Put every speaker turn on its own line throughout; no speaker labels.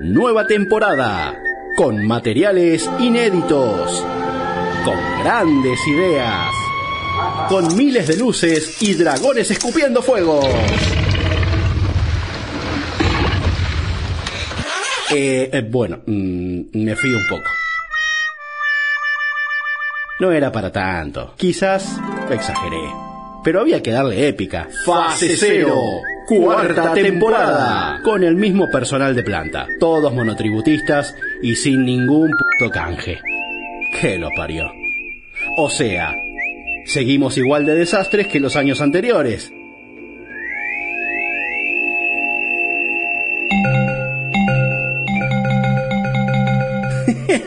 Nueva temporada, con materiales inéditos, con grandes ideas, con miles de luces y dragones escupiendo fuego. Eh, eh, bueno, mm, me fui un poco. No era para tanto. Quizás exageré. Pero había que darle épica. Fase cero. Cuarta temporada. Con el mismo personal de planta. Todos monotributistas y sin ningún puto canje. Que lo parió. O sea, seguimos igual de desastres que los años anteriores.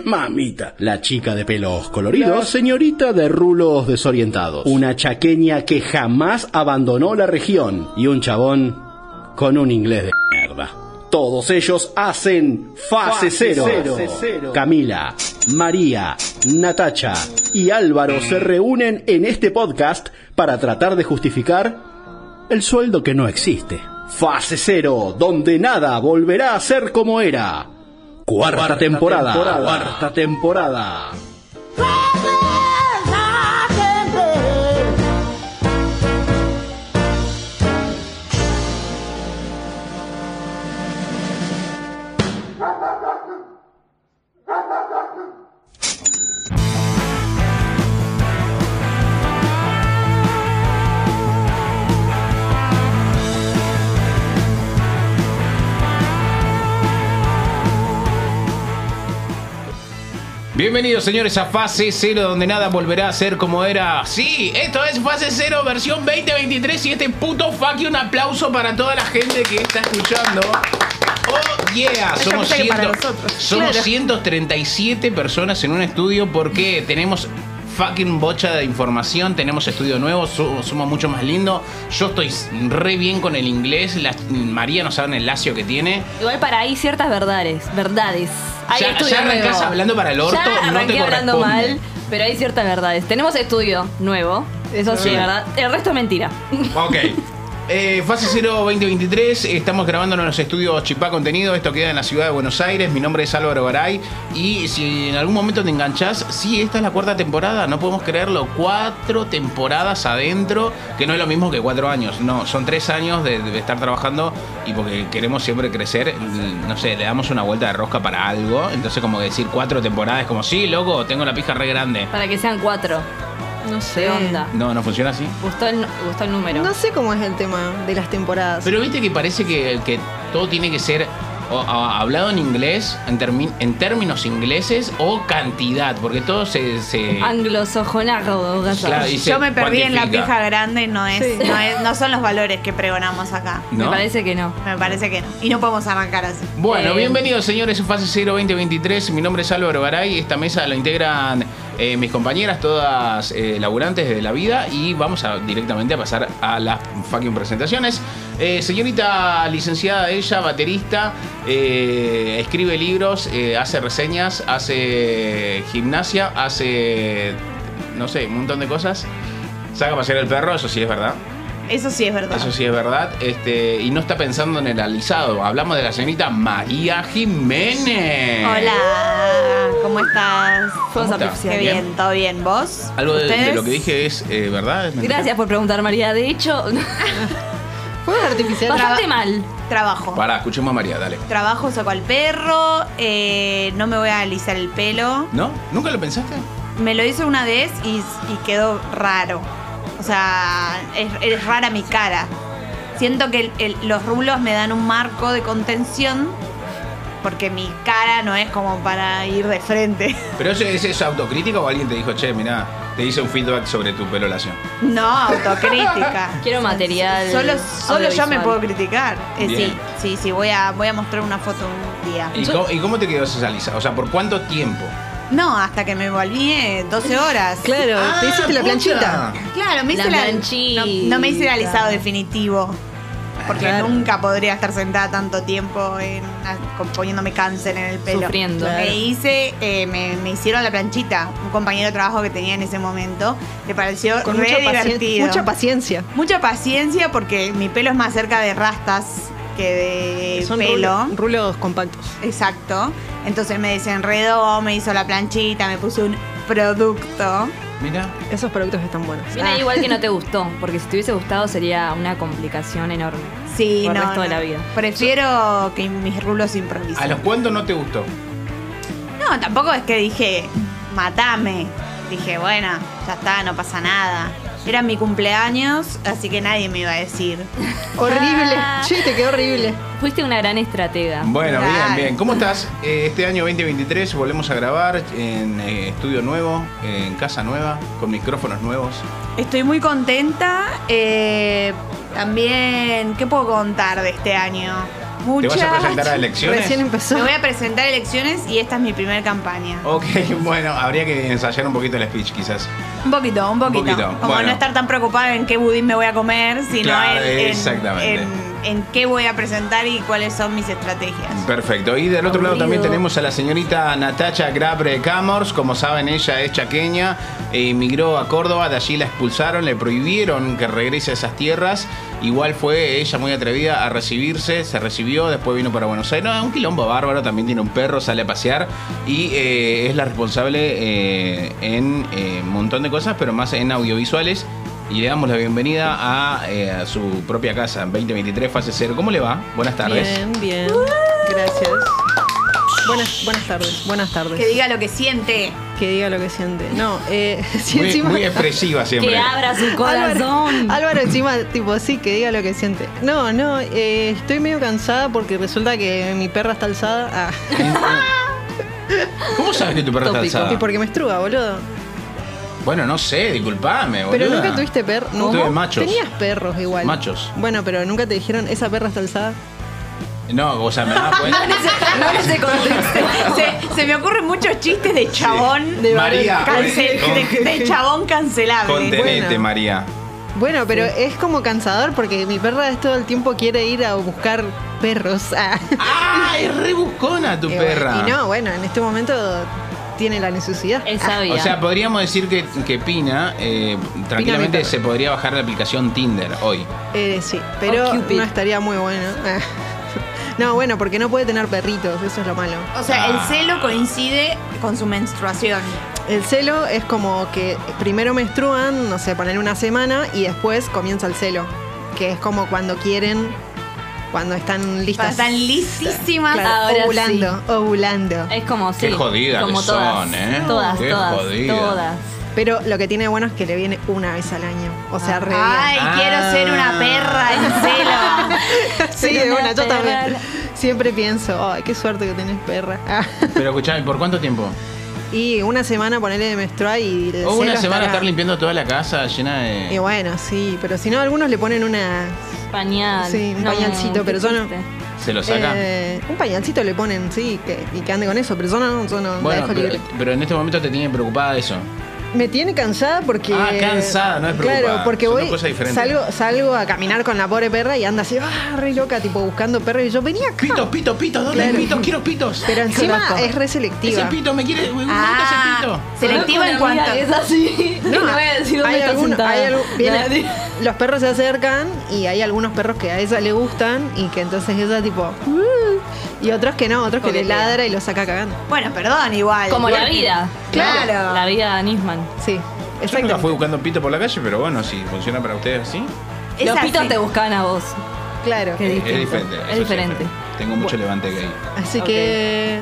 Mamita. La chica de pelos coloridos. La señorita de rulos desorientados. Una chaqueña que jamás abandonó la región. Y un chabón con un inglés de mierda. Todos ellos hacen fase, cero. Camila, María, Natacha y Álvaro se reúnen en este podcast para tratar de justificar el sueldo que no existe. Fase cero, donde nada volverá a ser como era. Cuarta, temporada, Cuarta temporada.
Bienvenidos señores a Fase Cero, donde nada volverá a ser como era. Sí, esto es Fase Cero, versión 2023 y este puto fuck y un aplauso para toda la gente que está escuchando. Oh yeah, somos,
cosa que para
100
nosotros.
somos
Claro.
137 personas en un estudio porque tenemos fucking bocha de información, tenemos estudio nuevo, somos mucho más lindo. Yo estoy re bien con el inglés, la- María no sabe el lacio que tiene.
Igual para ahí ciertas verdades. Verdades. Hay
Ya-
estudio
ya arrancás
nuevo.
hablando para el orto,
Ya
no te
hablando
corresponde.
mal, pero hay ciertas verdades. Tenemos estudio nuevo. Eso Sí. ¿verdad? El resto es mentira.
Ok. Eh, fase 0 2023, estamos grabando en los estudios Chipá Contenido, esto queda en la ciudad de Buenos Aires, mi nombre es Álvaro Garay y si en algún momento te enganchás, sí, esta es la cuarta temporada, no podemos creerlo, cuatro temporadas adentro, que no es lo mismo que cuatro años, no, son tres años de, estar trabajando y porque queremos siempre crecer, no sé, le damos una vuelta de rosca para algo, entonces como decir cuatro temporadas como, sí, loco, tengo la pija re grande.
Para que sean cuatro.
No sé.
¿Qué onda?
No, no funciona así.
Gustó el, gustó el número.
No sé cómo es el tema de las temporadas.
Pero viste que parece que, que todo tiene que ser o- a- hablado en inglés, en, termi- en términos ingleses o cantidad, porque todo se... se. Claro, se
Yo me perdí en la pija grande, no es,
Sí.
no es- no son los valores que pregonamos acá.
Me parece que no.
Me parece que no. Y no podemos arrancar así.
Bueno,
Eh,
bienvenidos señores a Fase 0 2023. Mi nombre es Álvaro Garay. Esta mesa la integran eh, mis compañeras, todas eh, laburantes de la vida. Y vamos a directamente a pasar a las fucking presentaciones. Eh, señorita licenciada, ella, baterista, eh, escribe libros, hace reseñas, hace gimnasia, hace. no sé, un montón de cosas. Saca a pasear el perro, eso sí es verdad.
Eso sí es verdad.
Eso sí es verdad. Este, y no está pensando en el alisado. Hablamos de la señorita María Jiménez.
Hola, ¿cómo estás?
Fuegos
¿Cómo está?
artificiales.
Qué bien, ¿todo bien? ¿Vos?
Algo de, lo que dije es eh, verdad. ¿Es?
Gracias por preguntar, María. De hecho,
Fuegos artificiales.
bastante mal.
Trabajo.
Pará, escuchemos a María, dale.
Trabajo, saco al perro, eh, no me voy a alisar el pelo.
¿No? ¿Nunca lo pensaste?
Me lo hice una vez y, y quedó raro. O sea, es, es rara mi cara. Siento que el- el- los rulos me dan un marco de contención porque mi cara no es como para ir de frente.
¿Pero eso es, es autocrítica o alguien te dijo, che, mirá, te hice un feedback sobre tu pelo lacio?
No, autocrítica.
Quiero material
Solo, solo yo me puedo criticar. Eh, sí, sí, sí, voy a, voy a mostrar una foto un día.
¿Y cómo, y cómo te quedó esa alisado? O sea, ¿por cuánto tiempo?
No, hasta que me volví eh, 12 horas.
Claro, te hiciste la
puta.
planchita.
Claro, me
La
hice la,
planchita.
no, no me hice el alisado definitivo. Porque
Claro.
nunca podría estar sentada tanto tiempo en, a- con- poniéndome cáncer en el pelo.
Sufriendo.
Claro.
hice, eh, me, me hicieron la planchita. Un compañero de trabajo que tenía en ese momento. Le pareció
Con
re
mucha, pacien-
divertido.
mucha paciencia.
Mucha paciencia porque mi pelo es más cerca de rastas que de
Son
pelo.
rulo- rulos compactos.
Exacto. Entonces me desenredó, me hizo la planchita, me puse un producto.
Mira.
Esos productos están buenos.
Viene
Ah,
igual que no te gustó, porque si te hubiese gustado sería una complicación enorme.
Sí,
Por el
no,
resto de
no.
la vida.
Prefiero que mis rulos improvisen.
¿A los cuántos no te gustó?
No, tampoco es que dije, matame. Dije, bueno, ya está, no pasa nada. Era mi cumpleaños, así que nadie me iba a decir.
Horrible. Che, te quedó horrible.
Fuiste una gran estratega.
Bueno, bien, bien. ¿Cómo estás? Eh, este año 2023 volvemos a grabar en eh, estudio nuevo, en casa nueva, con micrófonos nuevos.
Estoy muy contenta. eh, también, ¿qué puedo contar de este año?
¿Te
Muchas.
vas a presentar a elecciones?
Recién empezó.
Me voy a presentar a elecciones y esta es mi primer campaña.
Ok, bueno, habría que ensayar un poquito el speech quizás.
Un poquito, un poquito.
poquito,
Como
bueno.
no estar tan preocupada en qué budín me voy a comer, sino
Claro,
en, en-
exactamente.
en- en qué voy a presentar y cuáles son mis estrategias.
Perfecto. Y del otro lado también tenemos a la señorita Natacha Grabre Camors. Como saben, ella es chaqueña, e emigró a Córdoba, de allí la expulsaron, le prohibieron que regrese a esas tierras. Igual fue ella muy atrevida a recibirse, se recibió, después vino para Buenos Aires. No, un quilombo bárbaro, también tiene un perro, sale a pasear y eh, es la responsable eh, en eh, un montón de cosas, pero más en audiovisuales. Y le damos la bienvenida a, eh, a su propia casa, 2023, fase cero. ¿Cómo le va? Buenas tardes.
Bien, bien. Gracias. Buenas, buenas tardes. Buenas tardes.
Que diga lo que siente.
Que diga lo que siente. No, eh, sí,
Muy,
encima.
muy expresiva siempre.
Que abra su corazón.
Álvaro, Álvaro encima, tipo, sí, que diga lo que siente. No, no, eh, estoy medio cansada porque resulta que mi perra está alzada. Ah,
¿Cómo sabes que tu perra está
Tópico.
alzada?
y porque me estruga, boludo.
Bueno, no sé, disculpame, boludo.
Pero nunca tuviste perro. No,
Tuve machos.
Tenías perros igual.
Machos.
Bueno, pero nunca te dijeron, esa perra está alzada.
No, o sea, me da cuenta.
No en ese contexto.
Se, se me ocurren muchos chistes de chabón.
De
María,
de, de chabón cancelable.
contenete,
Bueno.
María.
Bueno, pero es como cansador porque mi perra es todo el tiempo quiere ir a buscar perros. Ah.
¡Ah! Es re buscona tu perra.
Y no, bueno, en este momento tiene la necesidad.
Es
Ah,
sabia.
O sea, podríamos decir que, que Pina eh, tranquilamente se podría bajar la aplicación Tinder hoy.
eh, sí, pero
Oh,
no estaría muy bueno. No, bueno, porque no puede tener perritos, eso es lo malo.
O sea, el
Ah.
celo coincide con su menstruación.
El celo es como que primero menstruan, no sé, poner una semana y después comienza el celo, que es como cuando quieren, cuando están listas.
Están listísimas.
Claro,
Ahora
ovulando, ovulando.
Es como sí.
Qué jodidas
como
que
todas,
son, ¿eh?
Todas,
Qué
todas,
jodidas.
todas.
Pero lo que tiene bueno es que le viene una vez al año. O sea, re
Ay,
Ah.
quiero ser una perra en celo.
Sí, de
una
yo también. Siempre pienso, ay, qué suerte que tenés perra. Ah.
Pero escuchame, ¿por cuánto tiempo?
Y una semana ponerle de menstruar y el
O una semana
estará-
estar limpiando toda la casa llena de.
Y bueno, sí, pero si no, algunos le ponen una.
Pañal.
Sí, un
No,
pañalcito, pero yo no.
¿Se lo saca?
eh, un pañalcito le ponen, sí, que, y que ande con eso, pero yo no, yo no la
bueno,
dejo
pero,
libre.
pero en este momento te tiene preocupada eso.
Me tiene cansada porque.
Ah, cansada, no es preocupada.
Claro, porque voy. Salgo, salgo a caminar con la pobre perra y anda así, ah, re loca, tipo buscando perros. Y yo venía acá.
Pitos, pitos, pitos, ¿dónde hay
Claro.
pitos? Quiero pitos.
Pero encima es re
Ese
selectiva.
pito me quiere. Me gusta
Ah,
ese pito.
selectiva en cuanto.
es así. No, voy a decir dónde
hay
está sentada.
hay viene-
No,
los perros se acercan y hay algunos perros que a ella le gustan y que entonces ella tipo "Uh", y otros que no, otros que le
Coquetea.
ladra y los saca cagando.
Bueno, perdón, igual.
Como la vida.
Claro.
La vida de Nisman.
Sí,
Yo nunca fui buscando pito por la calle, pero bueno, si funciona para ustedes así,
Es
Los
así.
pitos te buscaban a vos.
Claro.
Qué
es
distinto.
diferente.
Es
eso sí
diferente.
Tengo mucho levante gay.
Así
Ok.
que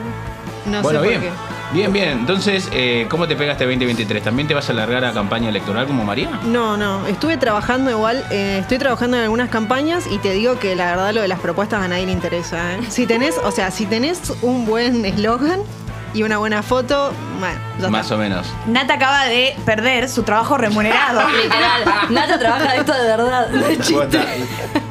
no
bueno,
sé
bien.
por qué.
Bien, bien. Entonces, eh, ¿cómo te pega este 2023? ¿También te vas a alargar a campaña electoral como María?
No, no, estuve trabajando igual, eh, estoy trabajando en algunas campañas y te digo que la verdad lo de las propuestas a nadie le interesa. ¿eh? Si tenés, o sea, si tenés un buen eslogan y una buena foto, bueno, ya
Más
está.
o menos.
Nata acaba de perder su trabajo remunerado.
Literal. Nata trabaja de esto de verdad. No es chiste.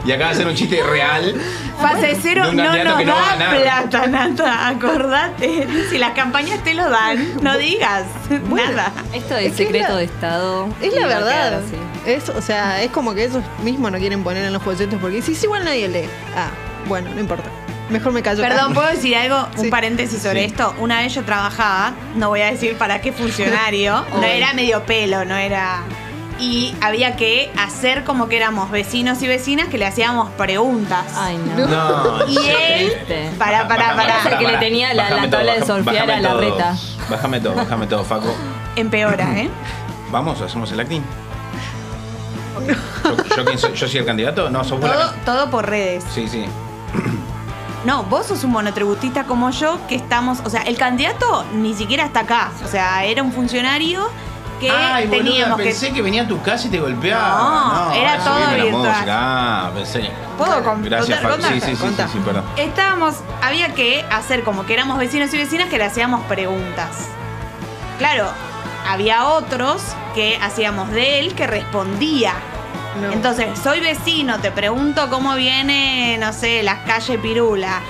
Y acaba de hacer un chiste real.
Fase cero
De un
no nos
que no va a
da
ganar.
plata, Nata. Acordate. Si las campañas te lo dan, no digas
Bueno.
nada.
Esto
Es
es,
que es
secreto
la-
de Estado.
Es la
va a quedar
verdad.
así.
Es, o sea, es como que ellos mismos no quieren poner en los folletos porque si igual nadie lee. Ah, bueno, no importa. Mejor me callo.
Perdón, ¿puedo decir algo? Un paréntesis sobre
Sí.
esto. Una vez yo trabajaba, no voy a decir para qué funcionario, no era medio pelo, no era y había que hacer como que éramos vecinos y vecinas que le hacíamos preguntas.
Ay, no.
No,
y él, para, para, para,
Pará, que le tenía la- la tabla de
bájame
a la
todo.
reta.
Bájame todo, bájame todo, Faco.
empeora, ¿eh?
Vamos, hacemos el acting. ¿Yo, yo soy? ¿Yo soy el candidato? No, sos
Todo, todo por redes.
Sí, sí.
No, vos sos un monotributista como yo, que estamos, o sea, el candidato ni siquiera está acá. O sea, era un funcionario que
Ay, boluda,
teníamos que.
pensé que... venía a tu casa y te golpeaba.
No, era todo virtual.
Ah, pensé.
¿Puedo con-
Gracias,
contar-.
Sí,
contar?
sí, sí, sí, sí, perdón.
Estábamos, había que hacer como que éramos vecinos y vecinas que le hacíamos preguntas. Claro, había otros que hacíamos de él que respondía.
No.
Entonces, soy vecino, te pregunto cómo viene, no sé, las calles Pirula.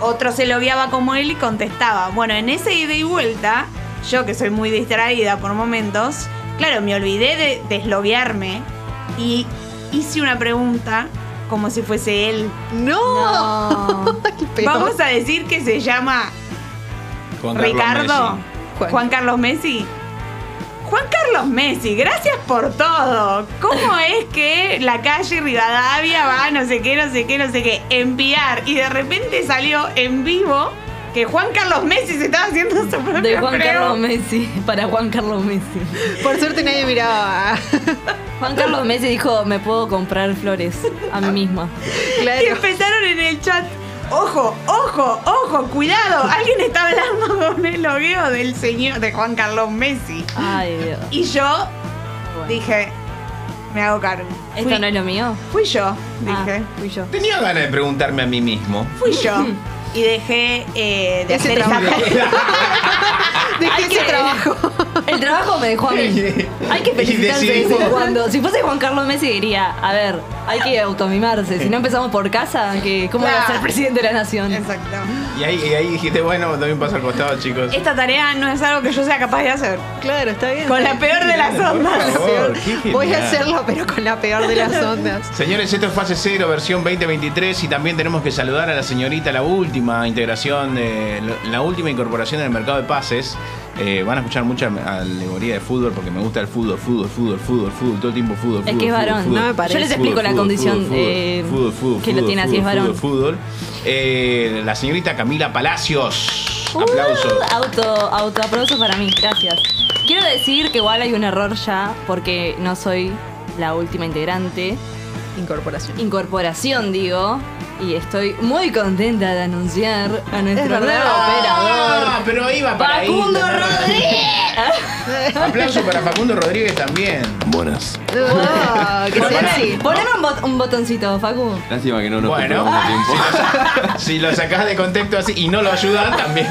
Otro se lo guiaba como él y contestaba. Bueno, en ese ida y vuelta, yo que soy muy distraída por momentos, claro, me olvidé de desloguearme y hice una pregunta como si fuese él.
¡No!
Vamos a decir que se llama
Juan Carlos
Ricardo.
Messi.
Juan.
Juan Carlos Messi. Juan Carlos Messi, gracias por todo. ¿Cómo es que la calle Rivadavia va no sé qué, no sé qué, no sé qué, enviar y de repente salió en vivo que Juan Carlos Messi se estaba haciendo su propio
De Juan? Carlos Messi, para Juan Carlos Messi.
Por suerte nadie miraba.
Juan Carlos Messi dijo, me puedo comprar flores a mí misma.
Y
claro.
empezaron en el chat. Ojo, ojo, ojo, cuidado. Alguien está hablando con el logueo del señor de Juan Carlos Messi.
Ay, Dios.
Y yo
Bueno.
dije, me hago cargo.
¿Esto
Fui-
no es lo mío?
Fui yo,
Ah,
dije.
fui yo.
Tenía ganas de preguntarme a mí mismo.
Fui yo. Y dejé eh, de
Ese
hacer esa
trabajo. Dejé ese
que-
trabajo.
El trabajo me dejó a mí. Hay que felicitarse de vez en cuando. Si fuese Juan Carlos Messi diría, a ver, hay que automimarse. Si no empezamos por casa, que ¿cómo va a ser presidente de la nación?
Exacto.
Y ahí, y ahí dijiste, bueno, doy un paso al costado, chicos.
Esta tarea no es algo que yo sea capaz de hacer.
Claro, está bien.
Con la peor de las ondas.
favor,
Voy a hacerlo, pero con la peor de las ondas.
Señores, esto es fase 0, versión 2023 y también tenemos que saludar a la señorita, la última integración, de la última incorporación en el mercado de pases. Eh, van a escuchar mucha alegoría de fútbol porque me gusta el fútbol, fútbol, fútbol, fútbol, fútbol, todo el tiempo fútbol.
Es
fútbol,
que es varón.
fútbol.
No me parece.
Yo les explico la condición eh, que lo tiene así, es varón.
Fútbol, fútbol. Eh, la señorita Camila Palacios.
Uh,
Aplausos.
auto, auto aplauso para mí, gracias. Quiero decir que igual hay un error ya, porque no soy la última integrante.
Incorporación.
Incorporación, digo. Y estoy muy contenta de anunciar a nuestro nuevo operador.
Ah, pero iba para ahí.
Facundo
razón.
Rodríguez.
Aplauso para Facundo Rodríguez también.
Buenas.
Qué
Poneme,
sexy.
poneme un, bot- un botoncito, Facu.
Lástima que no nos
Bueno,
a tiempo.
si lo sacás de contexto así y no lo ayudan, también.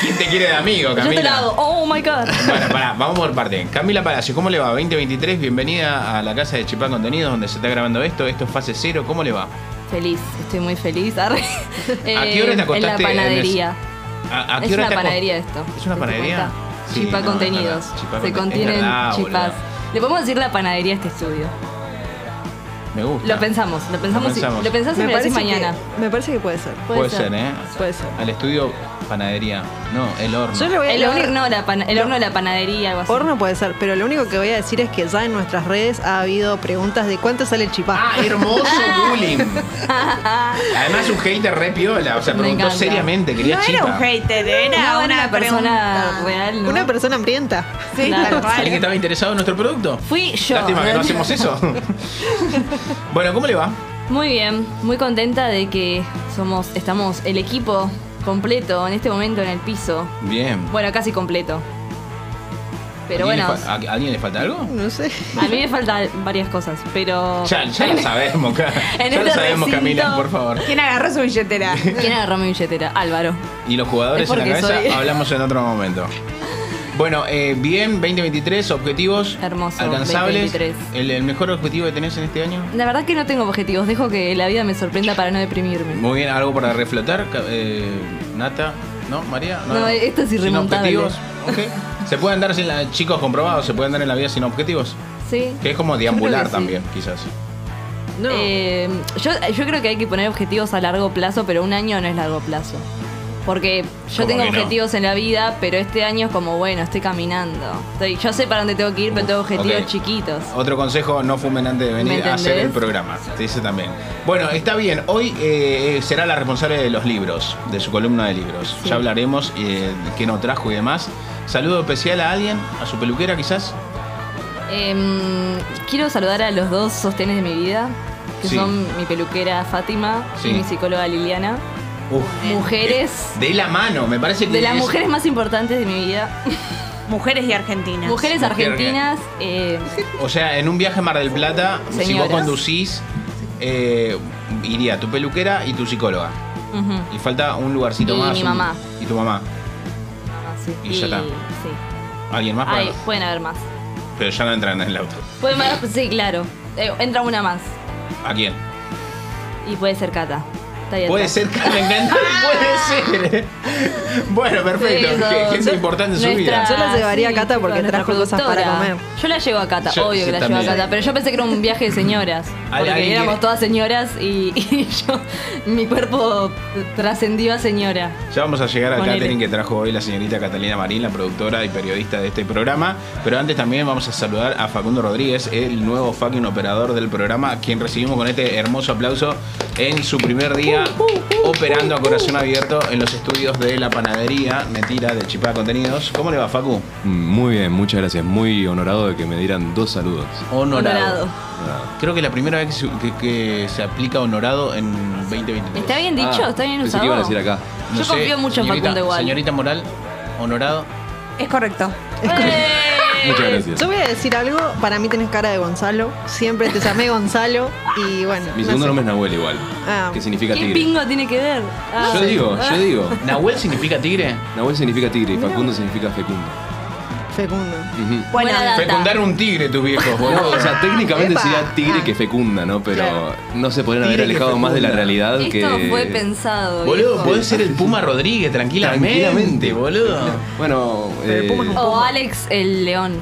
¿Quién te quiere de amigo,
Yo te
Camila?
lo hago. Oh my god.
Bueno, pará, vamos por parte. Camila Palacio, ¿cómo le va? 2023, bienvenida a la casa de Chipá Contenidos, donde se está grabando esto. Esto es fase cero, ¿cómo le va?
Feliz, estoy muy feliz.
¿A qué hora te
Eh, En la
acostaste en
panadería.
¿A, a qué
es
hora
una
te
panadería esto.
¿Es una
¿te
panadería? Sí,
Chipá
no,
Contenidos.
Chipá
Se contienen
verdad, boluda.
Le podemos decir la panadería a este estudio.
Me gusta.
Lo pensamos, lo pensamos.
Lo pensamos.
Lo pensás y me, lo decís mañana.
Que, me parece que puede ser.
Puede, ser, ¿eh?
Puede ser.
Al estudio panadería. No, el horno.
Yo le voy a
El horno, la pana- el horno de la panadería, algo así.
Horno puede ser, pero lo único que voy a decir es que ya en nuestras redes ha habido preguntas de cuánto sale el chipá.
Ah, hermoso bullying. Además, un hater re piola. O sea,
Me
preguntó seriamente, quería
No
chipa.
era un hater, era
No,
una,
persona
pregunta.
real, ¿no?
Una persona hambrienta.
Sí,
Claro.
¿Alguien que estaba interesado en nuestro producto?
Fui yo.
Lástima que no hacemos eso. bueno, ¿cómo le va?
Muy bien, muy contenta de que somos, estamos el equipo completo en este momento en el piso.
Bien.
Bueno, casi completo. Pero
¿Alguien
bueno,
le ¿A alguien le falta algo?
No sé.
a mí me faltan varias cosas, pero...
Ya, ya lo sabemos, ya lo
este
sabemos,
recinto.
Camila, por favor.
¿Quién agarró su billetera?
¿Quién agarró mi billetera? Álvaro.
Y los jugadores
Es
en la cabeza
soy-
hablamos en otro momento. Bueno, eh, bien, 2023, objetivos
Hermoso,
alcanzables.
2023.
El, el mejor objetivo que tenés en este año?
La verdad que no tengo objetivos, dejo que la vida me sorprenda para no deprimirme.
Muy bien, algo para reflotar. eh, Nata, ¿no? María, no.
No, esto es
Sin
irremontable.
objetivos. ok. Se pueden dar sin la, chicos comprobados, se pueden dar en la vida sin objetivos.
Sí.
Que es como deambular
sí.
también, quizás.
No.
Eh, yo, yo creo que hay que poner objetivos a largo plazo, pero un año no es largo plazo. Porque yo
¿Cómo
tengo
no?
objetivos en la vida, pero este año es como, bueno, estoy caminando. Estoy- yo sé para dónde tengo que ir, pero tengo objetivos chiquitos.
Otro consejo, no fumen antes de
¿Me
venir a hacer el programa. Te dice también. Bueno, está bien. Hoy eh, será la responsable de los libros, de su columna de libros.
Sí.
Ya hablaremos eh, de qué nos trajo y demás. Saludo especial a alguien, a su peluquera quizás.
Em, quiero saludar a los dos sostenes de mi vida, que
Sí.
son mi peluquera Fátima
Sí.
y mi psicóloga Liliana.
Uf.
Mujeres,
De la mano, me parece que
de las
es-
mujeres más importantes de mi vida.
Mujeres y argentinas.
Mujeres
Mujer,
argentinas, eh,
O sea, en un viaje a Mar del Plata, si vos conducís, eh, iría tu peluquera y tu psicóloga. Y falta un lugarcito
Y
más.
mi
un-
mamá.
Y tu mamá.
así.
Y ya está.
Sí.
¿Alguien más?
Ay, pueden haber más.
Pero ya no entran en el auto.
Pueden haber, sí, claro. Eh, entra una más.
¿A quién?
Y puede ser Cata. Está
Puede ser, que me encanta, puede ser. Bueno, perfecto.
Sí,
Qué-
no,
Gente
no-
importante en su
nuestra-
vida.
Yo la llevaría a Cata porque trajo cosas para comer.
Yo la llevo a Cata,
Yo-
obvio
sí,
que la llevo a
también.
Cata, pero yo pensé que era un viaje de señoras.
Al-
Porque
alguien
éramos todas señoras y, y yo, mi cuerpo trascendió a señora.
Ya vamos a llegar al
Ponele.
catering que trajo hoy la señorita Catalina Marín, la productora y periodista de este programa. Pero antes también vamos a saludar a Facundo Rodríguez, el nuevo fucking operador del programa, a quien recibimos con este hermoso aplauso en su primer día operando a corazón abierto en los estudios de la panadería, mentira, de Chipá Contenidos. ¿Cómo le va, Facu?
Muy bien, muchas gracias. Muy honorado de que me dieran dos saludos.
Honorado.
Honorado.
Creo que es la primera vez que se, que- que se aplica honorado en 2023.
¿Está bien dicho?
Ah,
¿Está bien
pensé
usado?
que iban a decir acá.
No
Yo
sé,
confío mucho en Facundo igual.
Señorita Moral, honorado.
Es correcto.
¡Eh!
Muchas gracias.
Yo voy a decir algo, para mí tenés cara de Gonzalo. Siempre te llamé Gonzalo y bueno.
Mi
no
segundo
sé.
nombre es Nahuel igual.
Ah.
que significa
¿Qué
tigre.
pingo tiene que ver? Ah,
Yo digo, yo digo.
¿Nahuel significa tigre?
Nahuel significa tigre y Facundo significa fecundo.
Fecundo.
Ujú.
Buena
Buena
data.
data.
Fecundar un tigre tus viejos,
No,
boludo.
o sea, técnicamente
Epa.
sería tigre que fecunda, ¿no? Pero
Claro.
no se podrían haber
Tigre que
alejado más de la
fecunda.
realidad
Esto
que.
fue pensado.
Boludo,
viejo.
podés ser el Puma Rodríguez tranquilamente,
Tranquilamente.
boludo.
Bueno,
Pero
eh,
Puma
O Alex el León.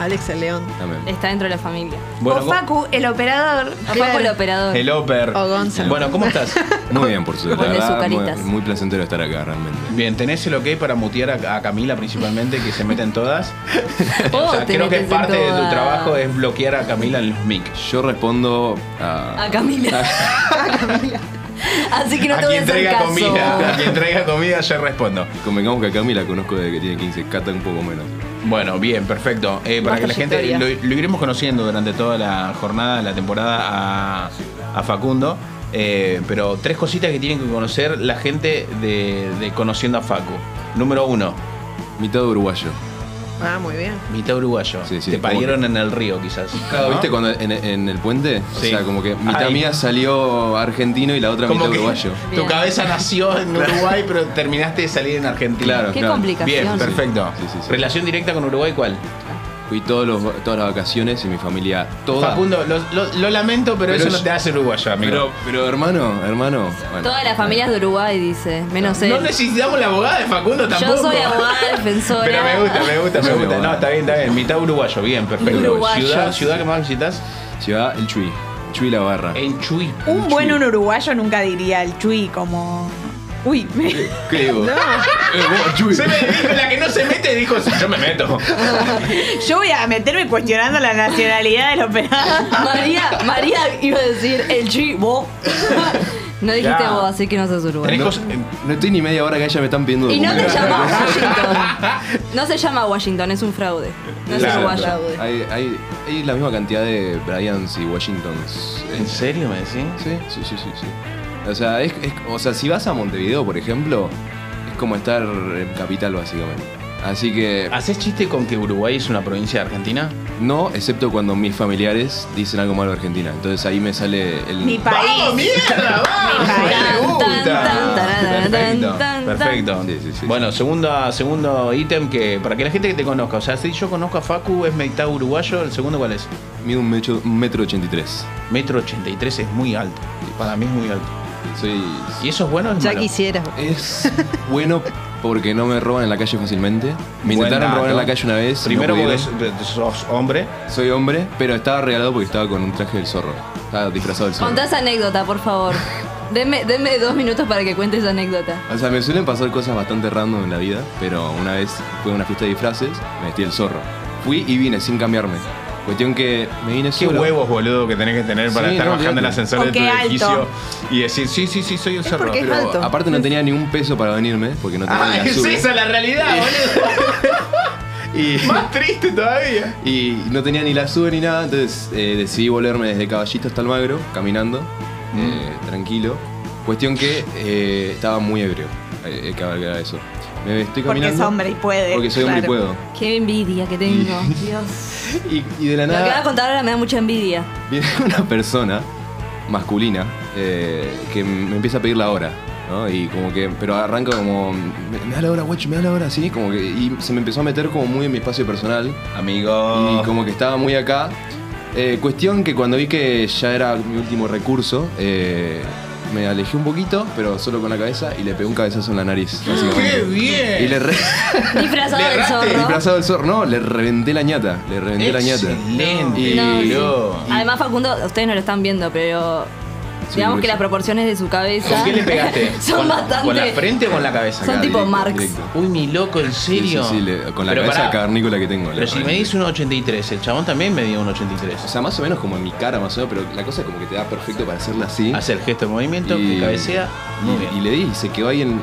Alex el León.
también.
Está dentro de la familia.
Bueno,
o Facu, el operador.
O Paco el operador.
el Oper.
O Gonzalo.
Bueno, ¿cómo estás?
Muy bien, por suerte. Muy, muy placentero estar acá, realmente.
Bien, ¿tenés el ok para mutear a, a Camila principalmente, que se meten todas? O sea,
te
creo que parte de tu trabajo es bloquear a Camila en los mic.
Yo respondo a.
A Camila. Así que no
a
te voy a
quien
hacer
traiga
caso.
comida, a quien traiga comida yo respondo.
Convengamos que a Cami la conozco desde que tiene 15, Cata un poco menos.
Bueno, bien, perfecto. Eh, para que la gente lo, lo iremos conociendo durante toda la jornada, la temporada a, a Facundo. Eh, pero tres cositas que tienen que conocer la gente de, de Conociendo a Facu. Número uno,
Mitad uruguayo.
Ah, muy bien.
mitad uruguayo.
Sí, sí,
Te parieron en el río, quizás.
Claro,
¿no?
¿viste cuando en, en el puente?
Sí.
O sea, como que mitad
Ay.
mía salió argentino y la otra
Como
mitad uruguayo.
tu
Bien.
cabeza nació en Uruguay, pero terminaste de salir en Argentina.
Claro,
Qué
claro.
complicación.
Bien, perfecto.
Sí, sí, sí.
Relación directa con Uruguay, ¿cuál?
Fui todos los, todas las vacaciones y mi familia toda.
Facundo, lo, lo- lo lamento, pero,
Pero
eso
es-
no te hace uruguayo, amigo.
Pero, pero hermano, hermano. bueno.
Todas las familias de Uruguay, dice. Menos él.
no necesitamos la abogada de Facundo tampoco.
Yo soy abogada defensora.
Pero me gusta, me gusta, me gusta. No, está bien, está bien. Mitad uruguayo, bien, perfecto. Ciudad, ciudad que más visitas
Ciudad El Chuy. Chuy la barra.
en Chuy.
Un buen un uruguayo nunca diría el chui como. Uy, me-
¿Qué digo?
No.
Eh.
Se me dijo, la que no se mete dijo, "Sí, yo me meto.
yo voy a meterme cuestionando la nacionalidad del operador.
María, María iba a decir el chi, vos. No dijiste
Ya.
vos, así que no sos uruguayo.
cosas-
No estoy ni media hora que ella me están pidiendo
Y no te
documentos.
llamas Washington. No se llama Washington, es un fraude. No es
Claro.
uruguayo.
Fraude.
Hay, hay, hay la misma cantidad de Bryans y Washingtons.
¿En serio me decís?
Sí, sí, sí, sí, sí. O sea, es, es- o sea, si vas a Montevideo, por ejemplo, es como estar en capital básicamente. Así que
¿Haces chiste con que Uruguay es una provincia de Argentina?
no, excepto cuando mis familiares dicen algo malo de Argentina. Entonces ahí me sale el
Mi país.
¡Vamos, mierda! ¡Vamos! Perfecto, perfecto.
Sí, sí, sí.
Bueno, segundo, segundo ítem que para que la gente que te conozca, o sea, si yo conozco a Facu es mitad uruguayo, el segundo cuál es?
mido un metro, un metro ochenta y tres.
Metro 83 es muy alto. Para mí es muy alto.
Soy.
¿Y eso es bueno es
Ya
malo?
quisiera.
Es bueno porque no me roban en la calle fácilmente. Me
Buen
intentaron robar en la calle una vez. no
Primero porque
pudieron.
sos- hombre.
Soy hombre, pero estaba regalado porque estaba con un traje del zorro. Estaba disfrazado del zorro.
Contá esa anécdota, por favor. Denme, denme dos minutos para que cuente esa anécdota.
O sea, me suelen pasar cosas bastante random en la vida, pero una vez fue a una fiesta de disfraces, me vestí el zorro. Fui y vine sin cambiarme. Cuestión que me vine
Qué
solo.
huevos, boludo, que tenés que tener para
Sí,
estar
no,
bajando el
olvídate.
ascensor de tu
alto.
edificio y decir, sí, sí, sí, soy un
porque es
Pero
alto.
aparte no tenía ni un peso para venirme, porque no tenía
Ah,
ni la
es esa la realidad, boludo.
Y,
Más triste todavía.
y no tenía ni la sube ni nada, entonces eh, decidí volverme desde Caballito hasta Almagro, caminando,
Mm.
eh, tranquilo. Cuestión que eh, estaba muy ebrio, eh, eh, que abarcar eso. Me estoy
Porque
caminando.
es hombre y puede.
Porque soy hombre y puedo.
Qué envidia que tengo. Dios.
Y, y de la
Lo que vas a
nada
contar ahora me da mucha envidia.
viene una persona masculina eh, que me empieza a pedir la hora. ¿no? Y como que, pero arranca como, me, me da la hora, guacho, me da la hora, así, como que, y se me empezó a meter como muy en mi espacio personal.
Amigo.
Y como que estaba muy acá. Eh, cuestión que cuando vi que ya era mi último recurso, eh, me alejé un poquito, pero solo con la cabeza, y le pegué un cabezazo en la nariz.
¡Qué bien!
Y le re...
Disfrazado del zorro.
disfrazado del zorro, no, le reventé la ñata, le reventé la ñata.
Excelente.
No, sí. Además, Facundo, ustedes no lo están viendo, pero digamos que las proporciones de su cabeza.
¿Con qué le pegaste?
son
¿Con,
bastante.
¿Con la frente o con la cabeza?
Son
Acá,
tipo
directo,
Marx.
directo.
Uy, mi loco, ¿en serio?
sí, sí, le- con la
Pero
cabeza
pará,
cavernícola que tengo.
Pero si me dice un 83, el chabón también medía un 83.
O sea, más o menos como en mi cara, más o menos, pero la cosa es como que te da perfecto para hacerla así.
Hace el gesto de movimiento, que cabecea. Muy
y,
bien.
y le di, se quedó ahí en, eh,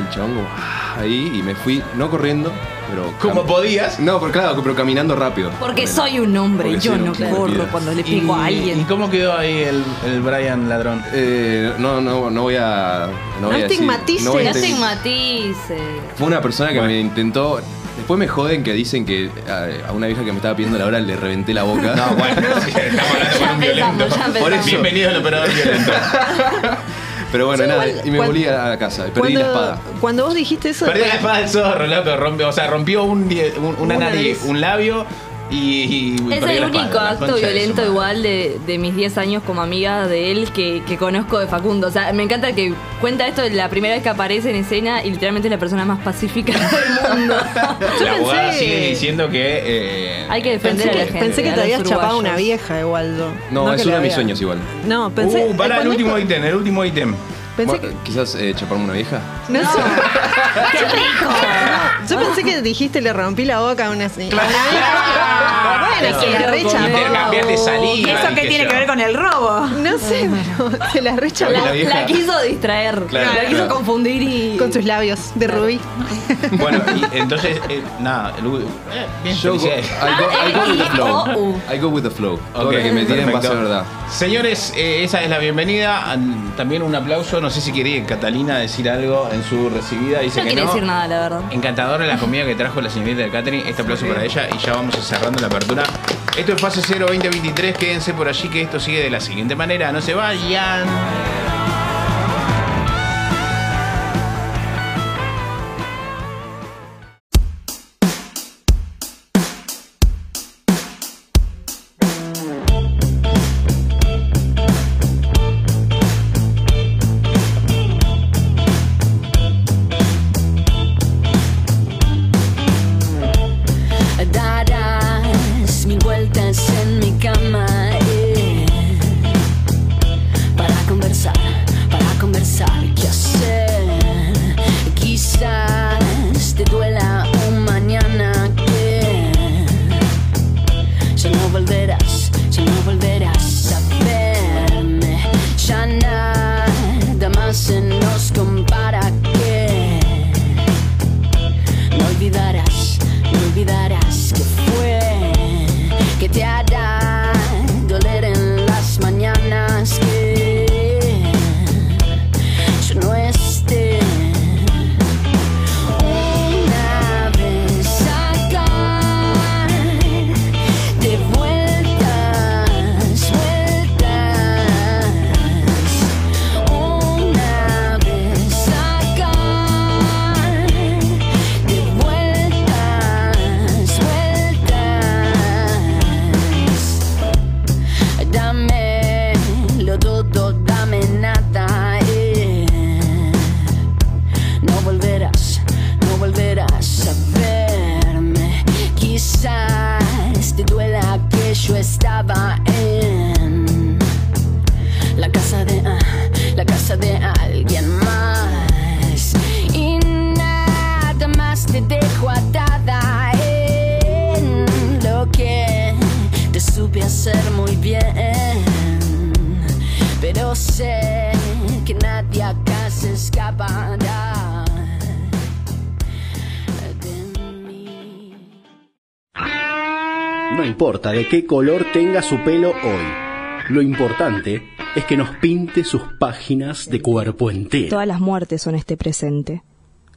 el chabón como ah, ahí y me fui, no corriendo, pero...
Como
cam-
podías.
No, pero claro, pero caminando rápido.
Porque soy un hombre,
Porque
yo no corro cuando le
¿Y,
pego a alguien.
¿Y cómo quedó ahí el, el Brian ladrón?
Eh, no, no, no voy a... No,
No
voy a decir-
estigmatices.
no voy a
No
estig-
estigmatices.
Fue una persona que
Bueno.
me intentó... Después me joden que dicen que a, a una vieja que me estaba pidiendo la hora le reventé la boca.
No, bueno, sí, estamos hablando con un
Ya empezamos,
violento.
ya empezamos.
Por eso, bienvenido al operador violento.
Pero bueno,
Sí,
nada,
igual,
y me
cuando-
volví a la casa, y perdí la
cuando,
espada.
cuando vos dijiste eso.
Perdió la espada del zorro, loco. Rompió, o sea, rompió un, die- un- una
Una
nariz,
nariz.
un labio y. y
Es el único
espada,
acto violento igual de, de mis 10 años como amiga de él que, que conozco de Facundo. O sea, me encanta que cuenta esto de la primera vez que aparece en escena y literalmente es la persona más pacífica del mundo.
La abogada
pensé-
sigue diciendo que. eh,
Hay que defender
Pensé
a la
que,
gente.
pensé que te habías chapado una vieja igual yo.
No, es uno de mis sueños igual.
No, pensé.
uh, para el último ítem, el último ítem.
Pensé
Bueno,
que.
Quizás eh, chaparme una vieja.
No, sé.
¡Qué rico!
Yo pensé que dijiste le rompí la boca a una, a una vieja. Bueno, se la rechapó.
de
¿Y
saliva.
eso qué tiene
yo.
que ver con el robo?
No sé, pero se la rechapó.
La,
la vieja-
la quiso distraer.
Claro,
la quiso
claro.
confundir y.
Con sus labios de rubí.
Bueno, y entonces, eh, nada, el- eh, bien,
Yo go, I, go, I go with the flow. I go with the flow. Todo
Ok,
lo que me tiren va a ser verdad.
Señores, eh, esa es la bienvenida. También un aplauso. No sé si quería Catalina decir algo en su recibida. Dice
No
que
quiere
no.
decir nada, la verdad.
Encantadora la comida que trajo la señorita de Catherine. Este aplauso para ella y ya vamos cerrando la apertura. Esto es Fase 0 2023. Quédense por allí que esto sigue de la siguiente manera. No se vayan.
Qué color tenga su pelo hoy. Lo importante es que nos pinte sus páginas de cuerpo entero.
Todas las muertes son este presente.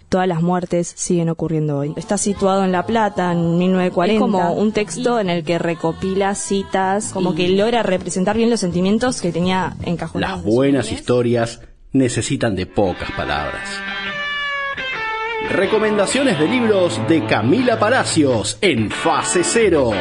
Todas las muertes siguen ocurriendo hoy. Está situado en La Plata, en 1940. Es como un texto en el que recopila citas, como que logra representar bien los sentimientos que tenía encajonados.
Las buenas historias necesitan de pocas palabras. Recomendaciones de libros de Camila Palacios en fase cero.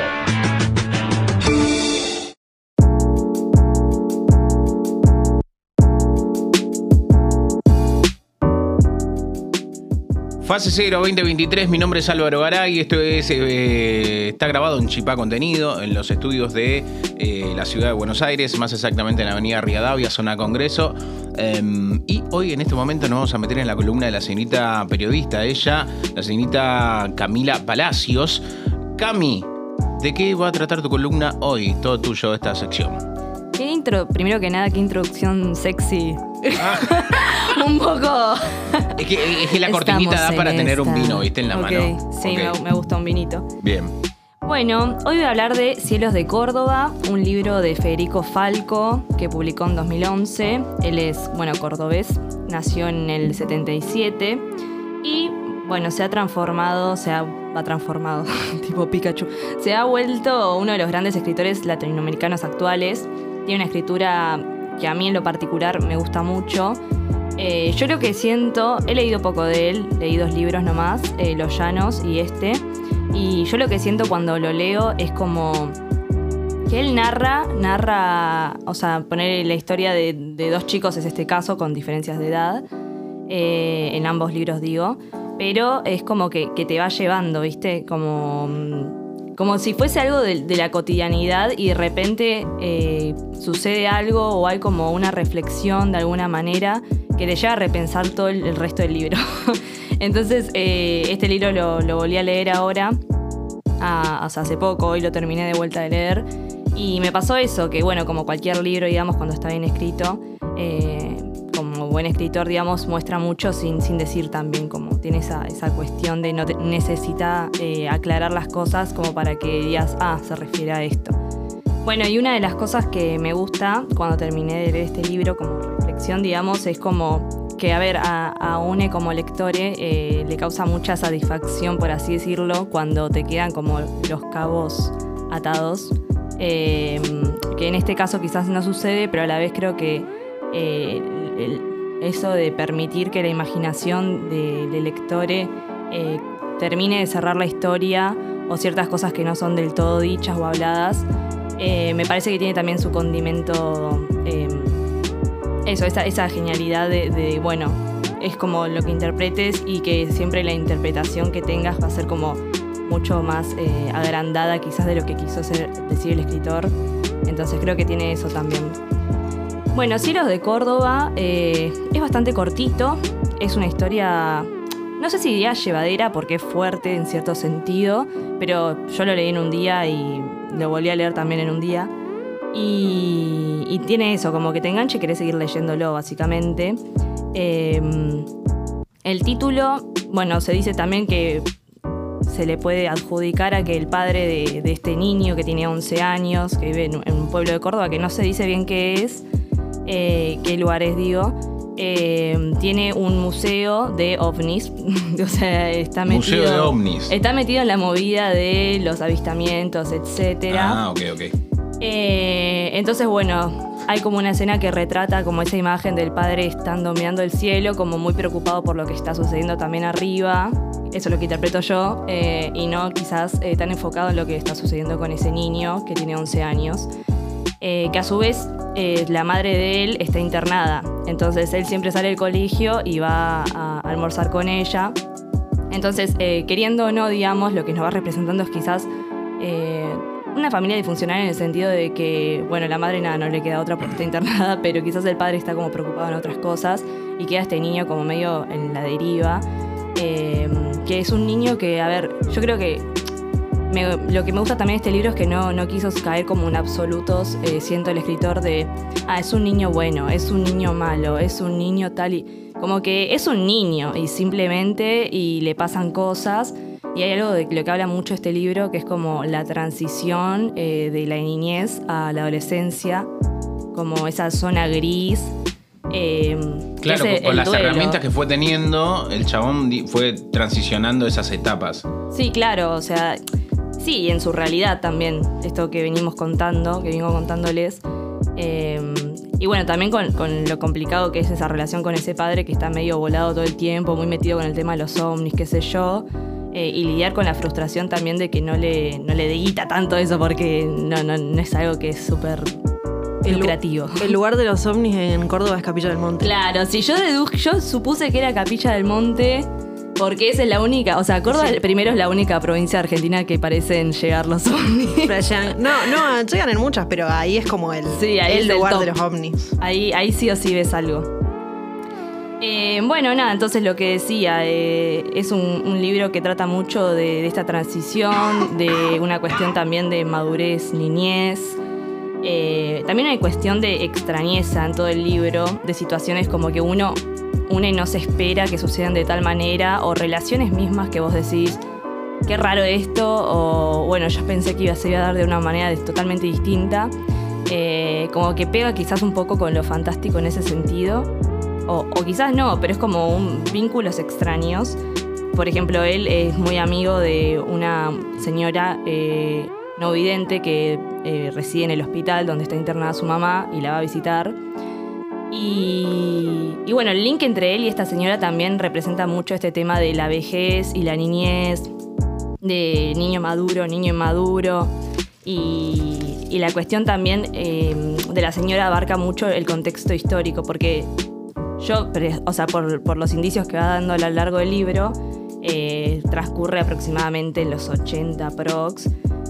Fase 0 2023, mi nombre es Álvaro Garay, esto es, eh, está grabado en Chipá Contenido, en los estudios de eh, la ciudad de Buenos Aires, más exactamente en la avenida Rivadavia, zona Congreso. Em, y hoy en este momento nos vamos a meter en la columna de la señorita periodista, ella, la señorita Camila Palacios. Cami, ¿de qué va a tratar tu columna hoy? Todo tuyo esta sección.
¿Qué intro? Primero que nada, qué introducción sexy. un poco.
Es que, es que la cortinita da para
en
tener un vino, ¿viste? En la mano.
Sí, me gusta un vinito.
Bien.
Bueno, hoy voy a hablar de Cielos de Córdoba, un libro de Federico Falco que publicó en 2011. Él es, bueno, cordobés, nació en el 77 y, bueno, se ha transformado, se ha, ha transformado, tipo Pikachu, se ha vuelto uno de los grandes escritores latinoamericanos actuales. Tiene una escritura que a mí en lo particular me gusta mucho. Eh, yo lo que siento, he leído poco de él, leí dos libros nomás, eh, Los Llanos y este, y yo lo que siento cuando lo leo es como que él narra, narra, o sea, poner la historia de, de dos chicos es este caso, con diferencias de edad, eh, en ambos libros digo, pero es como que, que te va llevando, ¿viste? Como, mm, como si fuese algo de, la cotidianidad y de repente eh, sucede algo o hay como una reflexión de alguna manera que te lleva a repensar todo el, resto del libro. Entonces, eh, este libro lo, lo volví a leer ahora, a- o hace poco, hoy lo terminé de vuelta de leer. Y me pasó eso, que bueno, como cualquier libro, digamos, cuando está bien escrito, eh, buen escritor, digamos, muestra mucho sin, sin decir también, como tiene esa, esa cuestión de no necesita eh, aclarar las cosas como para que digas, ah, se refiere a esto. Bueno, y una de las cosas que me gusta cuando terminé de leer este libro como reflexión, digamos, es como que, a ver, a une como lectore eh, le causa mucha satisfacción, por así decirlo, cuando te quedan como los cabos atados. Eh, que en este caso quizás no sucede, pero a la vez creo que eh, el- eso de permitir que la imaginación de- del lectore eh, termine de cerrar la historia o ciertas cosas que no son del todo dichas o habladas, eh, me parece que tiene también su condimento, eh, eso, esa, genialidad de, de, bueno, es como lo que interpretes y que siempre la interpretación que tengas va a ser como mucho más eh, agrandada quizás de lo que quiso decir el escritor. Entonces creo que tiene eso también. Bueno, Cielos de Córdoba eh, es bastante cortito, es una historia, no sé si diría llevadera porque es fuerte en cierto sentido, pero yo lo leí en un día y lo volví a leer también en un día. Y, tiene eso, como que te enganche y querés seguir leyéndolo, básicamente. Eh, el título, bueno, se dice también que se le puede adjudicar a que el padre de, de este niño que tiene 11 años, que vive en, en un pueblo de Córdoba, que no se dice bien qué es, eh, qué lugar es, digo, eh, tiene un museo de ovnis. o sea, está metido.
Museo de ovnis.
Está metido en la movida de los avistamientos, etcétera.
Ah, ok, ok.
Eh, entonces, bueno, hay como una escena que retrata como esa imagen del padre estando mirando el cielo, como muy preocupado por lo que está sucediendo también arriba. Eso es lo que interpreto yo, eh, y no quizás tan enfocado en lo que está sucediendo con ese niño que tiene 11 años. Eh, que a su vez eh, la madre de él está internada. Entonces él siempre sale del colegio y va a almorzar con ella. Entonces, eh, queriendo o no, digamos, lo que nos va representando es quizás una familia disfuncional en el sentido de que, bueno, la madre nada, no le queda otra porque está internada, pero quizás el padre está como preocupado en otras cosas y queda este niño como medio en la deriva. que es un niño que, a ver, yo creo que me- lo que me gusta también de este libro es que no, no quiso caer como en absolutos. eh, siento el escritor de, ah, es un niño bueno, es un niño malo, es un niño tal y. Como que es un niño y simplemente y le pasan cosas. Y hay algo de lo que habla mucho este libro que es como la transición eh, de la niñez a la adolescencia, como esa zona gris. eh, que
Claro,
es
con, las
duelo.
herramientas que fue teniendo, el chabón fue transicionando esas etapas.
Sí, claro, o sea, sí, y en su realidad también, esto que venimos contando, que vengo contándoles. Eh, y bueno, también con, con lo complicado que es esa relación con ese padre que está medio volado todo el tiempo, muy metido con el tema de los ovnis, qué sé yo. eh, y lidiar con la frustración también de que no le, no le deguita tanto eso porque no, no, no es algo que es súper
El
lucrativo.
El lugar de los ovnis en Córdoba es Capilla del Monte.
Claro, si yo deduje, yo supuse que era Capilla del Monte, porque esa es la única, o sea, Córdoba primero es la única provincia de argentina que parecen llegar los ovnis.
No, no, llegan en muchas, pero ahí es como el,
Sí, ahí
el lugar de los ovnis.
Ahí, ahí sí o sí ves algo. Eh, bueno, nada, entonces lo que decía, eh, es un, un libro que trata mucho de, de esta transición, de una cuestión también de madurez, niñez. Eh, también hay cuestión de extrañeza en todo el libro, de situaciones como que uno, uno no se espera que sucedan de tal manera, o relaciones mismas que vos decís, qué raro esto, o bueno, yo pensé que iba, se iba a dar de una manera totalmente distinta. Eh, como que pega quizás un poco con lo fantástico en ese sentido, o, o quizás no, pero es como un vínculos extraños. Por ejemplo, él es muy amigo de una señora eh, no vidente que eh, reside en el hospital donde está internada su mamá y la va a visitar. Y, bueno, el link entre él y esta señora también representa mucho este tema de la vejez y la niñez, de niño maduro, niño inmaduro. Y, la cuestión también eh, de la señora abarca mucho el contexto histórico, porque yo, o sea, por, por los indicios que va dando a lo largo del libro, eh, transcurre aproximadamente en los 80 prox,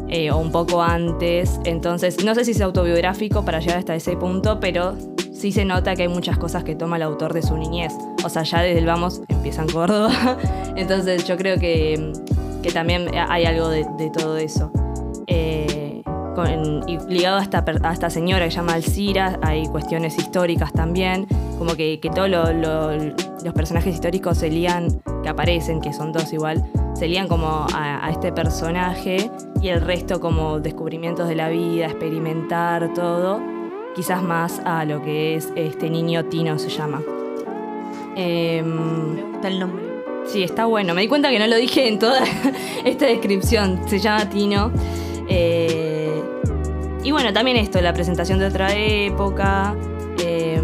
eh, o un poco antes. Entonces, no sé si es autobiográfico para llegar hasta ese punto, pero sí se nota que hay muchas cosas que toma el autor de su niñez. O sea, ya desde el vamos empieza en Córdoba. Entonces, yo creo que, que también hay algo de, todo eso. Eh, y ligado a esta, señora que se llama Alcira, hay cuestiones históricas también, como que, que todos lo- lo- los personajes históricos se lían, que aparecen, que son dos igual, se lían como a este personaje y el resto como descubrimientos de la vida, experimentar todo, quizás más a lo que es este niño Tino se llama. Em,
Me gusta el nombre.
Sí, está bueno. Me di cuenta que no lo dije en toda esta descripción. Se llama Tino. Eh, y bueno, también esto, la presentación de otra época. eh,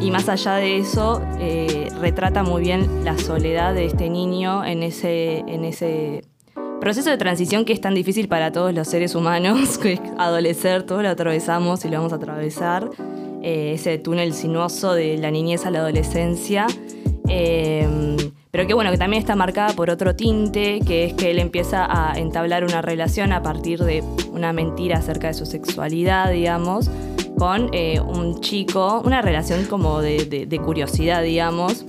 y más allá de eso, eh, retrata muy bien la soledad de este niño en ese, en ese proceso de transición que es tan difícil para todos los seres humanos, que es adolecer, todos lo atravesamos y lo vamos a atravesar. Eh, ese túnel sinuoso de la niñez a la adolescencia. Eh, pero que bueno, que también está marcada por otro tinte, que es que él empieza a entablar una relación a partir de una mentira acerca de su sexualidad, digamos, con eh, un chico, una relación como de- de curiosidad, digamos.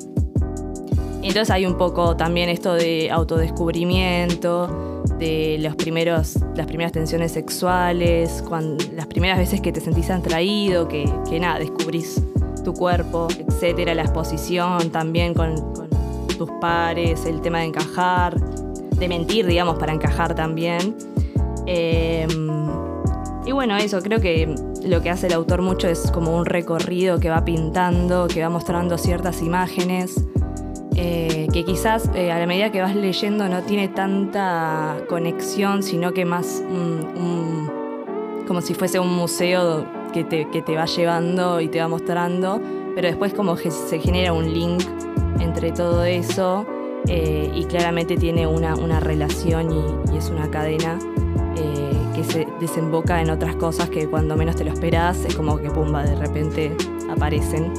Entonces hay un poco también esto de autodescubrimiento, de los primeros, las primeras tensiones sexuales, cuan- las primeras veces que te sentís atraído, que, que nada, descubrís tu cuerpo, etcétera, la exposición también con, con tus pares, el tema de encajar, de mentir, digamos, para encajar también. Eh, y bueno, eso, creo que lo que hace el autor mucho es como un recorrido que va pintando, que va mostrando ciertas imágenes, eh, que quizás eh, a la medida que vas leyendo no tiene tanta conexión, sino que más un- un- como si fuese un museo que te, que te va llevando y te va mostrando, pero después como que se genera un link entre todo eso eh, y claramente tiene una, una relación y, y es una cadena eh, que se desemboca en otras cosas que cuando menos te lo esperas es como que pumba, de repente aparecen.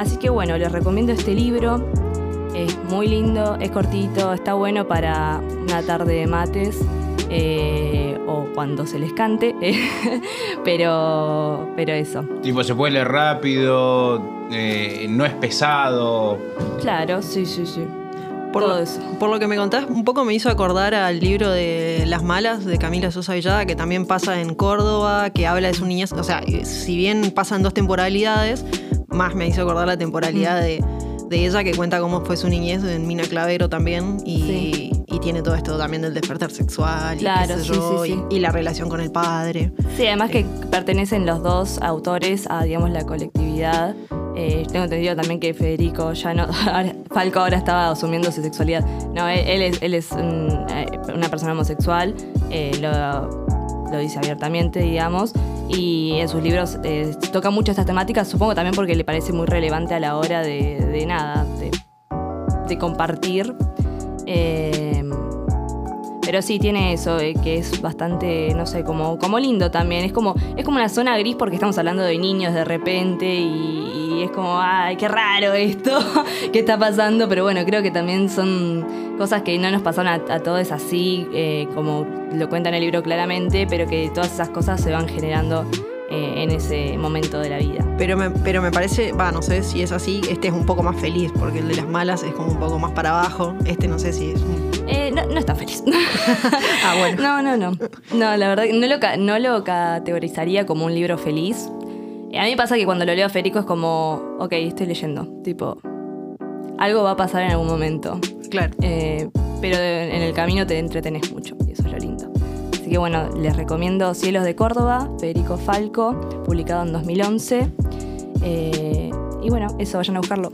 Así que bueno, les recomiendo este libro. Es muy lindo, es cortito, está bueno para una tarde de mates eh, o cuando se les cante, pero, pero eso.
Tipo, se puede leer rápido, eh, no es pesado.
Claro, sí, sí, sí.
Por
todo
lo,
eso.
por lo que me contás, un poco me hizo acordar al libro de Las Malas de Camila Sosa Villada, que también pasa en Córdoba, que habla de su niñez. O sea, si bien pasan dos temporalidades, más me hizo acordar la temporalidad de, de ella, que cuenta cómo fue su niñez en Mina Clavero también. Y,
Sí.
y tiene todo esto también del despertar sexual y,
Claro,
qué sé
sí,
yo,
sí, sí.
y- y la relación con el padre.
Sí, además que pertenecen los dos autores a, digamos, la colectividad. Eh, tengo entendido también que Federico ya no. Falco ahora estaba asumiendo su sexualidad. No, él, él es, él es un, eh, una persona homosexual, eh, lo, lo dice abiertamente, digamos. Y en sus libros eh, toca mucho estas temáticas, supongo también porque le parece muy relevante a la hora de, nada, de, de compartir. Eh, pero sí, tiene eso, eh, que es bastante, no sé, como, como lindo también. Es como, es como una zona gris porque estamos hablando de niños de repente y, y es como, ay, qué raro esto que está pasando. Pero bueno, creo que también son cosas que no nos pasaron a, a todos así, eh, como lo cuenta en el libro claramente, pero que todas esas cosas se van generando eh, en ese momento de la vida.
Pero me, pero me parece, va, no sé si es así, este es un poco más feliz, porque el de las malas es como un poco más para abajo. Este no sé si es un-
Eh, no, no está feliz.
Ah, bueno.
No, no, no. No, la verdad no lo, no lo categorizaría como un libro feliz. Eh, A mí me pasa que cuando lo leo a Federico es como, ok, estoy leyendo. Tipo, algo va a pasar en algún momento.
Claro.
Eh, pero en el camino te entretenés mucho y eso es lo lindo. Así que bueno, les recomiendo Cielos de Córdoba, Federico Falco, publicado en 2011. Eh, y bueno, eso, vayan a buscarlo.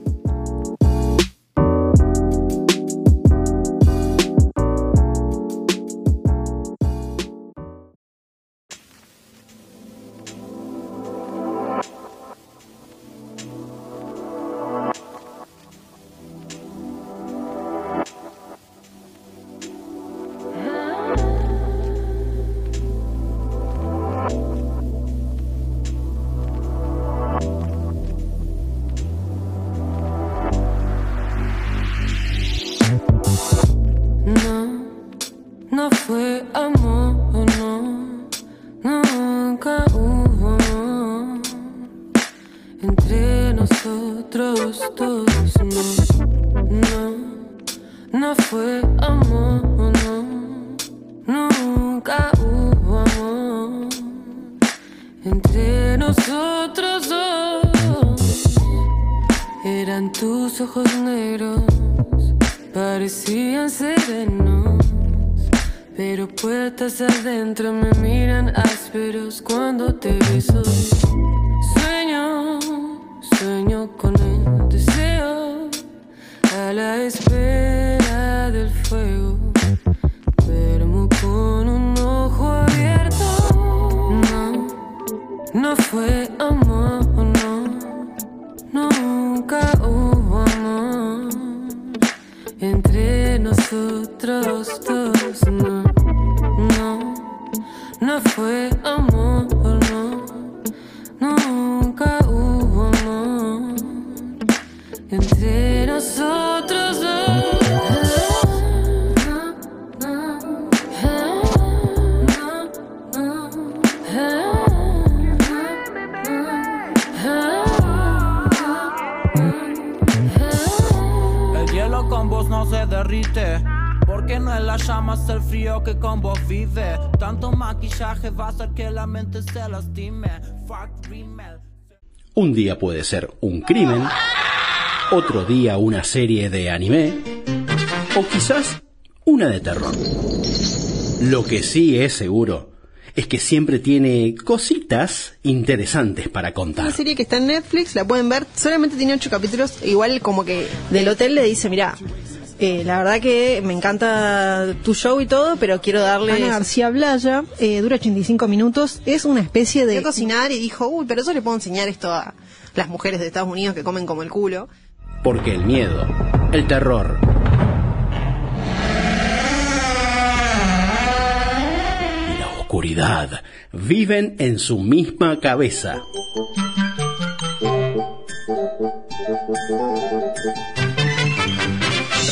Un
día puede ser un crimen, otro día una serie de anime, o quizás una de terror. Lo que sí es seguro es que siempre tiene cositas interesantes para contar.
Una serie que está en Netflix, la pueden ver, solamente tiene ocho capítulos, igual como que del hotel le dice, mira, la verdad que me encanta tu show y todo, pero quiero darle... Ana García Blaya, eh, dura 85 minutos, es una especie de... cocinar y dijo, uy, pero yo le puedo enseñar esto a las mujeres de Estados Unidos que comen como el culo.
Porque el miedo, el terror y la oscuridad viven en su misma cabeza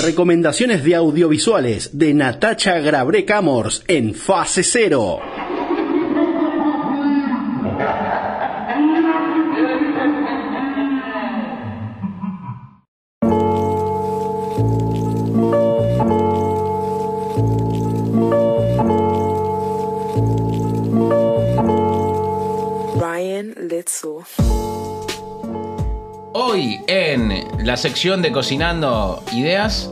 recomendaciones de audiovisuales de Natacha Grabre Camors en Fase Cero.
Ryan Little en la sección de cocinando ideas,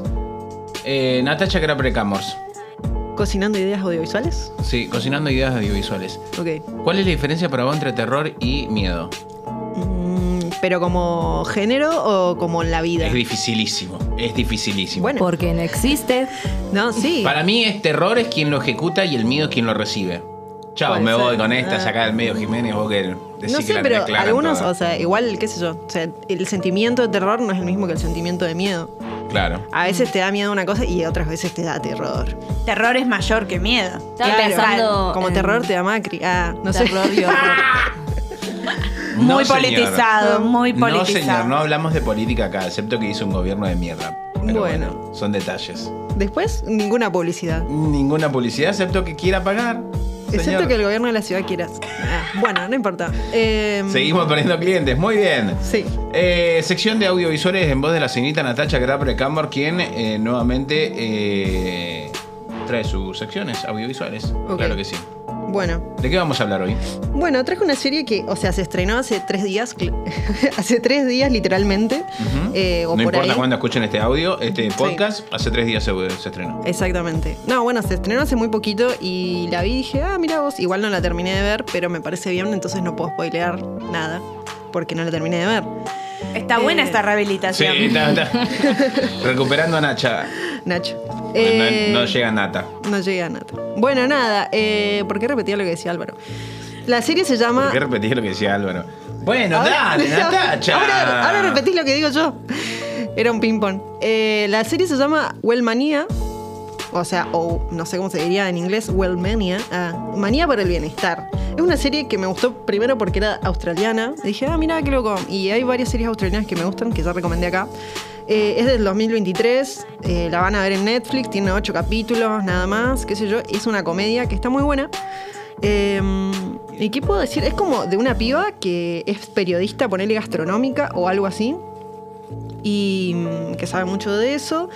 eh, Natacha Craprecamors.
¿Cocinando ideas audiovisuales?
Sí, cocinando ideas audiovisuales.
Ok.
¿Cuál es la diferencia para vos entre terror y miedo?
Mm, ¿Pero como género o como en la vida?
Es dificilísimo, es dificilísimo.
Bueno.
Porque no existe.
No, sí.
Para mí es terror es quien lo ejecuta y el miedo es quien lo recibe. Chao, me
ser.
voy con esta, sacar el medio Jiménez, vos que decís
no
que
sé,
la
pero algunos,
todas.
o sea, igual, qué sé yo. O sea, el sentimiento de terror no es el mismo que el sentimiento de miedo.
Claro.
A veces te da miedo una cosa y otras veces te da terror.
Terror es mayor que miedo.
Estaba
Claro.
pensando.
Como
en
terror te da Macri. Ah, no sé.
terror horror.
Muy
No, señor.
politizado, muy
No,
politizado.
señor, no hablamos de política acá, excepto que hizo un gobierno de mierda. Pero
Bueno.
bueno, son detalles.
Después, ninguna publicidad.
Ninguna publicidad, excepto que quiera pagar.
Excepto que el gobierno de la ciudad quiera. Ah, bueno, no importa. Eh,
Seguimos perdiendo clientes, muy bien.
Sí.
Eh, sección de audiovisuales en voz de la señorita Natacha Grapre Camor, quien eh, nuevamente eh, trae sus secciones audiovisuales. Claro que sí.
Bueno.
¿De qué vamos a hablar hoy?
Bueno, traje una serie que, o sea, se estrenó hace tres días. hace tres días, literalmente. Eh, o
no
por
importa
ahí.
cuándo escuchen este audio, este
Sí.
podcast, hace tres días se, se estrenó.
Exactamente. No, bueno, se estrenó hace muy poquito y la vi y dije, ah, mira vos, igual no la terminé de ver, pero me parece bien, entonces no puedo spoilear nada, porque no la terminé de ver.
Está buena
Eh,
esta
Sí,
rehabilitación.
está, está. Recuperando a Nacha.
Nacho.
No-
Eh,
no, llega Nata.
No llega nada. Bueno, nada, eh, ¿por qué repetía lo que decía Álvaro? La serie se llama...
¿Por qué repetís lo que decía Álvaro? Bueno,
Ahora-
dale, Natacha.
Ahora, ahora repetís lo que digo yo. Era un ping-pong. Eh, la serie se llama Wellmania. O sea, o no sé cómo se diría en inglés, Wellmania. Ah, Manía para el bienestar. Es una serie que me gustó primero porque era australiana. Dije, ah, mira, qué loco. Y hay varias series australianas que me gustan, que ya recomendé acá. Eh, es del 2023, eh, la van a ver en Netflix, tiene ocho capítulos, nada más, qué sé yo. Es una comedia que está muy buena. Eh, ¿Y qué puedo decir? Es como de una piba que es periodista, ponele gastronómica o algo así. Y mm, que sabe mucho de eso.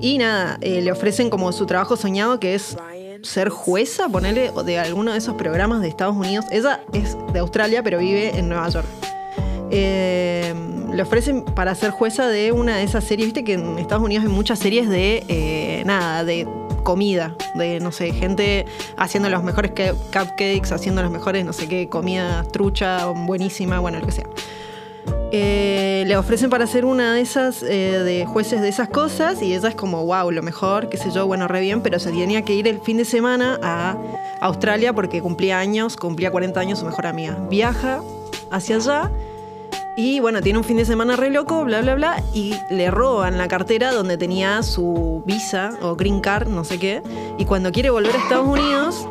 Y nada, eh, le ofrecen como su trabajo soñado que es ser jueza, ponele, o de alguno de esos programas de Estados Unidos. Ella es de Australia, pero vive en Nueva York. Eh, le ofrecen para ser jueza de una de esas series, viste que en Estados Unidos hay muchas series de eh, nada, de comida, de no sé, gente haciendo los mejores ca- cupcakes, haciendo los mejores, no sé qué, comida trucha, buenísima, bueno, lo que sea. Eh, le ofrecen para ser una de esas, eh, de jueces de esas cosas, y ella es como, wow, lo mejor, qué sé yo, bueno, re bien, pero se tenía que ir el fin de semana a Australia porque cumplía años, cumplía 40 años su mejor amiga. Viaja hacia allá y bueno, tiene un fin de semana re loco, bla, bla, bla, y le roban la cartera donde tenía su visa o green card, no sé qué, y cuando quiere volver a Estados Unidos,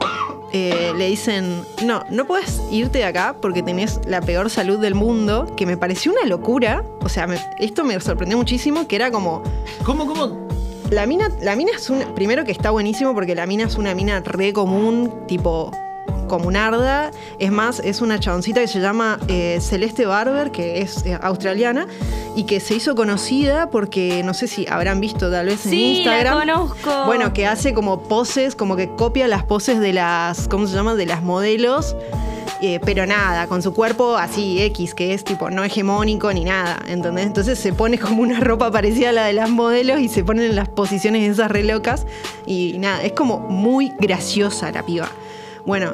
eh, le dicen, no, no puedes irte de acá porque tenés la peor salud del mundo, que me pareció una locura, o sea, me- esto me sorprendió muchísimo, que era como,
¿Cómo, cómo?
la mina, la mina es una. Primero que está buenísimo porque la mina es una mina re común, tipo comunarda. Es más, es una chaboncita que se llama eh, Celeste Barber, que es eh, australiana, y que se hizo conocida porque no sé si habrán visto tal vez en
Sí, la
Instagram.
conozco.
Bueno, que hace como poses, como que copia las poses de las. ¿Cómo se llama? De las modelos. eh, pero nada, con su cuerpo así X, que es tipo no hegemónico ni nada, ¿entendés? Entonces se pone como una ropa parecida a la de las modelos y se ponen en las posiciones esas re locas y nada, es como muy graciosa la piba. Bueno,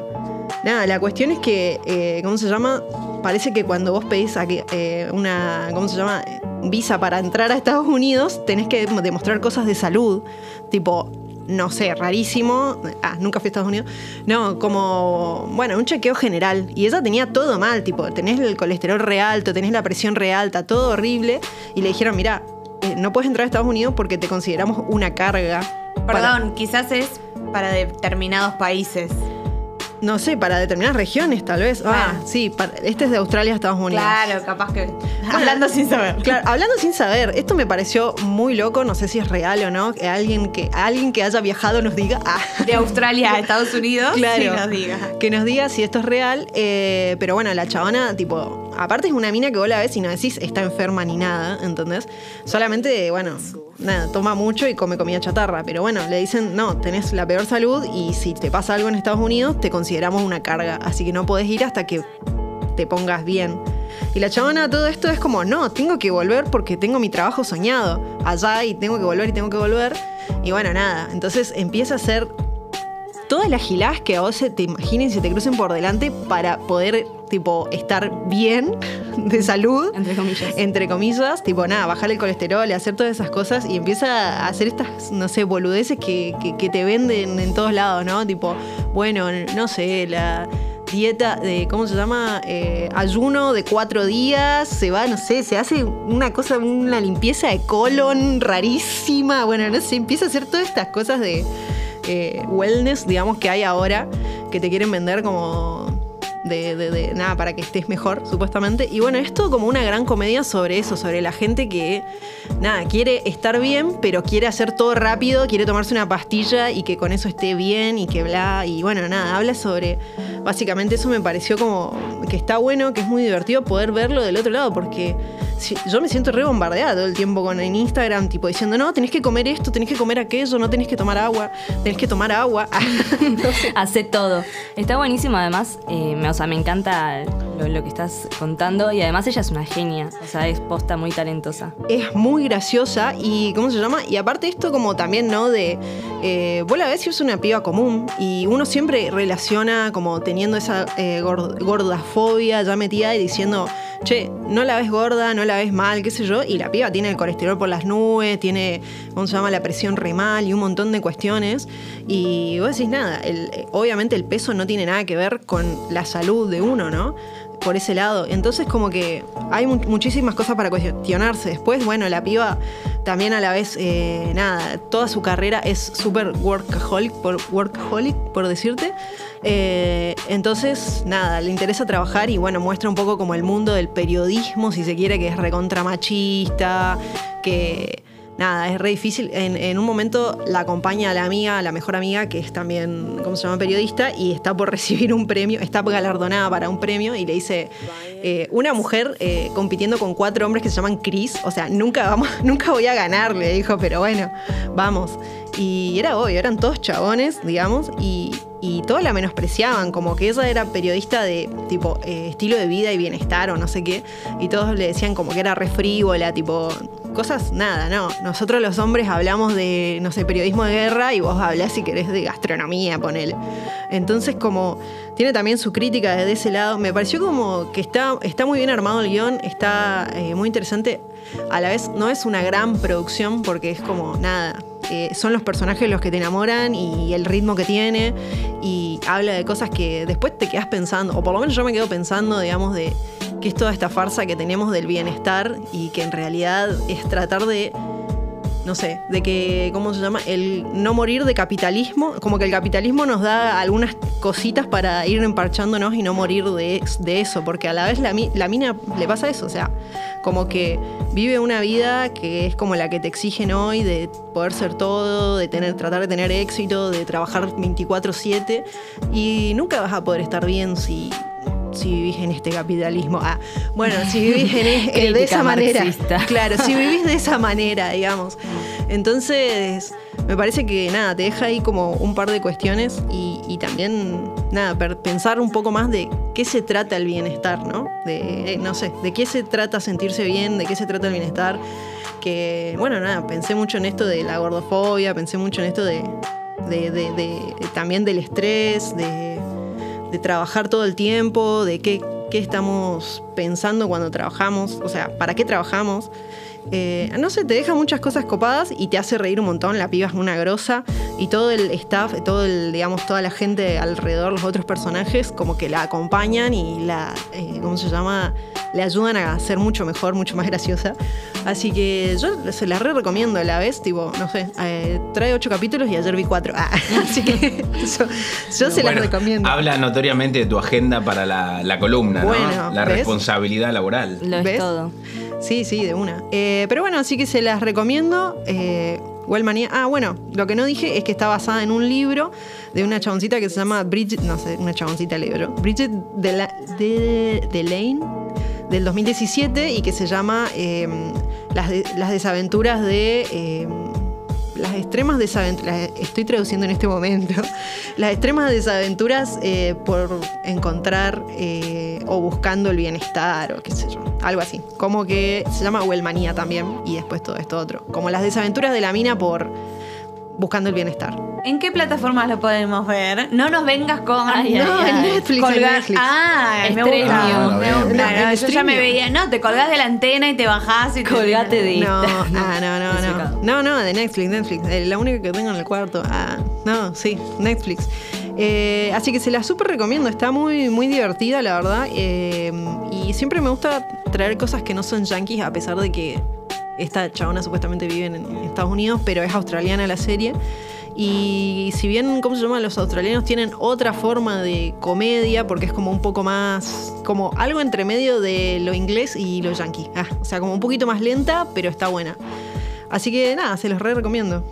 nada, la cuestión es que, eh, ¿cómo se llama? Parece que cuando vos pedís aquí, eh, una, ¿cómo se llama? Visa para entrar a Estados Unidos, tenés que demostrar cosas de salud, tipo, no sé, rarísimo. Ah, nunca fui a Estados Unidos. No, como, bueno, un chequeo general. Y ella tenía todo mal, tipo, tenés el colesterol re alto, tenés la presión re alta, todo horrible. Y le dijeron, mira, eh, no puedes entrar a Estados Unidos porque te consideramos una carga.
Perdón, quizás es para determinados países.
No sé, para determinadas regiones, tal vez. Ah, sí, para- este es de Australia a Estados Unidos.
Claro, capaz que. Hablando sin saber.
Claro, hablando sin saber, esto me pareció muy loco, no sé si es real o no, que alguien que, alguien que haya viajado nos diga, ah,
De Australia a Estados Unidos,
claro,
sí nos diga.
que nos diga si esto es real, eh, pero bueno, la chabona, tipo, aparte es una mina que vos la ves y no decís está enferma ni nada, ¿entendés? Solamente, bueno, nada, toma mucho y come comida chatarra, pero bueno, le dicen, no, tenés la peor salud y si te pasa algo en Estados Unidos, te consideramos una carga, así que no podés ir hasta que te pongas bien. Y la chabona todo esto es como, no, tengo que volver porque tengo mi trabajo soñado allá y tengo que volver y tengo que volver. Y bueno, nada, entonces empieza a hacer todas las giladas que a vos se te imaginen y se te crucen por delante para poder, tipo, estar bien de salud.
Entre comillas.
Entre comillas, tipo, nada, bajar el colesterol y hacer todas esas cosas y empieza a hacer estas, no sé, boludeces que, que- que te venden en todos lados, ¿no? Tipo, bueno, no sé, la dieta de, ¿cómo se llama? Eh, ayuno de cuatro días, se va, no sé, se hace una cosa, una limpieza de colon rarísima, bueno, no sé, empieza a hacer todas estas cosas de eh, wellness, digamos, que hay ahora, que te quieren vender como nada, para que estés mejor, supuestamente. Y bueno, esto como una gran comedia sobre eso, sobre la gente que, nada, quiere estar bien, pero quiere hacer todo rápido, quiere tomarse una pastilla y que con eso esté bien y que bla. Y bueno, nada, habla sobre, básicamente eso me pareció como que está bueno, que es muy divertido poder verlo del otro lado, porque yo me siento re bombardeada todo el tiempo con en Instagram, tipo diciendo, no, tenés que comer esto, tenés que comer aquello, no tenés que tomar agua, tenés que tomar agua. No sé.
Hace todo. Está buenísimo, además, eh, me, sea, me encanta lo, que estás contando y además ella es una genia, o sea, es posta muy talentosa.
es muy graciosa y ¿cómo se llama? Y aparte esto como también, ¿no? De, eh, vos la es una piba común y uno siempre relaciona como teniendo esa eh, gord- gordafobia ya metida y diciendo, che, no la ves gorda, no la ves mal, qué sé yo, y la piba tiene el colesterol por las nubes, tiene, ¿cómo se llama? La presión re mal y un montón de cuestiones y vos decís nada, eh, obviamente el peso no tiene nada que ver con la salud de uno, ¿no? Por ese lado. Entonces como que hay mu- muchísimas cosas para cuestionarse. Después, bueno, la piba también a la vez, eh, nada, toda su carrera es súper workaholic, por, workaholic, por decirte. Eh, entonces, nada, le interesa trabajar y bueno, muestra un poco como el mundo del periodismo, si se quiere, que es recontra machista, que nada, es re difícil. En, un momento la acompaña a la amiga, la mejor amiga, que es también, ¿cómo se llama? Periodista, y está por recibir un premio, está galardonada para un premio, y le dice, eh, una mujer eh, compitiendo con cuatro hombres que se llaman Chris, o sea, nunca, vamos, nunca voy a ganar, le dijo, pero bueno, vamos. Y era obvio, eran todos chabones, digamos, y, y todos la menospreciaban, como que ella era periodista de tipo eh, estilo de vida y bienestar o no sé qué, y todos le decían como que era re frívola, tipo cosas, nada, no. Nosotros los hombres hablamos de, no sé, periodismo de guerra y vos hablás si querés de gastronomía, ponele. Entonces como tiene también su crítica desde ese lado, me pareció como que está, está muy bien armado el guion, está eh, muy interesante. A la vez no es una gran producción porque es como nada, eh, son los personajes los que te enamoran y el ritmo que tiene y habla de cosas que después te quedas pensando, o por lo menos yo me quedo pensando, digamos, de que es toda esta farsa que tenemos del bienestar y que en realidad es tratar de, no sé, de que, ¿cómo se llama? El no morir de capitalismo, como que el capitalismo nos da algunas cositas para ir emparchándonos y no morir de, eso, porque a la vez la, la mina le pasa eso, o sea, como que vive una vida que es como la que te exigen hoy de poder ser todo, de tener, tratar de tener éxito, de trabajar 24/7 y nunca vas a poder estar bien si, si vivís en este capitalismo. Ah, bueno, si vivís en, es- eh, de esa manera.
marxista.
Claro, si vivís de esa manera, digamos. Entonces, me parece que nada, te deja ahí como un par de cuestiones y, y también, nada, pensar un poco más de qué se trata el bienestar, ¿no? De, eh, no sé, de qué se trata sentirse bien, de qué se trata el bienestar. Que, bueno, nada, pensé mucho en esto de la gordofobia, pensé mucho en esto de, de- de- de- también del estrés, de, de trabajar todo el tiempo, de qué, qué estamos pensando cuando trabajamos, o sea, para qué trabajamos. Eh, no sé, te deja muchas cosas copadas y te hace reír un montón. La piba es una grosa y todo el staff, todo el, digamos, toda la gente alrededor, los otros personajes, como que la acompañan y la, eh, ¿cómo se llama? Le ayudan a ser mucho mejor, mucho más graciosa. Así que yo se la re recomiendo a la vez, tipo, no sé, eh, trae ocho capítulos y ayer vi cuatro. Ah, así que yo, yo se las
Bueno,
recomiendo.
Habla notoriamente de tu agenda para la, la columna, La
¿ves?
responsabilidad laboral.
Lo es
¿Ves?
todo.
Sí, sí, de una. Eh, pero bueno, así que se las recomiendo. Eh. Ah, bueno, lo que no dije es que está basada en un libro de una chaboncita que se llama Bridget, no sé, una chaboncita libro, Bridget de, la, de, Delane del 2017 y que se llama eh, las, de- las desaventuras de eh, las extremas desaventuras, estoy traduciendo en este momento, las extremas desaventuras eh, por encontrar eh, o buscando el bienestar o qué sé yo, algo así. Como que se llama Wellmanía también y después todo esto otro. Como las desaventuras de la mina por buscando el bienestar.
¿En qué plataformas lo podemos ver? No nos vengas con.
Ay,
no,
ay,
en. Netflix, en Netflix.
Ah, me gusta.
Ah.
No, yo ya me veía. No, te colgás de la antena y te bajás y te-
Colgate de
No, ah, no, no,
Ese
no. No, no, de Netflix, Netflix. Eh, La única que tengo en el cuarto. Ah, no, sí, Netflix. Eh, así que se la súper recomiendo. Está muy, muy divertida, la verdad. Eh, y siempre me gusta traer cosas que no son yankees, a pesar de que esta chabona supuestamente vive en Estados Unidos, pero es australiana la serie. Y si bien, ¿cómo se llama? Los australianos tienen otra forma de comedia, porque es como un poco más, como algo entre medio de lo inglés y lo yankee. Ah, o sea, como un poquito más lenta, pero está buena. Así que nada, se los re recomiendo.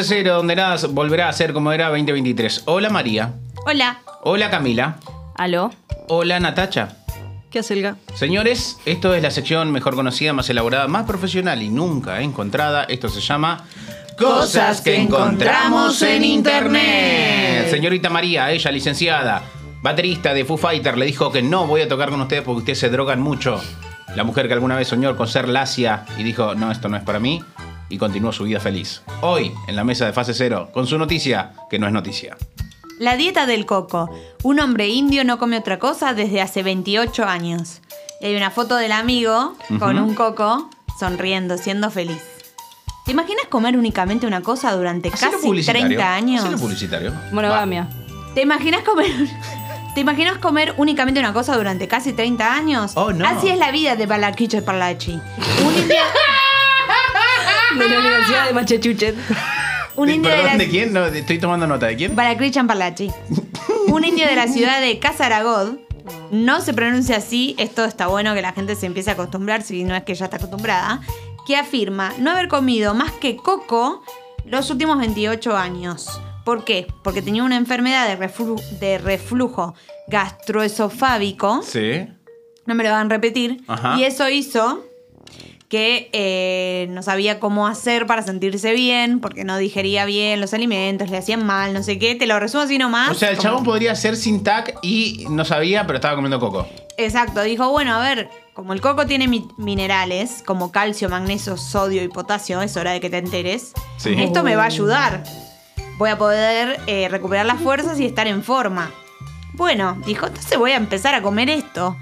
Fase cero, donde nada volverá a ser como era 2023. Hola María.
Hola.
Hola Camila.
¿Aló?
Hola Natacha.
¿Qué hace el ga?
Señores, esto es la sección mejor conocida, más elaborada, más profesional y nunca encontrada. Esto se llama Cosas que encontramos en Internet. Señorita María, ella licenciada, baterista de Foo Fighter, le dijo que no voy a tocar con ustedes porque ustedes se drogan mucho. La mujer que alguna vez soñó con ser lacia y dijo, no, esto no es para mí, y continuó su vida feliz. Hoy, en la mesa de fase cero, con su noticia, que no es noticia.
La dieta del coco. Un hombre indio no come otra cosa desde hace 28 años. Y hay una foto del amigo con un coco sonriendo, siendo feliz. ¿Te imaginas comer únicamente una cosa durante
Hacelo
casi
publicitario.
30 años?
Hacelo publicitario.
Monogamia.
¿Te imaginas comer ¿Te imaginas comer únicamente una cosa durante casi 30 años?
Oh, no.
Así es la vida de Balakiche Parlachi. Un indio,
De la Universidad de Machachuchet.
un indio de
¿Perdón,
la
de quién? No, estoy tomando nota. ¿De quién?
Balakichan Parlachi. Un indio de la ciudad de Casaragod. No se pronuncia así, esto está bueno que la gente se empiece a acostumbrar, si no es que ya está acostumbrada, que afirma no haber comido más que coco los últimos 28 años. ¿Por qué? Porque tenía una enfermedad de, reflu- de reflujo gastroesofábico,
Sí.
no me lo van a repetir,
Ajá.
y eso hizo que eh, no sabía cómo hacer para sentirse bien, porque no digería bien los alimentos, le hacían mal, no sé qué. Te lo resumo así nomás.
O sea, el
como-
chabón podría ser sin tac y no sabía, pero estaba comiendo coco.
Exacto, dijo, bueno, a ver, como el coco tiene mi- minerales, como calcio, magnesio, sodio y potasio, es hora de que te enteres,
Sí.
esto me va a ayudar. Voy a poder eh, recuperar las fuerzas y estar en forma. Bueno, dijo, entonces voy a empezar a comer esto.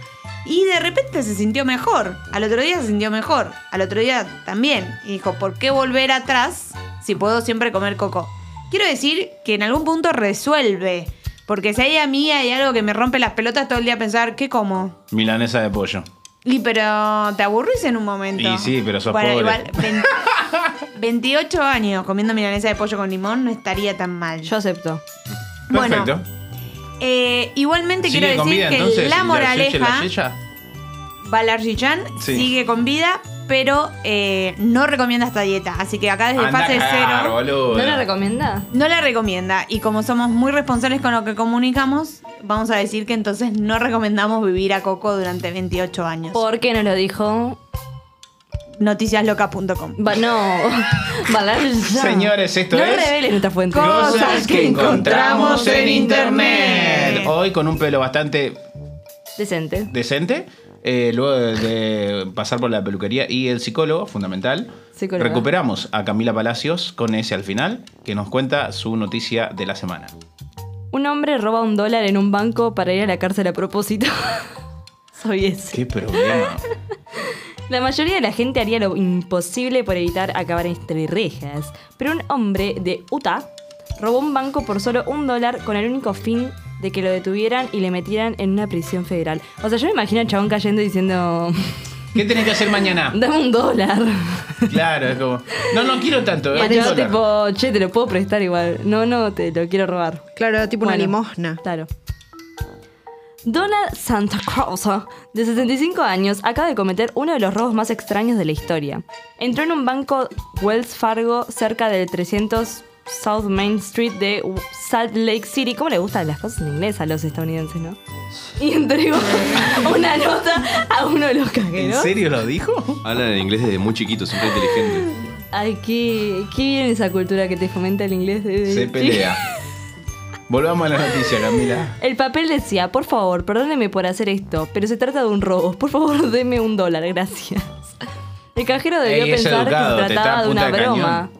Y de repente se sintió mejor. Al otro día se sintió mejor. Al otro día también. Y dijo, ¿por qué volver atrás si puedo siempre comer coco? Quiero decir que en algún punto resuelve. Porque si hay a mí hay algo que me rompe las pelotas todo el día pensar, ¿qué como?
Milanesa de pollo.
Y pero te aburrís en un momento.
Y sí, pero sos
bueno,
pobre.
igual 20 28 años comiendo milanesa de pollo con limón no estaría tan mal.
Yo acepto.
Bueno,
Perfecto.
Eh, igualmente
¿Sigue
quiero decir
vida
que
entonces?
la moraleja,
la Yeya? Sí.
sigue con vida, pero eh, no recomienda esta dieta. Así que acá desde
Anda
fase
cagar,
cero
boludo.
¿No la recomienda?
no la recomienda. Y como somos muy responsables con lo que comunicamos, vamos a decir que entonces no recomendamos vivir a Coco durante 28 años.
¿Por qué no lo dijo?
Noticiasloca.com.
Va- no.
Señores, esto
no
es-
reveles nuestra fuente.
Cosas que encontramos en internet. Hoy con un pelo bastante
Decente.
decente. eh, luego de, de pasar por la peluquería y el psicólogo, fundamental,
Psicóloga.
recuperamos a Camila Palacios con ese al final, que nos cuenta su noticia de la semana.
Un hombre roba un dólar en un banco para ir a la cárcel a propósito. Soy ese.
¿Qué problema?
La mayoría de la gente haría lo imposible por evitar acabar entre rejas. Pero un hombre de Utah robó un banco por solo un dólar con el único fin de que lo detuvieran y le metieran en una prisión federal. O sea, yo me imagino al chabón cayendo diciendo,
¿Qué tenés que hacer mañana?
dame un dólar.
Claro, es como. No, no quiero tanto,
Y
¿eh? dólar.
tipo, che, te lo puedo prestar igual. No, no, te lo quiero robar.
Claro, tipo una limosna.
Claro. Donald Santa Cruz, de 65 años, acaba de cometer uno de los robos más extraños de la historia. Entró en un banco Wells Fargo cerca del 300 South Main Street de Salt Lake City. ¿Cómo le gustan las cosas en inglés a los estadounidenses, no? Y entregó una nota a uno de los
¿En
cajeros.
serio lo dijo?
Hablan en inglés desde muy chiquito, siempre inteligente.
Ay, qué, qué bien esa cultura que te fomenta el inglés. desde
Se
chico.
pelea. Volvamos a la noticia, Camila.
El papel decía, por favor, perdóneme por hacer esto, pero se trata de un robo. Por favor, deme un dólar, gracias. El cajero debió
Ey,
pensar
educado,
que se trataba de una
de
broma.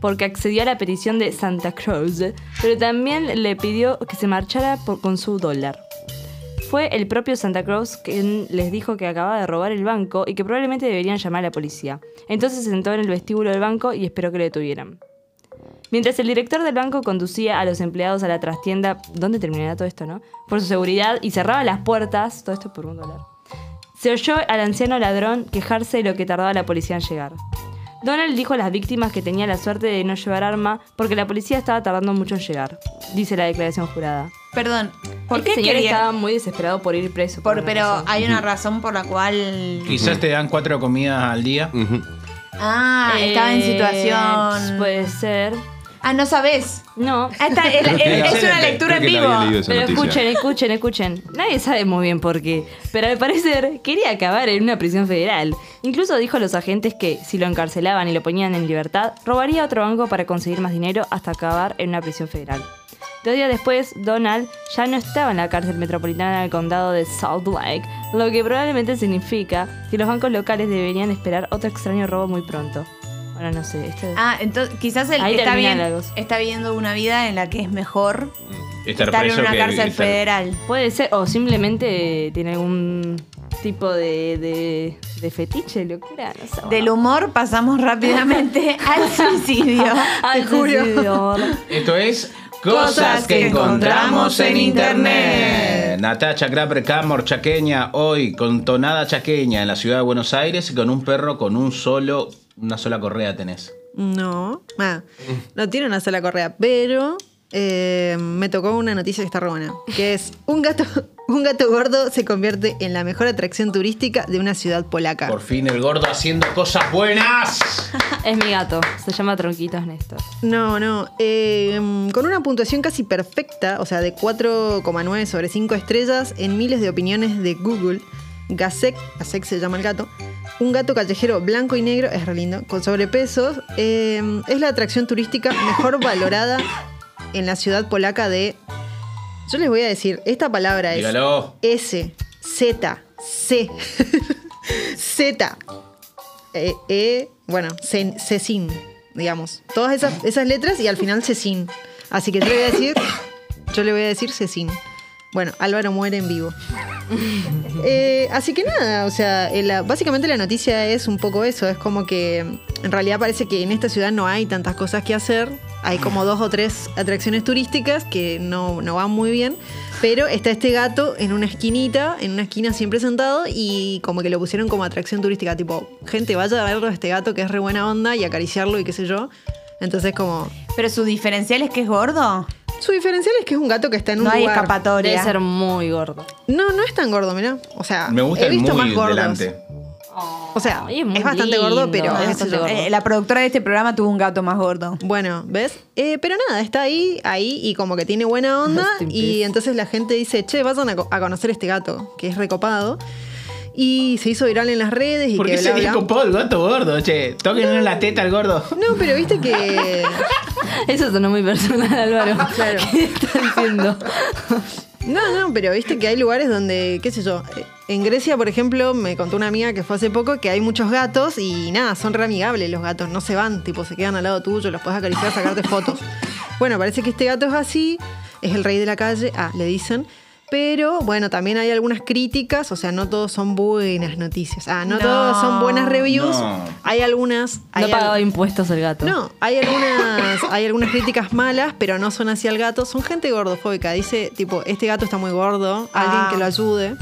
Porque accedió a la petición de Santa Cruz, pero también le pidió que se marchara por- con su dólar. Fue el propio Santa Cruz quien les dijo que acababa de robar el banco y que probablemente deberían llamar a la policía. Entonces se sentó en el vestíbulo del banco y esperó que lo detuvieran. Mientras el director del banco conducía a los empleados a la trastienda, ¿dónde terminará todo esto, no? Por su seguridad y cerraba las puertas, todo esto por un dólar. Se oyó al anciano ladrón quejarse de lo que tardaba la policía en llegar. Donald dijo a las víctimas que tenía la suerte de no llevar arma porque la policía estaba tardando mucho en llegar, dice la declaración jurada.
Perdón, ¿por
Este
qué
señor
quería?
estaba muy desesperado por ir preso.
Por- pero
razón.
hay una razón por la cual.
Quizás te dan cuatro comidas al día.
Ah, estaba en
Eh,
situación.
Puede ser.
Ah, no sabes.
No.
Esta es, es una lectura en vivo.
Pero
noticia.
escuchen, escuchen, escuchen. Nadie sabe muy bien por qué. Pero al parecer quería acabar en una prisión federal. Incluso dijo a los agentes que si lo encarcelaban y lo ponían en libertad, robaría otro banco para conseguir más dinero hasta acabar en una prisión federal. Dos días después, Donald ya no estaba en la cárcel metropolitana del condado de Salt Lake, lo que probablemente significa que los bancos locales deberían esperar otro extraño robo muy pronto. Bueno, no sé. Esto...
Ah, entonces quizás él
Ahí
está, bien, está viviendo una vida en la que es mejor
Estar,
estar en una cárcel
estar-
federal.
Puede ser, o simplemente tiene algún tipo de, de, de fetiche, locura, no sé.
Del humor pasamos rápidamente al suicidio. Juro.
suicidio.
Esto es Cosas que encontramos en internet. Natacha Graper Camor, chaqueña, hoy con tonada chaqueña en la ciudad de Buenos Aires y con un perro con un solo, una sola correa tenés.
No, ah, no tiene una sola correa, pero eh, me tocó una noticia que está re buena, que es un gato, un gato gordo se convierte en la mejor atracción turística de una ciudad polaca.
Por fin el gordo haciendo cosas buenas.
Es mi gato, se llama Tronquitos Néstor.
No, no, eh, con una puntuación casi perfecta, o sea, de 4,9 sobre 5 estrellas en miles de opiniones de Google, Gasek, Gasek se llama el gato, un gato callejero blanco y negro, es re lindo, con sobrepeso, eh, es la atracción turística mejor valorada en la ciudad polaca de... Yo les voy a decir, esta palabra es
Dígalo.
S, Z, C, Z, E, E, bueno, Cecin, digamos. Todas esas, esas letras y al final Cecin. Así que yo le voy a decir, yo le voy a decir Cecin. Bueno, Álvaro muere en vivo. Eh, así que nada, o sea, eh, básicamente la noticia es un poco eso, es como que en realidad parece que en esta ciudad no hay tantas cosas que hacer hay como dos o tres atracciones turísticas que no, no van muy bien. Pero está este gato en una esquinita, en una esquina siempre sentado, y como que lo pusieron como atracción turística, tipo, gente, vaya a verlo a este gato que es re buena onda y acariciarlo y qué sé yo. Entonces como.
Pero su diferencial es que es gordo.
Su diferencial es que es un gato que está en un
No hay
lugar-
escapatoria.
Debe ser muy gordo.
No, no es tan gordo, mirá. O sea,
Me gusta
he
el
visto
muy
más gordos.
delante.
O sea,
Ay, es muy
es bastante gordo, pero
es bastante gordo.
Eh, la productora de este programa tuvo un gato más gordo.
Bueno, ¿ves? Eh, pero nada, está ahí, ahí y como que tiene buena onda.
Rest in
y entonces la gente dice, che, vayan a, co- a conocer este gato, que es recopado. Y se hizo viral en las redes y
¿Por
que
qué
bla.
copado el gato gordo, che? Tóquenle la teta al gordo.
No, pero viste que.
Eso sonó muy personal, Álvaro.
Claro.
¿Qué estás diciendo?
No, no, pero viste que hay lugares donde, qué sé yo, en Grecia, por ejemplo, me contó una amiga que fue hace poco que hay muchos gatos y nada, son re amigables los gatos, no se van, tipo, se quedan al lado tuyo, los puedes acariciar, sacarte fotos. Bueno, parece que este gato es así, es el rey de la calle, ah, le dicen. Pero bueno, también hay algunas críticas, o sea, no todos son buenas noticias. Ah, no,
No,
todos son buenas reviews.
no.
Hay algunas.
No
hay al-
pagaba impuestos el gato.
no, hay algunas, hay algunas críticas malas, pero no son hacia el gato. Son gente gordofóbica. Dice, tipo, este gato está muy gordo, alguien
Ah.
que lo ayude.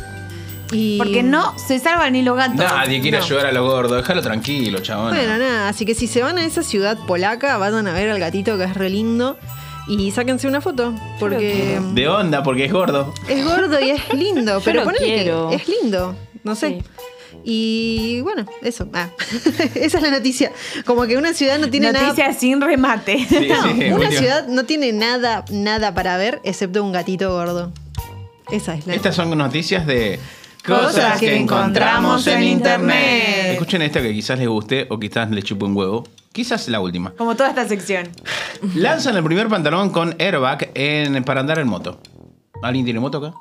Y,
Porque no se salvan ni los gatos.
Nadie quiere
No.
ayudar a los gordos. Déjalo tranquilo, chabón.
Bueno, nada, así que si se van a esa ciudad polaca, vayan a ver al gatito que es re lindo y sáquense una foto. Porque
De onda, porque es gordo.
es gordo y es lindo, pero ponele que
quiero.
es lindo. No sé.
Sí.
Y bueno, eso. Ah. Esa es la noticia. Como que una ciudad no tiene nada.
Noticias sin remate.
Sí,
No,
sí,
una ciudad no tiene nada, nada para ver excepto un gatito gordo. Esa es la.
Estas son noticias de
Cosas que encontramos en internet.
Escuchen esta que quizás les guste o quizás les chupe un huevo. Quizás la última.
Como toda esta sección.
Lanzan el primer pantalón con airbag en, para andar en moto. ¿Alguien tiene moto acá?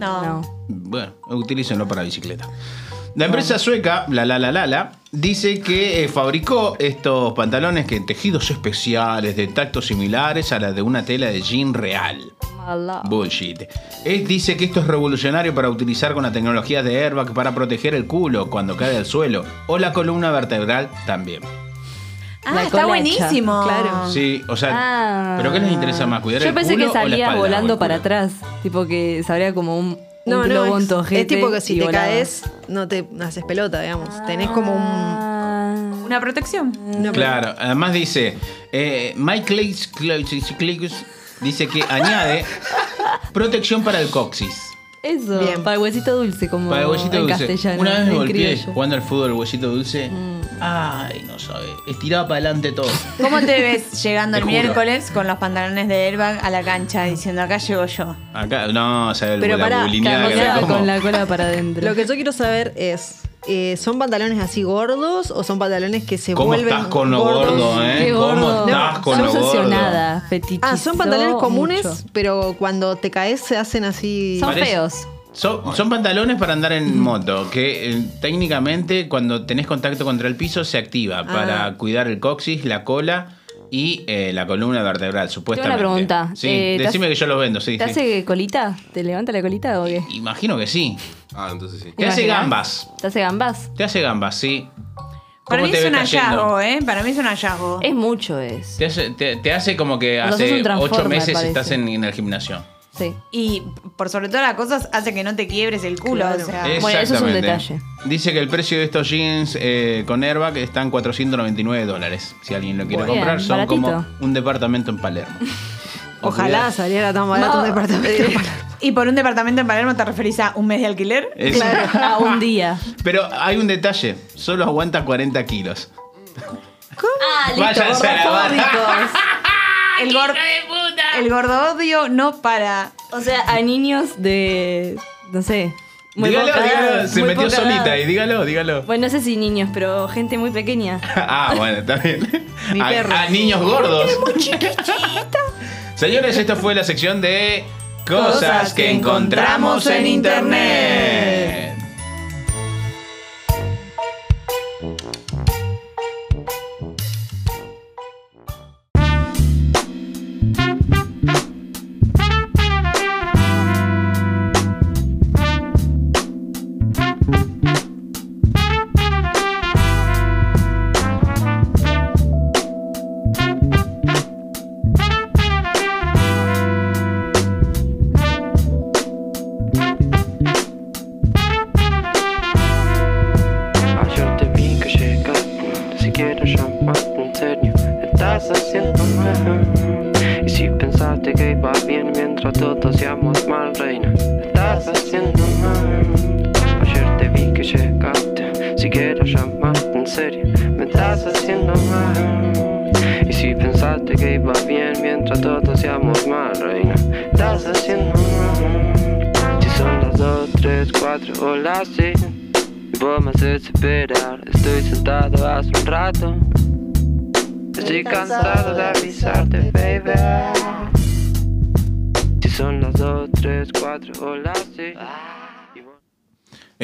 No.
No.
Bueno, utilícenlo para bicicleta. La empresa sueca, la la la la la, dice que eh, fabricó estos pantalones que en tejidos especiales de tacto similares a la de una tela de jean real.
Mala.
Bullshit. Él dice que esto es revolucionario para utilizar con la tecnología de airbag para proteger el culo cuando cae al suelo o la columna vertebral también.
Ah, está buenísimo.
claro.
Sí, o sea,
Ah.
¿pero qué les interesa más? ¿Cuidar
Yo
el
pensé
culo
que
espalda el
volando para atrás. Tipo que sabría como un, un
No, no, es, es tipo que si te caes, no te haces pelota, digamos. Tenés como un.
Ah.
Una protección.
una-
Claro, además dice, eh, Mike Cleis dice que añade protección para el coxis.
Eso,
Bien.
para el huesito dulce, como
Para el huesito
en
dulce.
castellano.
Una vez me golpeé
criollo. Mm.
jugando al fútbol, el huesito dulce. Ay, no sabe. Estiraba para adelante todo.
¿Cómo te ves llegando
Te
el
juro.
miércoles con los pantalones de airbag a la cancha diciendo acá llego yo?
Acá, no, o sea, el-
Pero
la
pará,
bulineada que como.
con la cola para adentro.
Lo que yo quiero saber es. Eh, ¿Son pantalones así gordos o son pantalones que se
¿Cómo
vuelven
estás con lo
gordos?
gordo, eh?
Qué
¿Cómo
gordo.
estás con
Soy
lo gordo?
obsesionada, fetichizó
Ah, son pantalones comunes,
mucho.
pero cuando te caes se hacen así.
Son
Parece-
feos.
Son, son pantalones para andar en moto, que eh, técnicamente cuando tenés contacto contra el piso se activa
Ah.
para cuidar el coxis, la cola y eh, la columna vertebral, supuestamente.
pregunta.
Sí,
Eh, ¿te
decime
hace-
que yo los vendo, sí.
¿Te
sí.
hace colita? ¿Te levanta la colita o qué?
Imagino que sí.
Ah, entonces sí.
Te hace gambas.
¿Te hace gambas?
Te hace gambas, sí.
Para
¿Cómo
mí es un hallazgo, ¿eh? Para mí es un hallazgo.
Es mucho es.
Te hace, te- te hace como que hace ocho meses
parece.
estás en, en el gimnasio.
Sí.
Y por sobre todas las cosas hace que no te quiebres el culo.
Claro.
O sea,
Bueno, eso es un detalle.
Dice que el precio de estos jeans eh, con airbag están 499 dólares. Si alguien lo quiere
Bien,
comprar, son
baratito.
como un departamento en Palermo.
Ojalá saliera tan barato un departamento.
eh,
y por un departamento en Palermo te referís a un mes de alquiler.
Es-
Ah, un día.
Pero hay un detalle, solo aguanta 40 kilos.
Ah, listo,
Váyanse a la.
El, gor- el gordo odio no para.
O sea, a niños de. No sé. Muy
dígalo,
poca
dígalo, se
muy
metió solita
edad.
ahí, dígalo, dígalo.
Bueno, no sé si niños, pero gente muy pequeña.
ah, bueno, está bien.
Mi
a,
perro.
a niños gordos. Señores, esta fue la sección de cosas que encontramos en internet.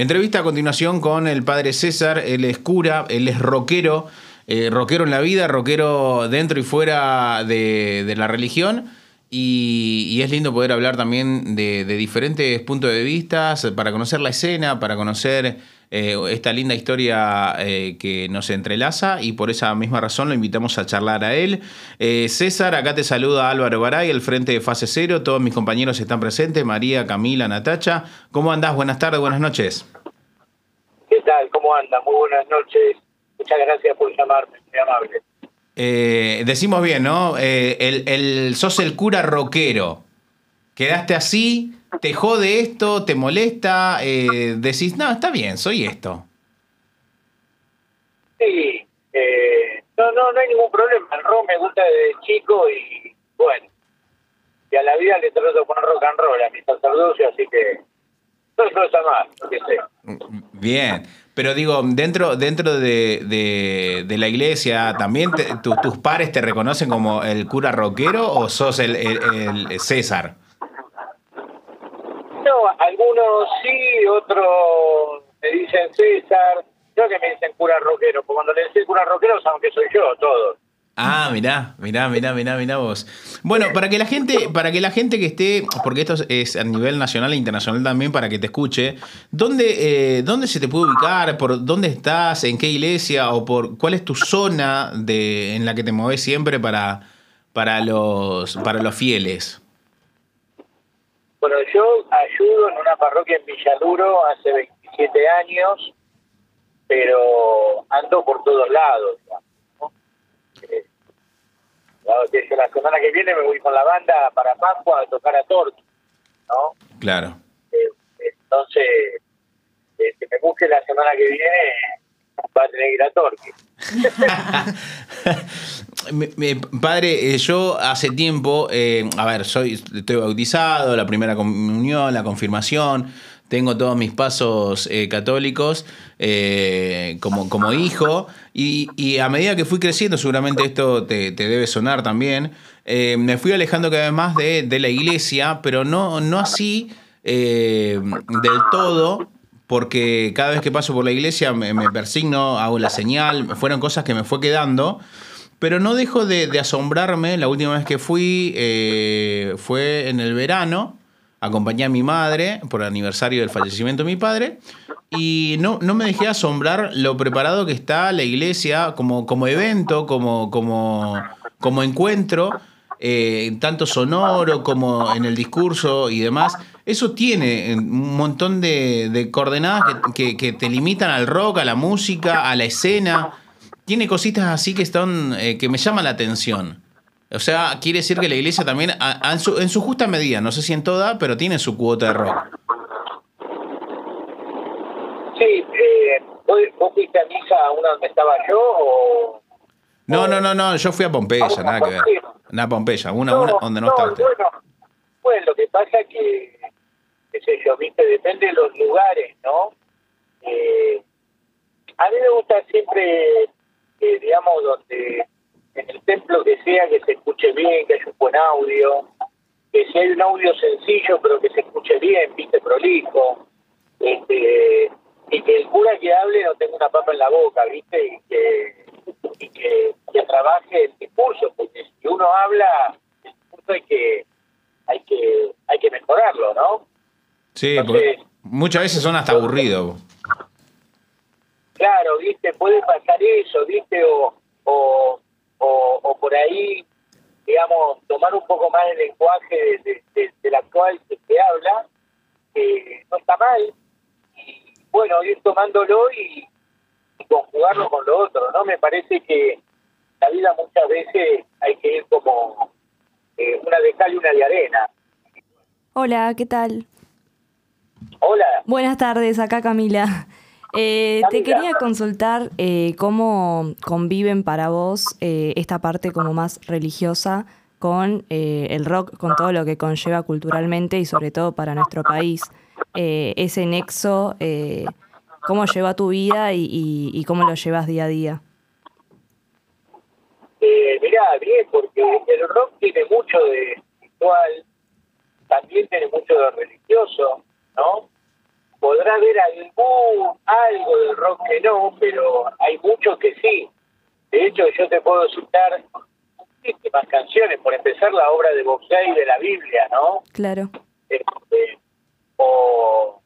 Entrevista a continuación con el padre César. Él es cura, él es rockero. eh, rockero en la vida, rockero dentro y fuera de, de la religión. Y, y es lindo poder hablar también de, de diferentes puntos de vista para conocer la escena, para conocer eh, esta linda historia eh, que nos entrelaza y por esa misma razón lo invitamos a charlar a él. Eh, César, acá te saluda Álvaro Garay, el frente de fase cero. Todos mis compañeros están presentes, María, Camila, Natacha. ¿Cómo andás? Buenas tardes, buenas noches.
¿Qué tal? ¿Cómo anda? Muy buenas noches. Muchas gracias por llamarme, muy amable.
Eh, decimos bien, ¿no? Eh, el, el- sos el cura rockero. Quedaste así, te jode esto, te molesta, eh, decís, no, está bien, soy esto.
Sí, eh, no, no, no hay ningún problema. El rock me gusta desde chico y bueno, y a la vida le trato poner rock and roll a mi sacerdocio, así que no hay cosa más, lo que sé.
Bien, pero digo, dentro, dentro de, de- la iglesia, ¿también te- tu- tus pares te reconocen como el cura rockero o sos el, el- César?
No, algunos sí, otros me dicen César, yo que me dicen cura rockero, porque cuando le decís cura rockero saben que soy yo, todos.
Ah, mirá, mirá, mirá, mirá, mirá vos. Bueno, para que la gente, para que la gente que esté, porque esto es- a nivel nacional e internacional también, para que te escuche, ¿dónde, eh, dónde se te puede ubicar? ¿Por dónde estás? ¿En qué iglesia? ¿O por cuál es tu zona de, en la que te mueves siempre para, para los, para los fieles?
Bueno, yo ayudo en una parroquia en Villaduro hace 27 años, pero ando por todos lados. digamos, ¿no? Eh, dado que yo la semana que viene me voy con la banda para Pascua a tocar a Torque, ¿no?
Claro.
Eh, entonces, eh, que me busque la semana que viene va a tener que ir a Torque.
Mi- mi- padre, eh, yo hace tiempo, eh, a ver, soy, estoy bautizado, la primera comunión, la confirmación, tengo todos mis pasos eh, católicos eh, como, hijo, y, a medida que fui creciendo, seguramente esto te, debe sonar también, eh, me fui alejando cada vez más de, la iglesia, pero no, no así del todo, porque cada vez que paso por la iglesia me, persigno, hago la señal, fueron cosas que me fue quedando. Pero no dejo de, asombrarme. La última vez que fui fue en el verano. Acompañé a mi madre por el aniversario del fallecimiento de mi padre. Y no, no me dejé asombrar lo preparado que está la iglesia como, como evento, como, como, como encuentro, eh, tanto sonoro como en el discurso y demás. Eso tiene eh, un montón de, de coordenadas que, que- que te limitan al rock, a la música, a la escena tiene cositas así que están eh, que me llaman la atención. O sea, quiere decir que la iglesia también, a- a- en, su, en su justa medida, no sé si en toda, pero tiene su cuota de rock.
Sí, eh, ¿vos, fuiste a misa a una donde estaba yo o...?
No, no, no, no, yo fui a Pompeya, nada que ver. Nada, Pompeya, una, una donde no, estaba usted.
Bueno, bueno, lo que pasa que, qué sé yo, viste, depende de los lugares, ¿no? Eh, a mí me gusta siempre, eh, digamos, donde en el templo que sea, que se escuche bien, que haya un buen audio, que si hay un audio sencillo, pero que se escuche bien, viste, prolijo, este, y que el cura que hable no tenga una papa en la boca, viste, y que, y que, que trabaje el discurso, porque si uno habla, el discurso hay que, hay que, hay que mejorarlo, ¿no?
Sí, porque muchas veces son hasta aburridos.
Claro, viste, puede pasar eso, viste, o, o, o, o por ahí, digamos, tomar un poco más el lenguaje de, de- de- del actual que se habla, que no está mal, y bueno, ir tomándolo y, y conjugarlo con lo otro, ¿no? Me parece que la vida muchas veces hay que ir como eh, una de cal y una de arena.
Hola, ¿qué tal?
Hola.
Buenas tardes, acá Camila. Eh, te quería consultar eh, cómo conviven para vos eh, esta parte como más religiosa con eh, el rock, con todo lo que conlleva culturalmente y sobre todo para nuestro país. Eh, ese nexo, eh, cómo lleva tu vida y, y- y cómo lo llevas día a día.
Eh, mirá, bien, porque el rock tiene mucho de espiritual, también tiene mucho de religioso, ¿no? Podrá haber algún, algo del rock que no, pero hay muchos que sí. De hecho, yo te puedo citar muchísimas canciones, por empezar la obra de Bob Gay de la Biblia, ¿no?
Claro.
Este, o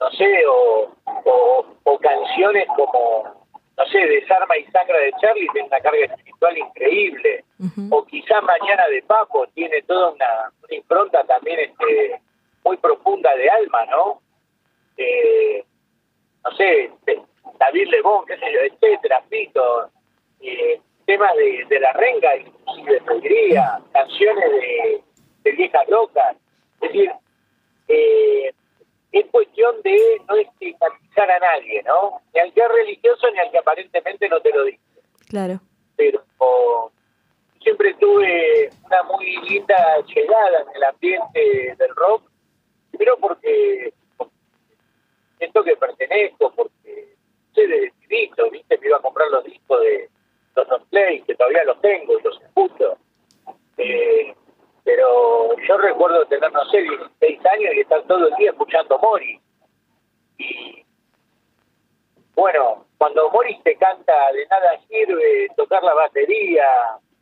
no sé, o, o, o canciones como, no sé, Desarma y Sangra de Charlie tiene una carga espiritual increíble, o quizá Mañana de Papo tiene toda una, una impronta también este, muy profunda de alma, ¿no? Eh, no sé, de- David Lebón, qué sé yo, etcétera, Pito, eh, temas de, de la renga, inclusive diría, canciones de, de viejas locas, es decir, eh, es cuestión de no estigmatizar a nadie, ¿no? Ni al que es religioso ni al que aparentemente no te lo dice.
Claro.
Pero oh, siempre tuve una muy linda llegada en el ambiente del rock, pero porque siento que pertenezco, porque sé de chiquito, ¿viste? Me iba a comprar los discos de los on play, que todavía los tengo y los escucho. Eh, pero yo recuerdo tener, no sé, 16 años y estar todo el día escuchando Mori. Y bueno, cuando Morris te canta de nada sirve tocar la batería,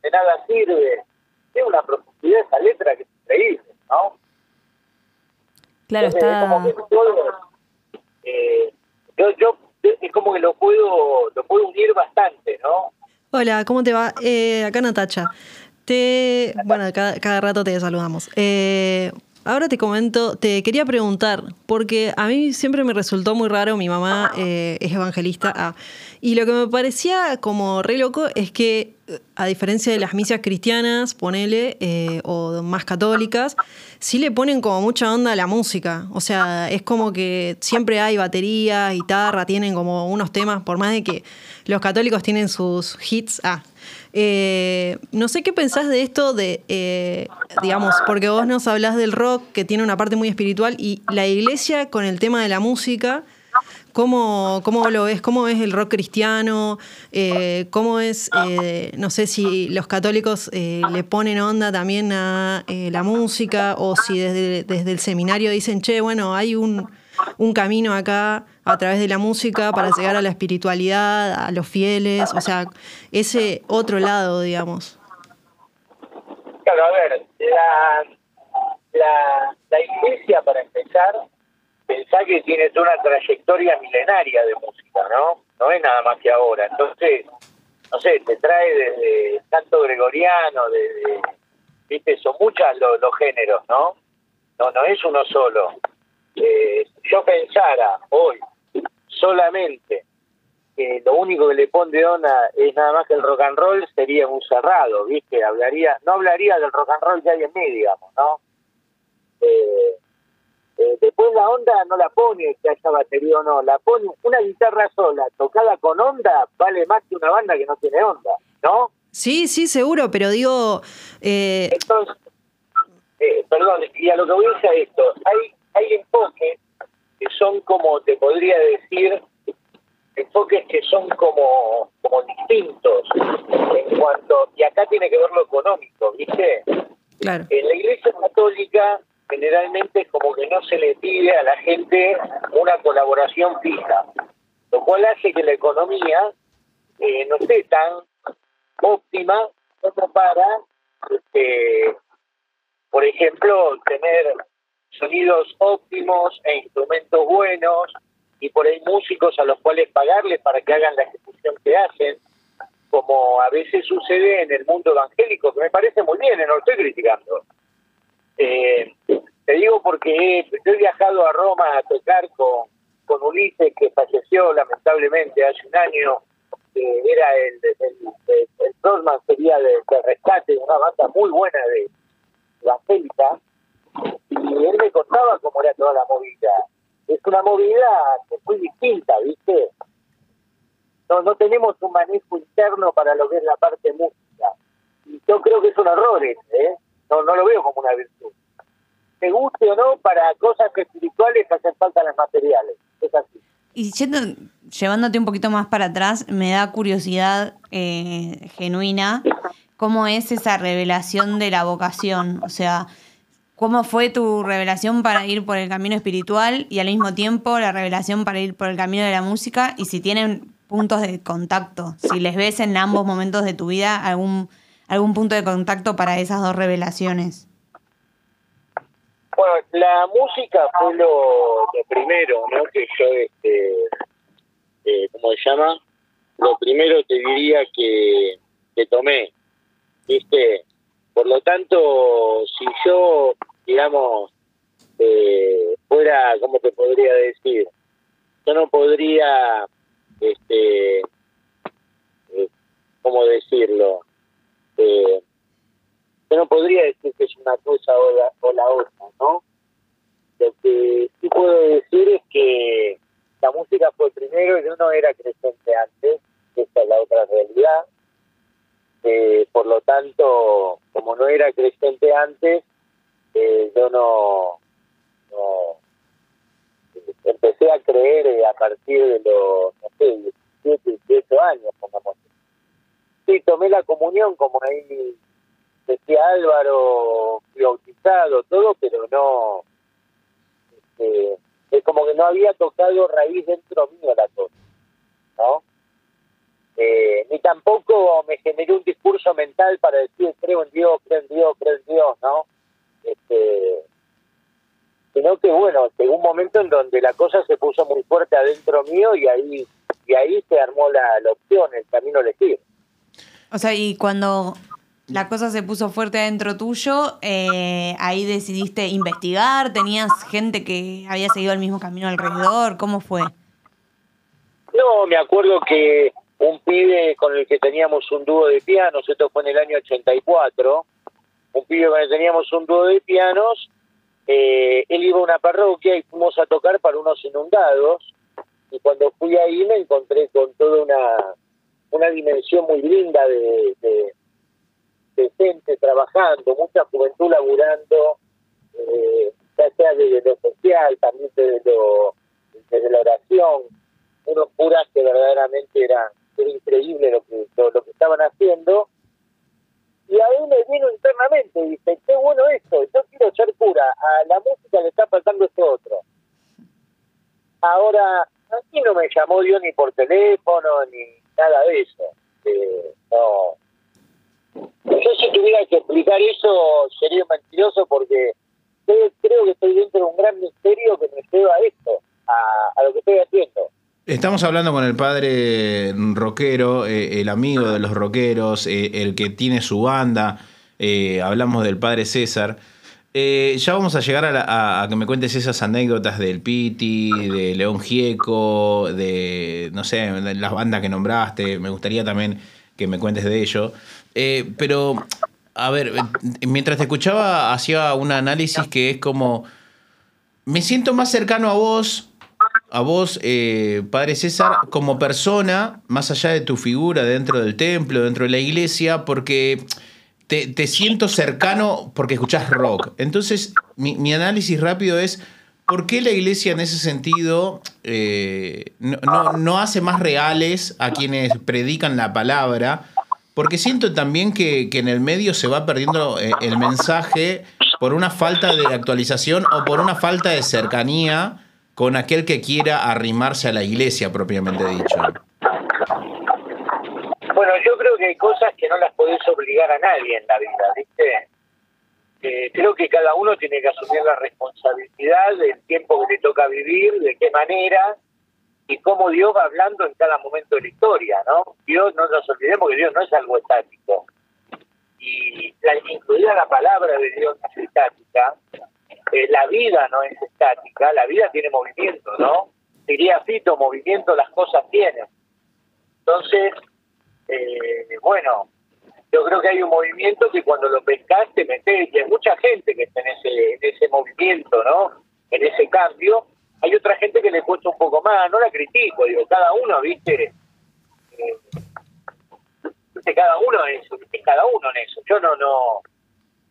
de nada sirve, tiene una profundidad esa letra que es increíble, ¿no?
Claro,
Entonces,
está...
como que todo, eh, yo, yo es como que lo puedo, lo puedo unir bastante, ¿no?
Hola, ¿cómo te va? Eh, acá Natacha. Te, bueno, cada, cada rato te saludamos. Eh, ahora te comento, te quería preguntar, porque a mí siempre me resultó muy raro, mi mamá eh, es evangelista, ah, y lo que me parecía como re loco es que, eh, a diferencia de las misas cristianas, ponele, eh, o más católicas, sí le ponen como mucha onda a la música. O sea, es como que siempre hay batería, guitarra, tienen como unos temas, por más de que los católicos tienen sus hits. Ah, eh, no sé qué pensás de esto de, eh, digamos, porque vos nos hablás del rock que tiene una parte muy espiritual y la iglesia con el tema de la música. ¿Cómo, ¿Cómo lo ves? ¿Cómo es el rock cristiano? Eh, ¿Cómo es, no sé si los católicos le ponen onda también a la música o si desde, desde el seminario dicen, che, bueno, hay un, un camino acá a través de la música para llegar a la espiritualidad, a los fieles, o sea, ese otro lado, digamos.
Claro, a ver, la, la, la iglesia, para empezar, pensá que tiene toda una trayectoria milenaria de música, ¿no? No es nada más que ahora. Entonces, no sé, te trae desde canto gregoriano, desde, viste, son muchas los, los géneros, ¿no? No, no es uno solo. Eh, yo pensara hoy solamente que lo único que le pone onda es nada más que el rock and roll, sería un cerrado, ¿viste? Hablaría, no hablaría del rock and roll que hay en mí, digamos, ¿no? Eh, eh, después la onda no la pone que haya batería o no, la pone una guitarra sola, tocada con onda, vale más que una banda que no tiene onda, ¿no?
Sí, sí, seguro, pero digo, eh,
Entonces, eh, perdón, y a lo que voy a decir es esto, hay, hay enfoques que son como, te podría decir, enfoques que son como, como distintos en cuanto, y acá tiene que ver lo económico, ¿viste?
claro.
En la iglesia católica generalmente es como que no se le pide a la gente una colaboración fija, lo cual hace que la economía eh, no esté tan óptima como para, este, por ejemplo, tener sonidos óptimos e instrumentos buenos y por ahí músicos a los cuales pagarles para que hagan la ejecución que hacen, como a veces sucede en el mundo evangélico, que me parece muy bien, no lo estoy criticando. Eh, te digo porque yo he viajado a Roma a tocar con, con Ulises, que falleció lamentablemente hace un año, que era el, el, el, el sería de, de Rescate, una banda muy buena de evangélica, y él me contaba cómo era toda la movida. Es una movida que es muy distinta, ¿viste? No, no tenemos un manejo interno para lo que es la parte música. Y yo creo que es un error ese, ¿eh? No, no lo veo como una virtud. Te guste o no, para cosas espirituales hacen falta las materiales. Es así.
Y yendo- llevándote un poquito más para atrás, me da curiosidad eh, genuina cómo es esa revelación de la vocación. O sea, cómo fue tu revelación para ir por el camino espiritual y al mismo tiempo la revelación para ir por el camino de la música y si tienen puntos de contacto, si les ves en ambos momentos de tu vida algún, algún punto de contacto para esas dos revelaciones.
Bueno, la música fue lo, primero, ¿no? Que yo, este, eh, ¿cómo se llama? Lo primero te diría que, que tomé, ¿viste? Por lo tanto, si yo, digamos, eh, fuera, ¿cómo te podría decir? Yo no podría, este, eh, ¿cómo decirlo? Eh, yo no podría decir que es una cosa o la, o la otra, ¿no? Lo que sí puedo decir es que la música fue primero y yo no era creyente antes, esa es la otra realidad. Eh, por lo tanto, como no era creyente antes, eh, yo no, no empecé a creer eh, a partir de los, no sé, 17, 18 años, pongamos. Sí, tomé la comunión como ahí decía Álvaro, bautizado, todo, pero no, este, es como que no había tocado raíz dentro mío la cosa, ¿no? Eh, ni tampoco me generé un discurso mental para decir creo en Dios, creo en Dios, creo en Dios, ¿no? Este, sino que bueno, llegó un momento en donde la cosa se puso muy fuerte adentro mío y ahí y ahí se armó la, la opción, el camino a elegir.
O sea, y cuando la cosa se puso fuerte adentro tuyo, eh, ahí decidiste investigar, tenías gente que había seguido el mismo camino alrededor, ¿cómo fue?
No, me acuerdo que un pibe con el que teníamos un dúo de pianos, esto fue en el año 84, un pibe con el que teníamos un dúo de pianos, eh, él iba a una parroquia y fuimos a tocar para unos inundados, y cuando fui ahí me encontré con toda una, una dimensión muy linda de, gente trabajando, mucha juventud laburando, eh, ya sea desde lo social, también desde, lo, desde la oración, unos curas que verdaderamente eran era increíble lo que lo, que estaban haciendo. Y a me vino internamente dice qué bueno esto yo quiero ser cura a la música le está faltando este otro ahora a mí no me llamó Dios ni por teléfono ni nada de eso Eh, no. Yo si tuviera que explicar eso sería mentiroso porque creo, que estoy dentro de un gran misterio que me lleva a esto a lo que estoy haciendo
Estamos hablando con el padre rockero, eh, el amigo de los rockeros, eh, el que tiene su banda. eh, hablamos del padre César. Ya vamos a llegar a, que me cuentes esas anécdotas del Piti, de León Gieco, de, no sé, las bandas que nombraste. Me gustaría también que me cuentes de ello. Pero, a ver, mientras te escuchaba, hacía un análisis que es como, me siento más cercano a vos a vos, eh, Padre César, como persona, más allá de tu figura dentro del templo, dentro de la iglesia, porque te, siento cercano porque escuchás rock. Entonces, mi, análisis rápido es, ¿por qué la iglesia en ese sentido eh, no, hace más reales a quienes predican la palabra? Porque siento también que, que en el medio se va perdiendo eh, el mensaje por una falta de actualización o por una falta de cercanía con aquel que quiera arrimarse a la iglesia propiamente dicho.
Bueno, yo creo que hay cosas que no las podés obligar a nadie en la vida, ¿viste? Eh, creo que cada uno tiene que asumir la responsabilidad del tiempo que le toca vivir, de qué manera y cómo Dios va hablando en cada momento de la historia, ¿no? Dios, no nos olvidemos que Dios no es algo estático. Y la, incluida la palabra de Dios es estática, la vida no es estática, la vida tiene movimiento, ¿no? diría Fito, movimiento las cosas tienen. Entonces, eh, bueno, yo creo que hay un movimiento que cuando lo pescas te metes, y hay mucha gente que está en ese, en ese movimiento, ¿no? En ese cambio. Hay otra gente que le cuesta un poco más, no la critico, digo, cada uno, viste, eh, cada uno es, es cada uno en eso. Yo no, no,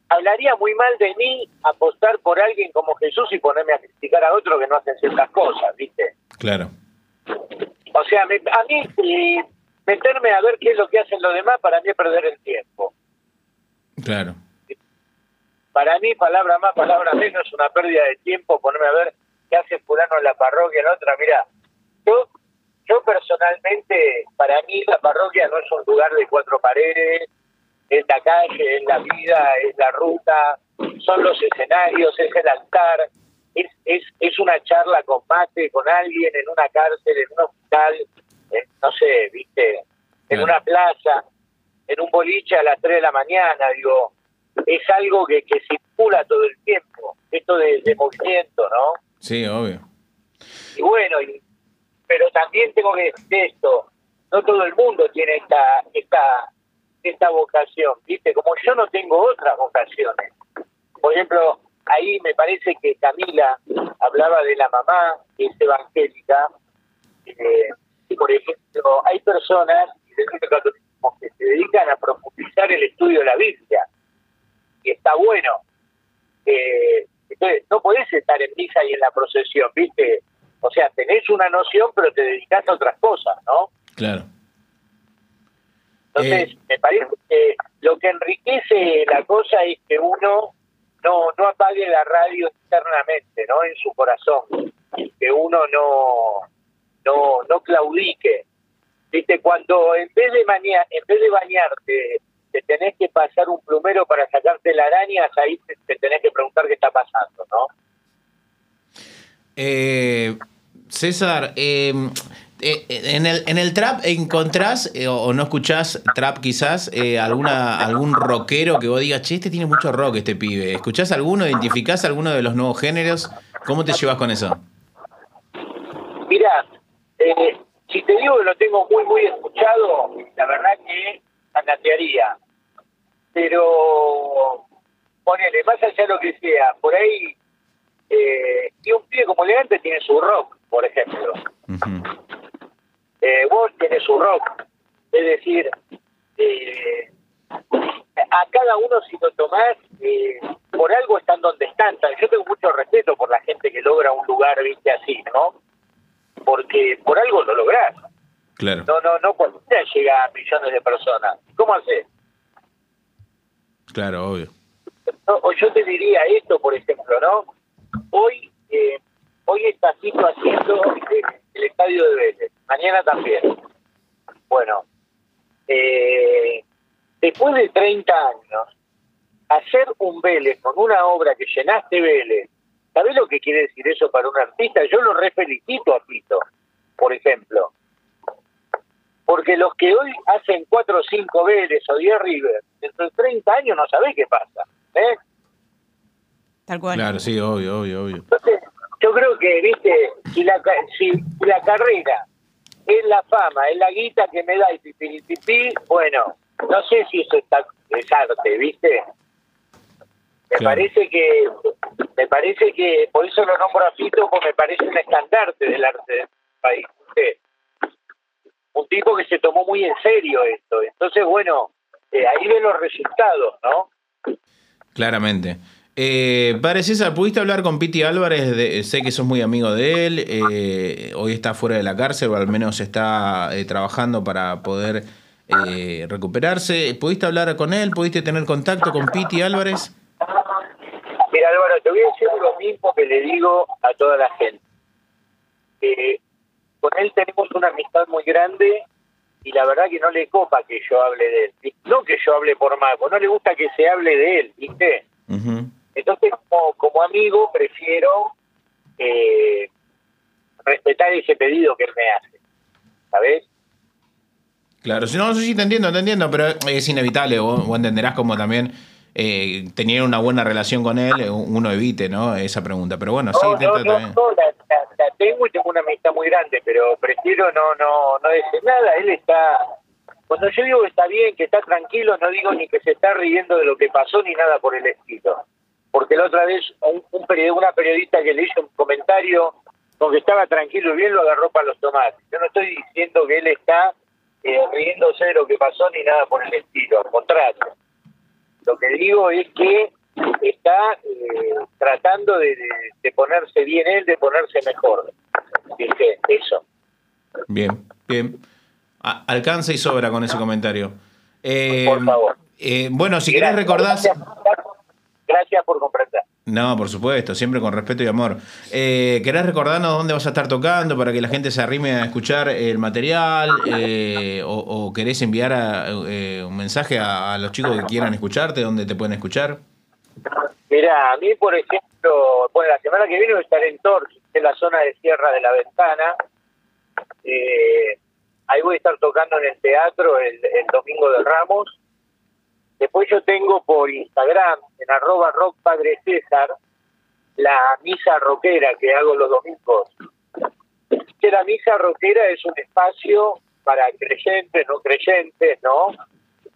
hablaría muy mal de mí apostar por alguien como Jesús y ponerme a criticar a otro que no hacen ciertas cosas, ¿viste?
Claro.
O sea, me- a mí eh, meterme a ver qué es lo que hacen los demás para mí es perder el tiempo.
Claro.
Para mí, palabra más, palabra menos, es una pérdida de tiempo ponerme a ver qué hace fulano en la parroquia, en la otra. Mira, yo, yo personalmente, para mí la parroquia no es un lugar de cuatro paredes, es la calle, es la vida, es la ruta, son los escenarios, es el altar, es, es, es una charla con mate, con alguien en una cárcel, en un hospital, eh, no sé, viste, en una plaza, en un boliche a las 3 de la mañana, digo, es algo que, que circula todo el tiempo, esto de, de movimiento, ¿no?
Sí, obvio.
Y bueno, y- pero también tengo que decir esto, no todo el mundo tiene esta, esta, esta vocación, ¿viste? Como yo no tengo otras vocaciones. Por ejemplo, ahí me parece que Camila hablaba de la mamá, que es evangélica, eh, y por ejemplo, hay personas que se dedican a profundizar el estudio de la Biblia, y está bueno. Eh, entonces, no podés estar en misa y en la procesión, ¿viste? O sea, tenés una noción, pero te dedicás a otras cosas, ¿no?
Claro.
Entonces, me parece que lo que enriquece la cosa es que uno no, no apague la radio internamente, ¿no? En su corazón. Que uno no, no, no claudique. Viste, cuando en vez de bañar, en vez de bañarte, te tenés que pasar un plumero para sacarte las arañas, ahí te, te tenés que preguntar qué está pasando, ¿no?
Eh, César, eh, eh, en, el, en el trap encontrás eh, o o no escuchás trap quizás eh, alguna algún rockero que vos digas, che, este tiene mucho rock este pibe. ¿Escuchás alguno? ¿Identificás alguno de los nuevos géneros? ¿Cómo te llevas con eso?
Mira, eh, si te digo que lo tengo muy, muy escuchado, la verdad que anatearía. Pero, ponele, más allá de lo que sea, por ahí, eh, y un pibe como elegante tiene su rock, por ejemplo. Eh, vos tiene su rock. Es decir, eh, a cada uno si lo tomás, eh, por algo están donde están. Yo tengo mucho respeto por la gente que logra un lugar, viste, así, ¿no? Porque por algo lo lográs.
Claro.
No, no, no cualquiera llega a millones de personas. ¿Cómo haces?
Claro, obvio.
No, yo te diría esto, por ejemplo, ¿no? Hoy, eh, hoy está Cito haciendo el estadio de Vélez, mañana también. Bueno, eh, después de 30 años, hacer un Vélez con una obra que llenaste Vélez, ¿sabés lo que quiere decir eso para un artista? Yo lo re felicito a Pito, por ejemplo. Porque los que hoy hacen 4 o 5 Vélez o 10 River, dentro de 30 años no sabés qué pasa. ¿eh?
Tal cual.
Claro, sí, obvio, obvio, obvio.
Entonces, yo creo que, viste, si la, si la carrera es la fama, es la guita que me da y pipiripipí, bueno, no sé si eso está, es arte, viste. Me
Claro.
parece que, me parece que, por eso lo nombro a Fito, porque me parece un estandarte del arte del país. ¿viste? Un tipo que se tomó muy en serio esto. Entonces, bueno, eh, ahí ven los resultados, ¿no?
Claramente. Eh, padre César, ¿pudiste hablar con Piti Álvarez? De- sé que sos muy amigo de él. eh, hoy está fuera de la cárcel o al menos está eh, trabajando para poder eh, recuperarse. ¿Pudiste hablar con él? ¿Pudiste tener contacto con Piti Álvarez?
Mira, Álvaro, te voy a decir lo mismo que le digo a toda la gente. Eh, con él tenemos una amistad muy grande y la verdad que no le copa que yo hable de él. No que yo hable por Mago, no le gusta que se hable de él, ¿viste? Entonces, como, como amigo, prefiero eh, respetar ese pedido que él me hace, ¿sabes?
Claro, si no, sí, te entiendo, te entiendo, pero es inevitable. Vos, vos entenderás como también eh, tener una buena relación con él, uno evite, ¿no? Esa pregunta. Pero bueno, sí,
no,
te-
no,
te-
no, no, la- la tengo y tengo una amistad muy grande, pero prefiero no no no decir nada. Él está cuando yo digo que está bien, que está tranquilo, no digo ni que se está riendo de lo que pasó ni nada por el estilo. Porque la otra vez un, un peri- una periodista que le hizo un comentario con que estaba tranquilo y bien lo agarró para los tomates. Yo no estoy diciendo que él está eh, riéndose de lo que pasó ni nada por el estilo, al contrario. Lo que digo es que está eh, tratando de, de- de ponerse bien él, de ponerse mejor. Dije, eso.
Bien, bien. A- alcanza y sobra con ese comentario. Eh,
Por favor.
eh, bueno, si querés recordar...
Gracias por comprender.
No, por supuesto, siempre con respeto y amor. Eh, ¿Querés recordarnos dónde vas a estar tocando para que la gente se arrime a escuchar el material? Eh, o, o querés enviar a- eh, un mensaje a, a los chicos que quieran escucharte? ¿Dónde te pueden escuchar?
Mira, a mí, por ejemplo, bueno, la semana que viene voy a estar en Torres, es la zona de Sierra de la Ventana. Eh, ahí voy a estar tocando en el teatro el, el domingo de Ramos. Después yo tengo por Instagram, en arroba rock padre César, la misa rockera que hago los domingos. Que la misa rockera es un espacio para creyentes, no creyentes, ¿no?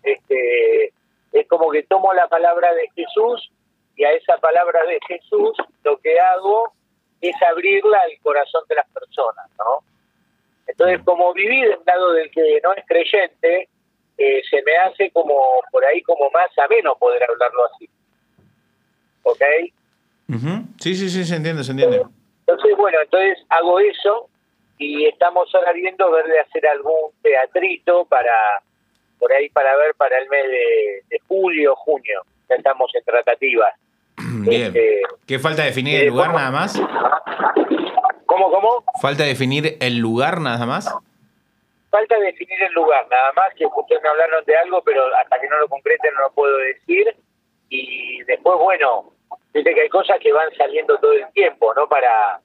Este, es como que tomo la palabra de Jesús y a esa palabra de Jesús lo que hago es abrirla al corazón de las personas, ¿no? Entonces, como viví del lado del que no es creyente, eh, se me hace como por ahí como más ameno poder hablarlo así. ¿Ok?
Sí, sí, sí, se entiende, se entiende.
Entonces, bueno, entonces hago eso y estamos ahora viendo ver de hacer algún teatrito para por ahí para ver para el mes de, de julio, junio. Ya estamos en tratativas.
Bien.
Este,
¿Qué falta definir el lugar nada más?
¿Cómo, cómo?
¿Falta definir el lugar nada más?
Falta definir el lugar, nada más que ustedes me hablaron de algo, pero hasta que no lo concreten no lo puedo decir. Y después, bueno, viste que hay cosas que van saliendo todo el tiempo, ¿no? Para,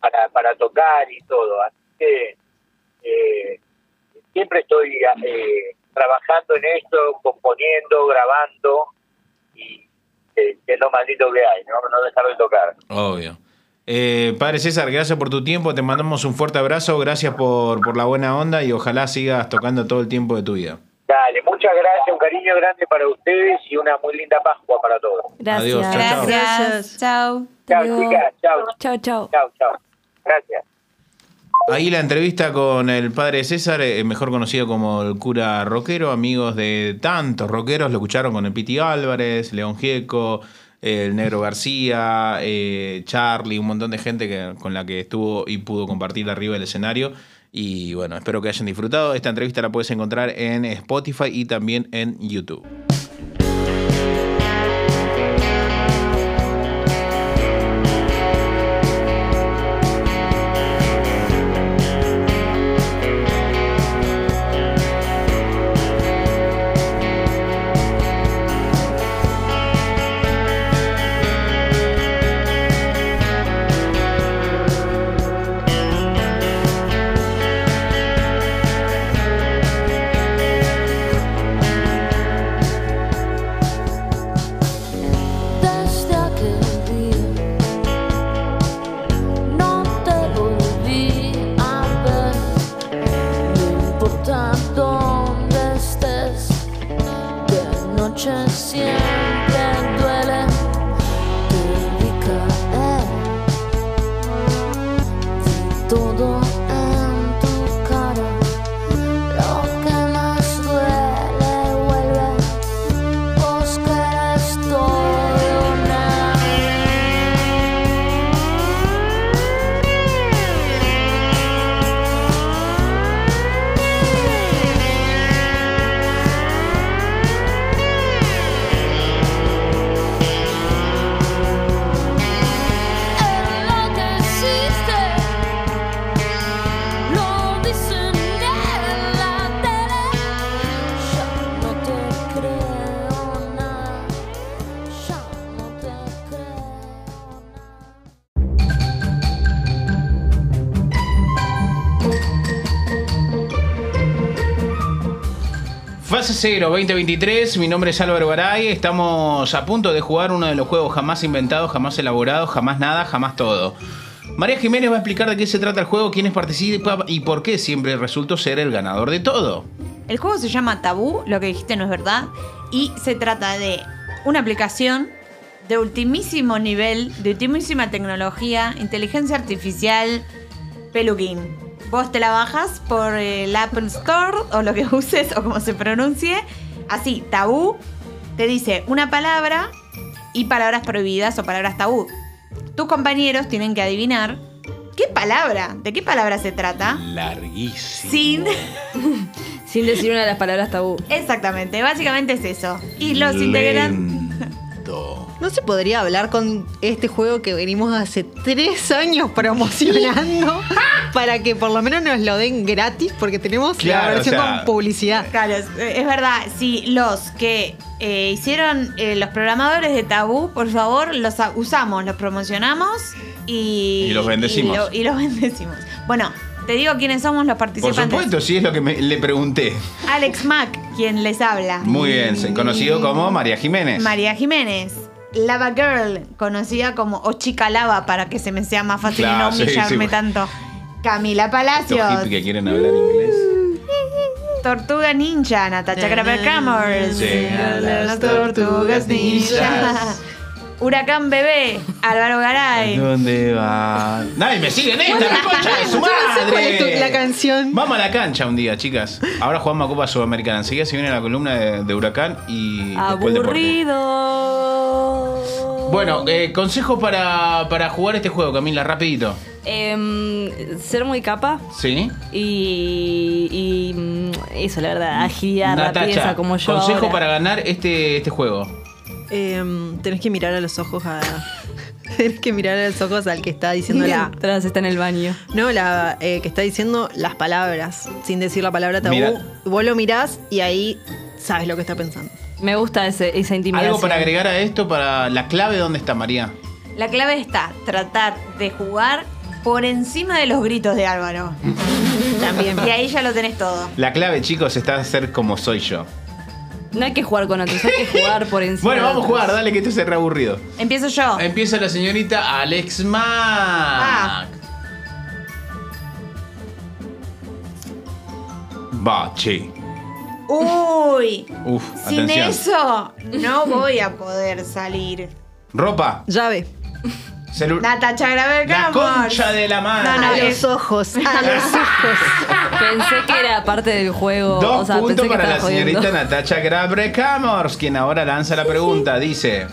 para, para tocar y todo. Así que eh, siempre estoy eh, trabajando en esto, componiendo, grabando, y que es lo más lindo que hay, ¿no? No dejar de tocar.
Obvio. Eh, padre César, gracias por tu tiempo, te mandamos un fuerte abrazo, gracias por, por la buena onda y ojalá sigas tocando todo el tiempo de tu vida.
Dale, muchas gracias, un cariño grande para ustedes y una muy linda Pascua para todos.
Gracias.
Adiós, chao.
Gracias. Chao.
Chao, chicas, chao.
Chao, chao.
Chao, chao. Gracias.
Ahí la entrevista con el padre César, eh, mejor conocido como el cura rockero, amigos de tantos rockeros, lo escucharon con el Piti Álvarez, León Gieco, el Negro García, eh, Charlie, un montón de gente que, con la que estuvo y pudo compartir arriba del escenario. Y bueno, espero que hayan disfrutado. Esta entrevista la puedes encontrar en Spotify y también en YouTube. 2023, mi nombre es Álvaro Garay, estamos a punto de jugar uno de los juegos jamás inventados, jamás elaborados, jamás nada, jamás todo. María Jiménez va a explicar de qué se trata el juego, quiénes participan y por qué siempre resultó ser el ganador de todo.
El juego se llama Tabú, lo que dijiste no es verdad, y se trata de una aplicación de ultimísimo nivel, de ultimísima tecnología, inteligencia artificial, peluquín. Vos te la bajas por el Apple Store o lo que uses o como se pronuncie. Así, tabú, te dice una palabra y palabras prohibidas o palabras tabú. Tus compañeros tienen que adivinar qué palabra, de qué palabra se trata,
Larguísimo.
sin
Sin decir una de las palabras tabú.
Exactamente, básicamente es eso. Y los integrantes.
¿No se podría hablar con este juego que venimos hace tres años promocionando para que por lo menos nos lo den gratis? Porque tenemos
Claro,
la versión
o sea,
con publicidad.
Claro, es, es verdad. Si los que eh, hicieron eh, los programadores de Tabú, por favor, los a- usamos, los promocionamos y.
Y los bendecimos.
Y, lo- y los bendecimos. Bueno, te digo quiénes somos los
Por
participantes.
supuesto, sí es lo que me- le pregunté.
Alex Mack, quien les habla.
Muy bien, se- conocido como María Jiménez.
María Jiménez. Lava Girl, conocida como o Chica Lava, para que se me sea más fácil
Claro,
no humillarme
sí.
tanto. Camila Palacios.
hippies que quieren hablar inglés.
Tortuga Ninja, Natacha Graperkamers.
Sí.
Las tortugas ninja. Huracán Bebé, Álvaro Garay.
¿Dónde va? Nadie me sigue en esta, la concha de su
Yo no sé cuál es tu-
madre.
la canción.
Vamos a la cancha un día, chicas. Ahora jugamos a Copa Sudamericana. Enseguida se viene la columna de, de Huracán y después el deporte.
Aburrido.
Bueno, eh, consejo para, para jugar este juego, Camila, rapidito.
Em, ser muy capa
¿Sí?
y, y, mm, eso, la verdad, agilidad,
Natacha,
como yo
consejo
ahora.
para ganar este, este juego.
Em, tenés que mirar a los ojos a. tenés que mirar a los ojos al que está diciendo la.
Mientras está en el baño.
No, la eh, que está diciendo las palabras, sin decir la palabra tabú.
Mira.
Vos lo mirás y ahí sabes lo que está pensando.
Me gusta ese, esa intimidación.
Algo para agregar a esto, para la clave, ¿dónde está María?
La clave está tratar de jugar por encima de los gritos de Álvaro.
También.
Y ahí ya lo tenés todo.
La clave, chicos, está a ser como soy yo.
No hay que jugar con otros, hay que jugar por encima.
Bueno,
de
vamos a
otros.
jugar, dale que esto se reaburrido.
Empiezo yo.
Empieza la señorita Alex Mack.
Ah.
Bache.
Uy.
Uf,
Sin
atención.
eso no voy a poder salir.
Ropa.
Llave.
Celu-
Natacha
la
Graverkamers.
concha de la madre.
No, no,
a
es-
los ojos. A los ojos.
Pensé que era parte del juego.
Dos
o sea,
puntos
pensé que
para la
jodiendo.
señorita Natacha Grabre-Camors, quien ahora lanza la pregunta. Dice: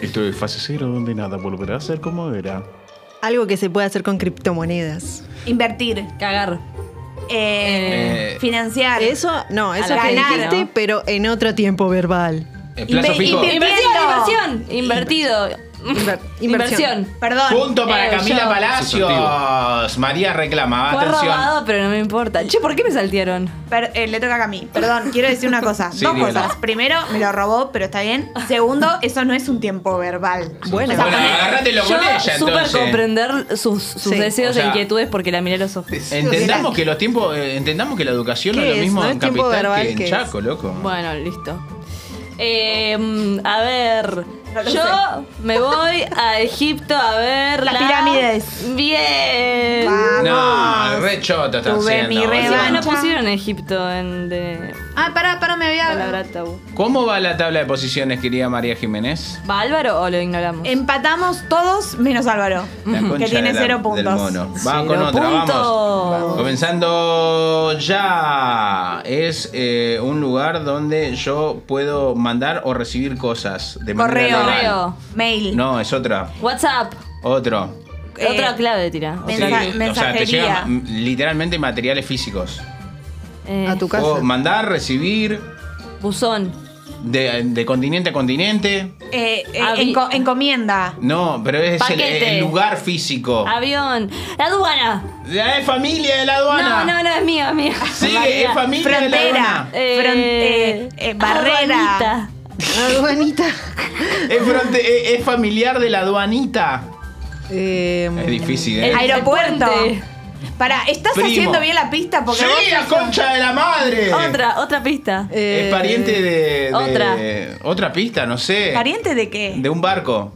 Estoy en fase cero donde nada volverá a ser como era.
Algo que se puede hacer con criptomonedas.
Invertir.
Cagar.
Eh,
Eh,
financiar.
Eso, no, eso
la
que
ganar,
dijiste,
¿no?
pero en otro tiempo verbal.
Plazo
Inve-
fijo.
inve-
Inversión. Invertido.
Inver-
Inversión.
Perdón.
Punto para
Eh,
Camila
yo.
Palacios. María reclama.
Fue
Atención.
robado, pero no me importa. Che, ¿por qué me saltearon?
Per- eh, le toca a mí. Perdón, quiero decir una cosa.
Sí,
Dos cosas. Primero, me lo robó, pero está bien. Segundo, eso no es un tiempo verbal.
Bueno,
Bueno, agárratelo con
Yo
ella
súper
entonces.
comprender sus, sus
Sí.
deseos
O sea-
e inquietudes porque la miré a los ojos.
Entendamos que los tiempos, eh, entendamos que la educación no
¿Qué
es lo
es?
mismo
¿No
en
tiempo
Capital
verbal?
que en. Chaco, loco.
Bueno, listo. Eh, a ver,
No
yo
sé.
me voy a Egipto a ver
Las
la-
pirámides.
Bien.
Vamos.
No, re choto están
Tuve mi.
Encima no pusieron Egipto en de
Ah, pará, pará, me había.
palabra tabú.
¿Cómo va la tabla de posiciones, querida María Jiménez?
¿Va Álvaro o lo ignoramos?
Empatamos todos menos Álvaro. Que tiene
de la-
cero
del
puntos.
mono. Va
Cero
con otra, vamos. Comenzando ya. Es eh, un lugar donde yo puedo mandar o recibir cosas de manera
Correo.
Correo.
Mail.
No, es otra.
WhatsApp.
Otro.
Eh,
Otra clave tira.
mensa-
Sí, o sea, te
mensajería.
llegan literalmente materiales físicos.
Eh,
A tu casa.
Puedo mandar, recibir,
Buzón.
de, de continente a continente.
Eh, eh, enco- encomienda.
No, pero es el, lugar físico.
Avión. La aduana.
Ya es familia de la aduana.
No, no, no, es mío, es mío.
Sí, es familia de la
Frontera.
aduana.
Eh,
Fron- eh, eh, barrera.
aduanita.
Aduanita.
Es, fronte- es- es familiar de la aduanita.
Eh,
Es difícil, ¿eh?
El-
Aeropuerto. Pará, ¿estás
Primo.
haciendo bien la pista? Porque
¡Sí, la concha de la madre!
Otra, otra pista.
eh,
Es pariente de, de-
Otra.
Otra pista, no sé.
¿Pariente de qué?
De un barco.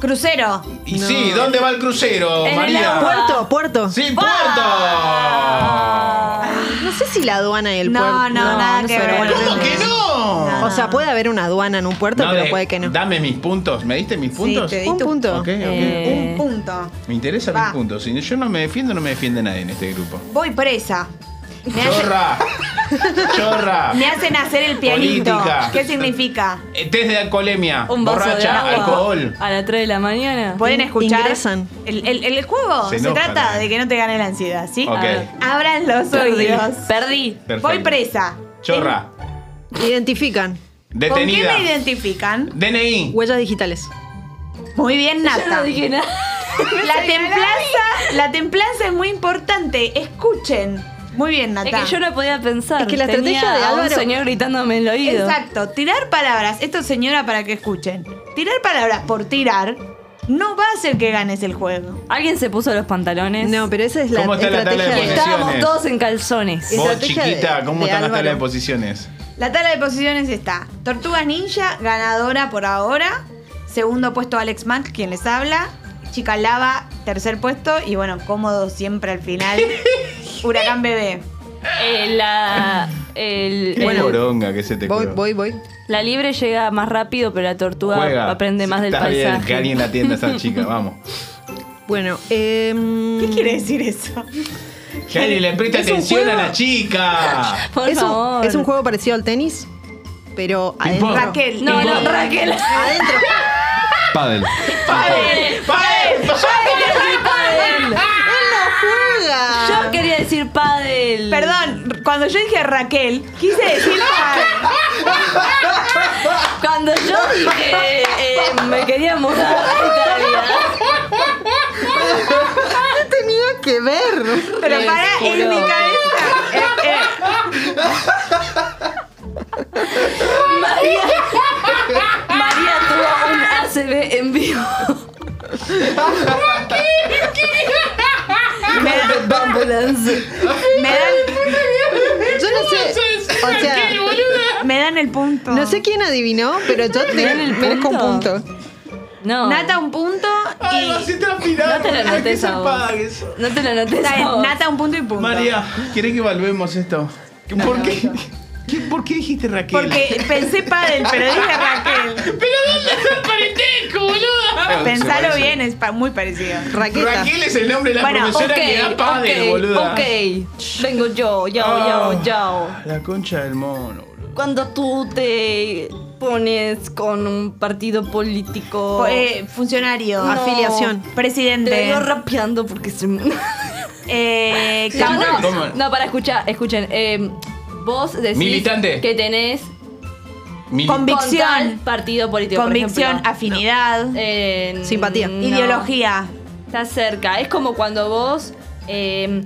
Crucero.
Y sí, ¿dónde va el crucero,
En el
María?
agua.
Puerto, puerto.
Sí, puerto.
No sé si la aduana y el
No,
puerto.
no, nada que
pero
ver.
bueno,
¿Cómo que no?
O sea, puede haber una aduana en un puerto,
No,
pero
de-
puede que no.
Dame mis puntos. ¿Me diste mis puntos?
Sí, te di
Un
tu-
punto.
Eh,
Un punto.
Me interesan
Va.
mis puntos. Si yo no me defiendo, no me defiende nadie en este grupo.
Voy presa. Me, hace-
Chorra. Chorra.
me hacen hacer el pianito.
Política.
¿Qué significa?
Eh, Test de alcoholemia.
Un vaso de
borracha,
agua
alcohol.
a las 3 de la mañana.
Pueden escuchar.
ingresan.
El, el- el juego
Se
trata
eh.
de que no te gane la ansiedad, ¿sí? Abran los
Perdí.
oídos.
Perdí.
Perfecto.
Voy presa.
Chorra.
Identifican.
¿Con qué
Detenida.
me identifican?
DNI.
Huellas digitales.
Muy bien,
Yo
Nata.
no dije nada.
La templanza, la templanza es muy importante. Escuchen. Muy bien,
Es
Nata.
que yo no podía pensar.
Es que la
Tenía
estrategia de
a un
Álvaro-
señor gritándome en el oído.
Exacto, tirar palabras. Esto, señora, para que escuchen. Tirar palabras por tirar no va a hacer que ganes el juego.
Alguien se puso los pantalones.
No, pero esa es la
¿Cómo está la tabla
estrategia
de
estábamos todos en calzones.
Vos,
Estrategia de-
chiquita, ¿cómo está la tabla
Álvaro.
de posiciones?
La tabla de posiciones está Tortugas Ninja, ganadora por ahora. Segundo puesto Alex Mack, quien les habla. Chica Lava, tercer puesto. Y bueno, cómodo siempre al final. Huracán Bebé.
Eh, la, el-
Qué
el-
poronga que se te
Voy,
curó.
voy, voy.
la libre llega más rápido, pero la tortuga
Juega.
aprende más del
Está bien,
paisaje.
que alguien la atienda a esa chica, vamos.
Bueno, eh,
¿Qué quiere decir eso?
Que alguien le preste
Es un
atención a
juego.
la chica.
Por
es,
favor.
un, es un juego parecido al tenis, pero adentro.
Raquel.
No, no, Raquel.
Adentro.
Padel.
¡Padel!
¡Padel!
¡Padel! Yo quería decir padel.
Perdón, cuando yo dije Raquel, quise decir padre.
Cuando yo dije eh, me quería mudar a Italia.
¿Qué tenía que ver?
Pero
Qué
para en mi cabeza. eh, eh,
María, María tuvo un ACB en vivo.
me, dan,
Ambulance.
me dan-
Yo no sé. O sea,
me dan el punto.
no sé quién adivinó, pero yo te
dan el
merezco un
punto? No.
Nata un punto
Ay,
y.
vas a transpirar.
No te lo
¿por qué
notes? No te lo notes.
Nata un punto y punto.
María, ¿querés que evaluemos esto? ¿Qué- ¿Por qué? ¿Qué- ¿Por qué dijiste Raquel?
Porque pensé padel, pero dije Raquel.
¿Pero dónde está el parentesco, boluda?
Pensalo bien, es pa- muy parecido.
Raqueta.
Raquel es el nombre de la
Bueno,
profesora que da padre,
ok,
boluda.
ok. Vengo yo, yo,
Ah.
yo, yo.
La concha del mono, boludo.
Cuando tú te pones con un partido político.
Eh, funcionario.
No.
Afiliación.
Te
Presidente.
digo rapeando porque se... No,
Eh,
no, no, para escuchar, escuchen. eh, vos decís
Militante.
que tenés
Mil-
Convicción.
con tal partido político. por
convicción,
ejemplo.
afinidad,
Eh,
Simpatía.
no.
ideología.
Está cerca. Es como cuando vos. eh,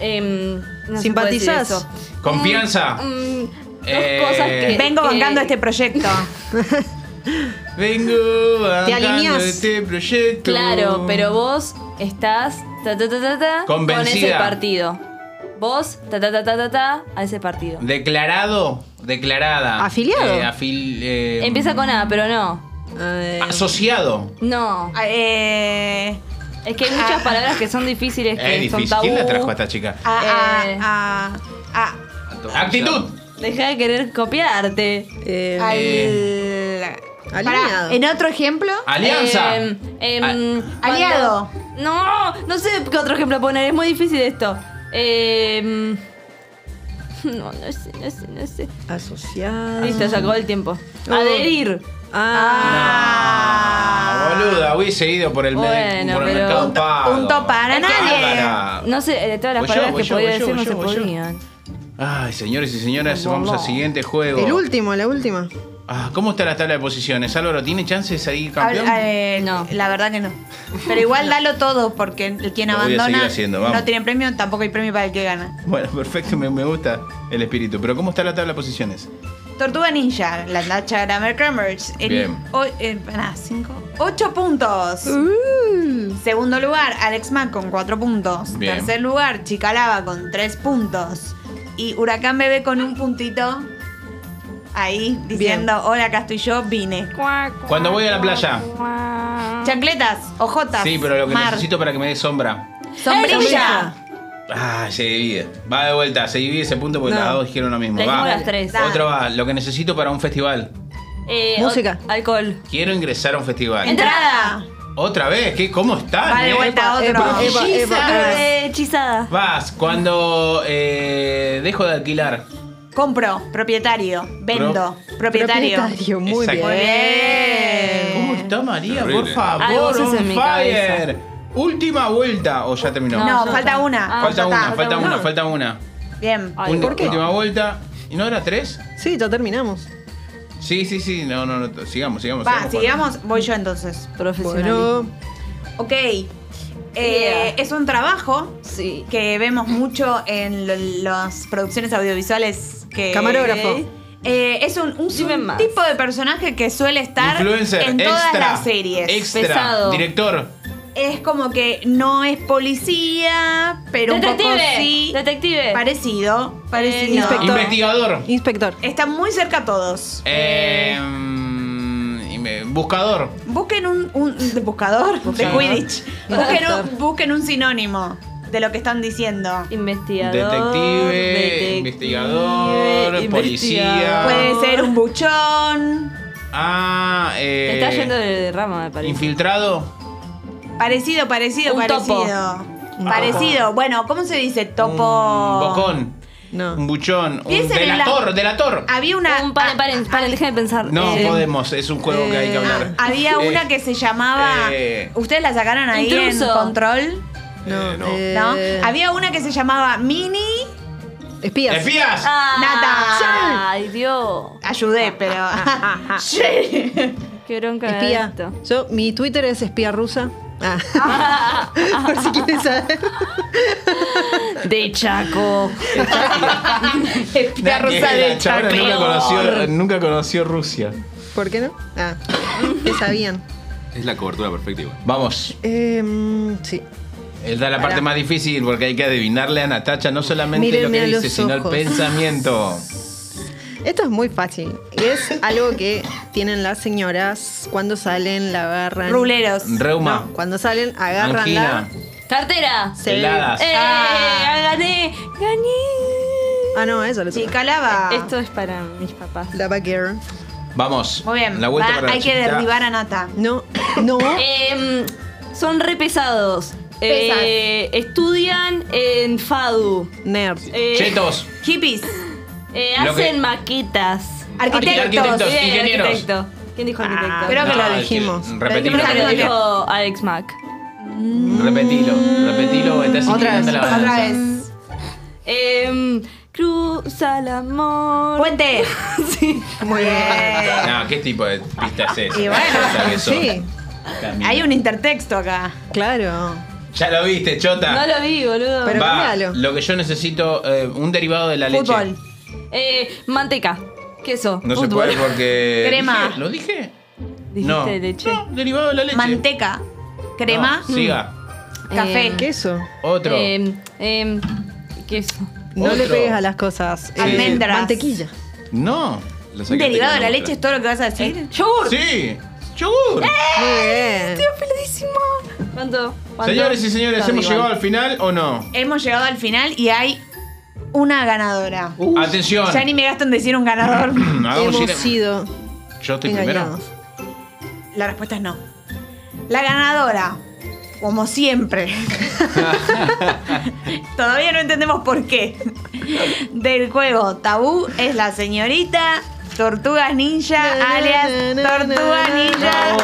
em, no se puede decir
Simpatizás.
eso.
Confianza.
Mm, dos
Eh,
cosas que.
Vengo
que-
bancando este proyecto.
Vengo bancando
alineás.
este proyecto.
Claro, pero vos estás ta, ta, ta, ta, ta, con
Convencida.
ese partido. Vos, ta, ta, ta, ta, ta, ta, a ese partido.
Declarado, declarada.
Afiliado.
Eh, afil- eh,
Empieza con A, pero no.
Eh,
Asociado.
No.
Eh,
Es que hay muchas
Ah.
palabras que son difíciles, que
Es
son
difícil.
tabú.
¿Quién la trajo a esta chica?
a, a-
Eh.
a-
Actitud.
Deja de querer copiarte.
eh,
al-. Pará, en otro ejemplo,
Alianza.
Em,
Ah.
cuando-
Aliado.
No, no sé qué otro ejemplo poner, es muy difícil esto. Em, no, no sé, no sé, no sé.
asociado.
Listo, se acabó el tiempo.
Oh.
Adherir.
Ah, boluda, hubiese ido por el,
Bueno,
por el
pero-
mercado pago.
punto para nadie.
No sé, de todas las
Voy
palabras que
yo,
podía
voy yo,
decir no se podían.
Ay, señores y señoras,
Vamos.
vamos al siguiente juego.
El último, la última.
Ah, ¿Cómo está la tabla de posiciones? Álvaro, ¿tiene chances ahí, campeón?
eh,
No.
La verdad que no. Pero igual dalo todo, porque el quien
Lo voy a seguir
abandona
haciendo, vamos.
no tiene premio, tampoco hay premio para el que gana.
Bueno, perfecto, me, me gusta el espíritu. Pero ¿cómo está la tabla de posiciones?
Tortuga Ninja, la Nacha Grammar Crammers. En,
Bien.
o- en- pará, cinco, ocho puntos.
Uh.
Segundo lugar, Alex Mack con cuatro puntos.
Bien.
Tercer lugar, Chicalaba con tres puntos. Y Huracán Bebé con un puntito. Ahí diciendo, hola, acá estoy yo, vine.
Cuando voy a la playa.
Ya Chancletas, ojotas.
Sí, pero lo que
mar.
necesito para que me dé sombra.
Sombrilla.
Ah, se divide. Va de vuelta, se divide ese punto porque
No.
las dos dijeron lo mismo. Va.
las tres.
Otro va. Lo que necesito para un festival.
Eh,
Música.
Alcohol.
Quiero ingresar a un festival.
Entrada.
Otra vez, ¿qué? ¿Cómo están?
Va de
eh?
vuelta otro.
Eh, hechizada.
Vas, cuando eh, dejo de alquilar.
Compro, propietario, vendo, propietario.
Propietario, muy
Exacto.
bien.
¿Cómo está María? Por favor,
Algo se hace
on
en mi
fire. Última vuelta. ¿O ya terminó?
No,
ya
falta
está.
una.
Ah,
falta
ya
una,
está.
falta una,
una.
falta una.
Bien.
Ay,
Un-
¿por qué?
Última vuelta. ¿Y no era tres?
Sí, ya terminamos.
Sí, sí, sí. No, no, no. Sigamos, sigamos.
Va, sigamos, voy yo entonces.
Profesional.
Bueno,
Ok. Eh, Es un trabajo
Sí.
que vemos mucho en lo- las producciones audiovisuales que.
Camarógrafo.
Eh, es un, tipo de personaje que suele estar
Influencer,
en todas
extra,
las series.
Extra,
Pesado.
director.
Es como que no es policía, pero un poco sí.
Detective.
Parecido. Parecido.
Inspector.
Investigador.
inspector.
Están muy cerca todos.
Eh, buscador.
Busquen un, buscador de. Quidditch. Busquen un, busquen un sinónimo de lo que están diciendo.
Investigador.
Detective,
detective,
investigador, policía.
Puede ser un buchón.
Ah, eh.
Te está yendo de rama, me parece.
Infiltrado.
Parecido, parecido,
Un topo.
parecido. Parecido. Bueno, ¿cómo se dice? Topo.
Un bocón.
No.
Un buchón. Un
Piensen en la-
delator, delator.
Había una.
Un, paren,
ah,
paren, paren, déjenme pensar.
No
Eh,
podemos, es un juego que hay que
eh,
hablar.
Había
Eh,
una que se llamaba.
eh,
¿Ustedes la sacaron ahí en
Intruso.
control?
No.
no.
eh,
¿No? Había una que se llamaba Mini.
Espías.
¡Espías!
Ah,
Nada.
Ay, Dios.
Ayudé, pero. sí.
Qué bronca
Espía.
esto.
Yo, mi Twitter es espía rusa. Ah. Por si quieres saber.
De Chaco.
Espía rusa de
chabona nunca
Chaco.
conoció, nunca conoció Rusia.
¿Por qué no? Ah, que sabían.
Es la cobertura perfecta igual.
Vamos.
Em, sí.
Él da la parte más difícil porque hay que adivinarle a Natacha no solamente
Mírenme
lo que dice, sino el pensamiento.
Esto es muy fácil. Es algo que tienen las señoras cuando salen, la agarran.
Ruleros.
Reuma.
No, cuando salen, agarran
Angina.
Cartera.
Sí.
Heladas.
¡Eh!
Ah.
¡Gané! ¡Gané!
Ah, no, eso lo sé.
Chica lava.
Esto es para mis papás.
La Girl.
Vamos.
Muy bien.
La vuelta
Va,
para la
hay que derribar a Nata.
No, no.
Em, son re pesados. Eh, estudian en FADU.
Nerd.
Eh,
Chetos.
Hippies.
eh,
Lo que-
hacen maquetas.
Arquitectos.
Arquitectos.
Bien,
ingenieros.
arquitecto. ¿Quién dijo arquitecto?
Ah, creo que lo
es
dijimos.
Repetilo.
Creo que lo
Repetilo.
dijo Alex Mack.
Repetilo. Repetilo. Estás
Otra
inclinando
vez,
la
Otra
balanza.
vez.
Em, cruza el amor.
Puente.
Sí.
Muy bien.
No, ¿qué tipo de pista es esa?
Y bueno,
que.
Sí,
Camina.
Hay un intertexto acá.
claro.
Ya lo viste, Chota.
No lo vi, boludo.
Pero
Va,
cambialo.
lo que yo necesito, eh, un derivado de la
Fútbol.
leche.
Eh, manteca. Queso.
No se
fútbol.
puede porque.
Crema.
¿Dije? ¿Lo dije?
¿Dijiste
no.
leche?
No, derivado de la leche.
Manteca. Crema.
No, siga.
Café.
Eh,
Queso.
Otro.
Em, em, queso.
No
Otro.
le pegues a las cosas. Eh,
Almendras.
mantequilla.
no.
La
¿Un
sacaste
derivado de la leche es todo lo que vas a decir?
¡Yogur!
Sí. Yogur.
Muy bien.
Estoy peladísimo. ¿Cuánto? ¿Cuánto?
Señores y señores, ¿hemos
igual.
llegado al final o no?
Hemos llegado al final y hay una ganadora.
Atención.
Ya ni me gasto en decir un ganador.
Hagamos
Hemos
ir-
sido
Yo estoy
engañados.
La respuesta es no. La ganadora, como siempre. Todavía no entendemos por qué. Del juego Tabú es la señorita Tortugas Ninja, alias Tortuga Ninja.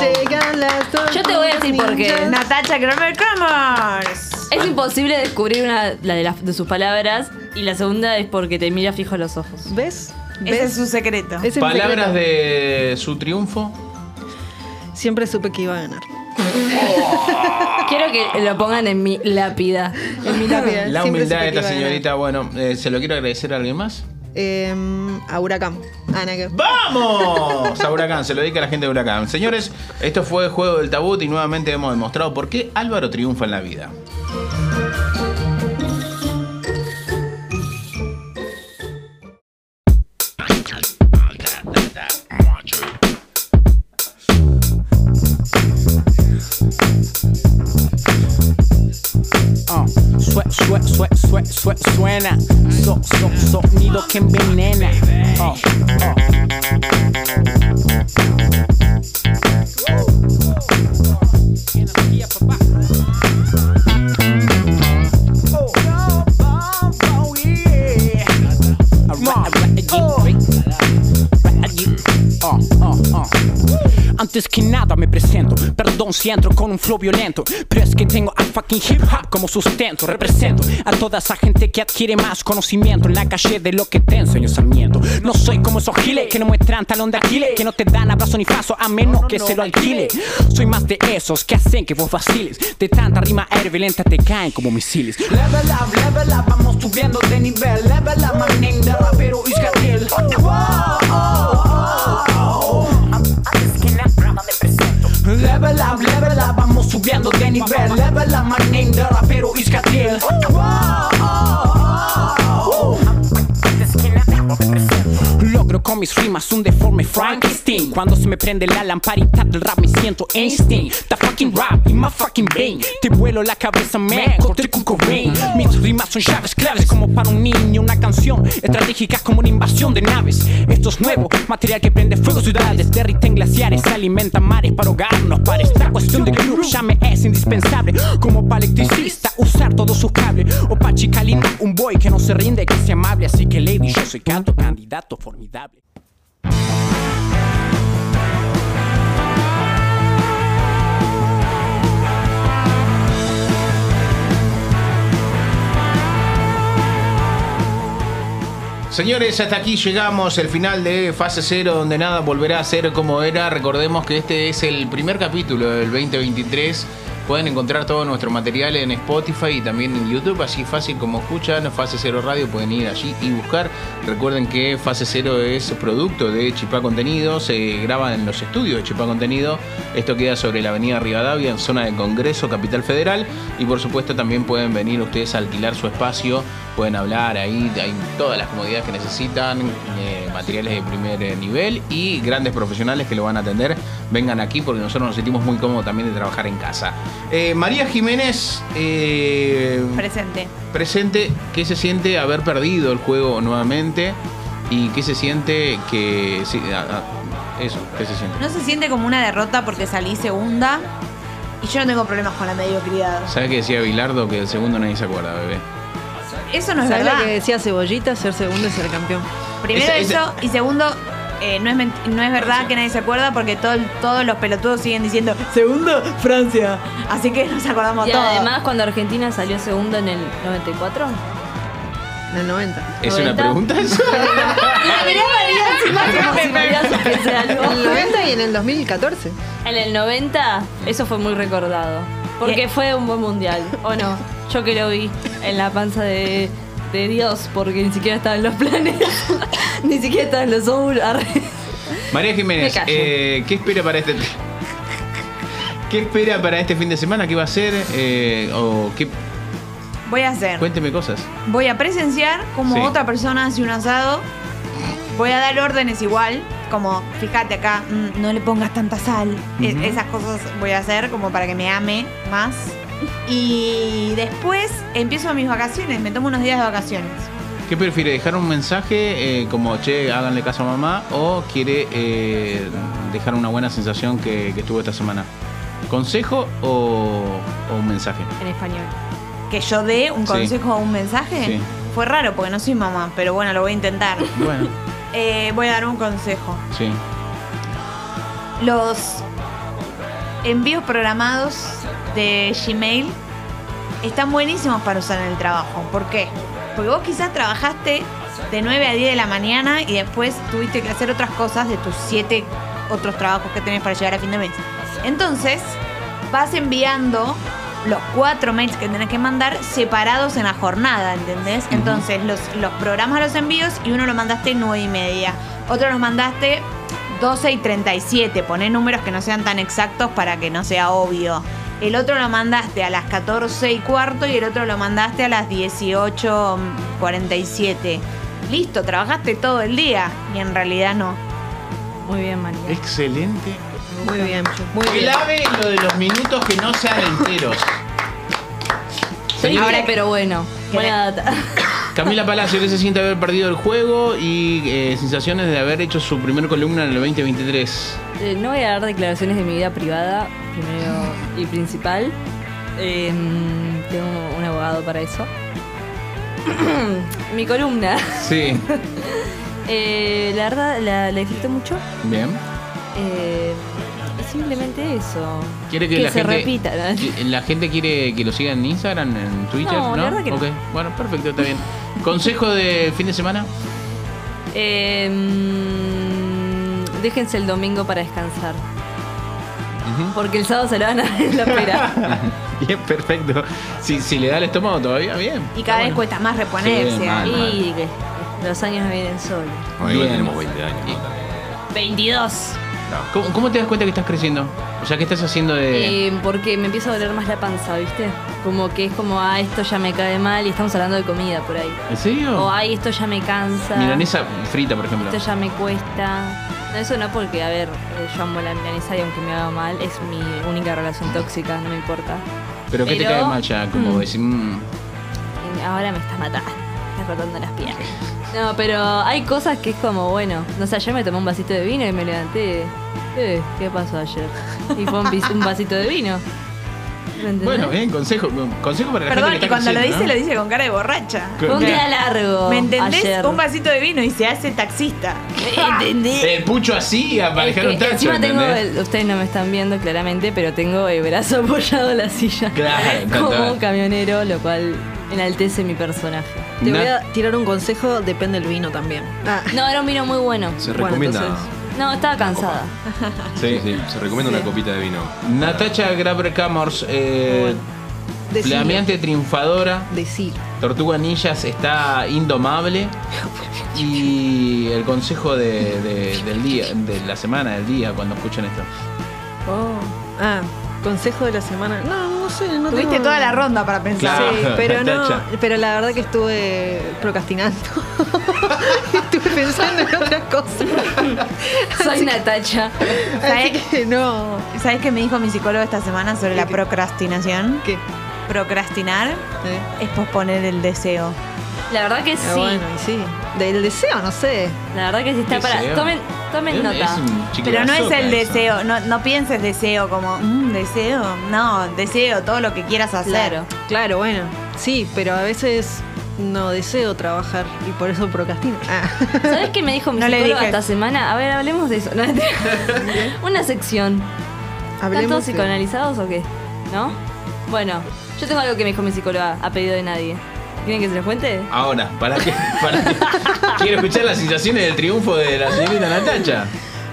Llegan las dos.
Yo te voy a decir por qué.
Natacha Kramer Kramers.
Es imposible descubrir una la de, las- de sus palabras y la segunda es porque te mira fijo a los ojos.
¿Ves?
Ese es
¿Ves?
su secreto.
Ese es mi
Palabras
secreto.
de su triunfo.
Siempre supe que iba a ganar.
Quiero que lo pongan en mi lápida.
En mi lápida.
La
Siempre
humildad
supe
de
que
esta
iba a ganar.
señorita. Bueno, eh, ¿se lo quiero agradecer a alguien más?
eh, a Huracán. Ah, Ana,
¡Vamos! A Huracán, se lo dedica a la gente de Huracán. Señores, esto fue Juego del Tabut y nuevamente hemos demostrado por qué Álvaro triunfa en la vida.
Ah, uh, sweat, sweat, sweat sue, sue, suena. So, so, sonido que envenena. Oh, oh. Antes que nada me presento, perdón si entro con un flow violento, pero es que tengo a fucking hip hop como sustento. Represento a toda esa gente que adquiere más conocimiento en la calle de lo que te enseño Sarmiento. No soy como esos giles que no muestran talón de Aquiles, que no te dan abrazo ni paso a menos que se lo alquile. Soy más de esos que hacen que vos vaciles, de tanta rima hervilenta te caen como misiles. Level up, level up, vamos subiendo de nivel. Level up, my name de rapero Isgabriel. Level up, level up, vamos subiendo de nivel. Level up, my name de rapero Isgabriel. Logro con mis rimas un deforme Frankenstein. Cuando se me prende la lamparita del rap me siento Einstein. The fucking rap in my fucking vein Te vuelo la cabeza, man, corté con Cobain. Mis rimas son llaves claves como para un niño Una canción. Estratégica como una invasión de naves. Esto es nuevo, material que prende fuego ciudades Derriten glaciares, alimenta mares para ahogarnos Para esta cuestión de club ya me es indispensable. Como para electricista usar todos sus cables. O pa' chica linda, un boy que no se rinde, que sea amable. Así que lady, yo soy canto, candidato formidable
Señores, hasta aquí llegamos, el final de fase 0, donde nada volverá a ser como era. Recordemos que este es el primer capítulo del 2023. Pueden encontrar todo nuestro material en Spotify y también en YouTube, así fácil como escuchan Fase Cero Radio, pueden ir allí y buscar. Recuerden que Fase Cero es producto de Chipá Contenido, se graba en los estudios de Chipá Contenido. Esto queda sobre la avenida Rivadavia, en zona de Congreso, Capital Federal. Y por supuesto también pueden venir ustedes a alquilar su espacio, pueden hablar ahí, hay todas las comodidades que necesitan, eh, materiales de primer eh, nivel y grandes profesionales que lo van a atender. Vengan aquí porque nosotros nos sentimos muy cómodos también de trabajar en casa. Eh, María Jiménez, eh,
Presente.
presente, ¿qué se siente haber perdido el juego nuevamente? ¿Y qué se siente que... sí, ah, ah, eso, ¿qué se siente?
No se siente como una derrota porque salí segunda. Y yo no tengo problemas con la mediocridad.
¿Sabes qué decía Bilardo? Que el segundo nadie se acuerda, bebé.
Eso no es
¿Sabes
verdad.
lo que decía Cebollita? Ser segundo y ser campeón.
Primero eso, y segundo, eh, no, es no es verdad que nadie se acuerda porque todo, todos los pelotudos siguen diciendo segundo, Francia. Así que nos acordamos
Y
todos.
además, cuando Argentina salió segundo en el 94.
En el 90.
¿Es una
90?
pregunta eso?
Mirá, María, encima como si María supiese algo.
En el 90 y en el 2014.
En el 90, eso fue muy recordado. Porque fue un buen mundial, ¿o no? Yo que lo vi en la panza de, de Dios, porque ni siquiera estaban los planes, ni siquiera estaban los óvulos.
María Jiménez, eh, ¿qué espera para este... ¿Qué espera para este fin de semana? ¿Qué va a hacer? Eh, o qué...
Voy a hacer.
Cuénteme cosas.
Voy a presenciar como
Sí.
otra persona hace un asado. Voy a dar órdenes igual. Como, fíjate acá, mm, no le pongas tanta sal. Esas cosas voy a hacer como para que me ame más. Y después empiezo mis vacaciones. Me tomo unos días de vacaciones.
¿Qué prefiere? ¿Dejar un mensaje eh, como, che, háganle caso a mamá? ¿O quiere eh, dejar una buena sensación que, que estuvo esta semana? ¿Consejo o, o un mensaje?
En español.
Que yo dé un
Sí.
consejo o un mensaje.
Sí.
Fue raro porque no soy mamá, pero bueno, lo voy a intentar.
Bueno,
Eh, voy a dar un consejo.
sí.
Los envíos programados de Gmail están buenísimos para usar en el trabajo. ¿Por qué? Porque vos quizás trabajaste de 9 a 10 de la mañana y después tuviste que hacer otras cosas de tus 7 otros trabajos que tenés para llegar a fin de mes. Entonces, vas enviando los cuatro mails que tenés que mandar separados en la jornada, ¿entendés? Entonces, los, los programas los envíos y uno lo mandaste 9 y media. Otro lo mandaste 12 y 37. Poné números que no sean tan exactos para que no sea obvio. El otro lo mandaste a las 14 y cuarto y el otro lo mandaste a las 18.47. Listo, trabajaste todo el día y en realidad no.
Muy bien, María.
Excelente.
Muy bien, muy bien.
Clave lo de los minutos que no sean enteros.
Triste, pero bueno. Buena data.
Camila Palacio, ¿qué se siente haber perdido el juego y eh, sensaciones de haber hecho su primer columna en el 2023?
Eh, no voy a dar declaraciones de mi vida privada, primero y principal. Eh, tengo un abogado para eso. mi columna.
Sí.
Eh, la verdad, la, la disfruté mucho.
Bien.
Eh, simplemente eso.
¿Quiere que, que la
se
gente,
repita. ¿no?
¿La gente quiere que lo sigan en Instagram, en Twitter?
No, ¿no? La verdad que
Bueno, perfecto, está bien. ¿Consejo de fin de semana?
Em, déjense el domingo para descansar. Porque el sábado se lo van a en la pera.
bien, perfecto. Si, si, le da el estómago todavía, bien.
Y cada vez cuesta más reponerse.
Y mal. los años vienen solos.
Bueno, tenemos 20 años. ¿no?
22.
¿Cómo, te das cuenta que estás creciendo? O sea, ¿qué estás haciendo de...?
Eh, porque me empieza a doler más la panza, ¿viste? Como que es como, ah, esto ya me cae mal y estamos hablando de comida por ahí.
¿En serio?
O, ay, esto ya me cansa.
Milanesa frita, por ejemplo.
Esto ya me cuesta. No, eso no porque, a ver, eh, yo amo la milanesa y aunque me haga mal, es mi única relación tóxica, no me importa.
¿Pero, qué te cae mal ya? Como
mm.
decir... Mm.
Ahora me estás matando, estás rotando las piernas. No, pero hay cosas que es como, bueno, no sé, ayer me tomé un vasito de vino y me levanté. Eh, ¿qué pasó ayer? Y fue un, vasito de vino.
Bueno, bien, consejo, consejo para la
Perdón,
gente que está
cuando lo dice, lo dice con cara de borracha.
un día largo.
¿Me entendés?
ayer.
Un vasito de vino y se hace taxista.
¿Me entendés?
El pucho así a manejar
que
un tacho,
encima tengo el- ustedes no me están viendo claramente, pero tengo el brazo apoyado en la silla.
Claro,
como un camionero, lo cual enaltece mi personaje.
Te voy a tirar un consejo, depende del vino también. Ah,
No, era un vino muy bueno.
Se
Bueno,
recomienda.
entonces-
No, estaba cansada.
Sí, sí, se recomienda una copita de vino.
Natacha Graber Camors, eh,
decilo,
flameante triunfadora.
decilo.
Tortuga Ninjas está indomable. Y el consejo de, de- del día, de la semana, del día, cuando escuchen esto.
Oh. Ah, consejo de la semana. No, no sé, no
Tuviste
tengo-
toda la ronda para pensar.
Claro.
Sí, pero no, pero la verdad que estuve procrastinando. estuve pensando en otras cosas.
Soy Natacha.
Así que no.
¿Sabes qué me dijo mi psicólogo esta semana sobre la procrastinación?
¿Qué?
Procrastinar
Eh,
es posponer el deseo.
La verdad que sí.
ah, Bueno, y sí. Del deseo, no sé.
La verdad que sí está para. Tomen, tomen
Es-
nota.
es un chicle
Pero
de
no es el
eso.
deseo, no, no pienses deseo como, "Mm, deseo. No, deseo todo lo que quieras hacer.
Claro.
Claro, bueno. Sí, pero a veces no deseo trabajar y por eso procrastino. Ah.
¿Sabes qué me dijo mi
No
psicóloga esta semana? A ver, hablemos de eso. No, Una sección. ¿Están
Hablemos
todos
de-
psicoanalizados o qué? ¿No? Bueno, yo tengo algo que me dijo mi psicóloga a pedido de nadie. ¿Quieren que se los cuente?
Ahora, ¿para qué? ¿Para qué? Quiero escuchar las sensaciones del triunfo de la señorita Natacha.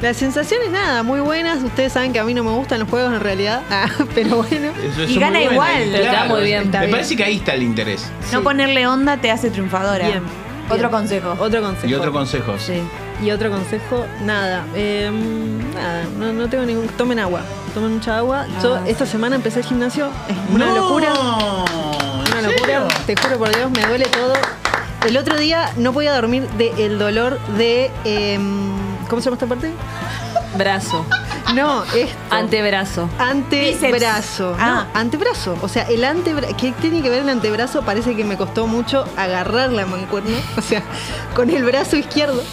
Las sensaciones, nada, muy buenas. Ustedes saben que a mí no me gustan los juegos en realidad. Ah, pero bueno.
Eso
Y gana igual.
Está muy bien.
Me
Está bien.
parece que ahí está el interés.
No
Sí.
ponerle onda te hace triunfadora.
Bien.
Otro
bien.
consejo.
Otro consejo.
Y otro consejo.
Sí.
Y otro consejo, nada. eh, nada, no, no tengo ningún. Tomen agua. Tomen mucha agua. Yo
Ah,
esta semana empecé el gimnasio. Es una
No,
locura.
¿En
Una locura. Te juro por Dios, me duele todo. El otro día no podía dormir del dolor de. em, ¿Cómo se llama esta parte?
Brazo.
No, esto.
Antebrazo.
Antebrazo.
Ah.
No, antebrazo. O sea, el antebrazo. ¿Qué tiene que ver el antebrazo? Parece que me costó mucho agarrar la mancuerna. O sea, con el brazo izquierdo.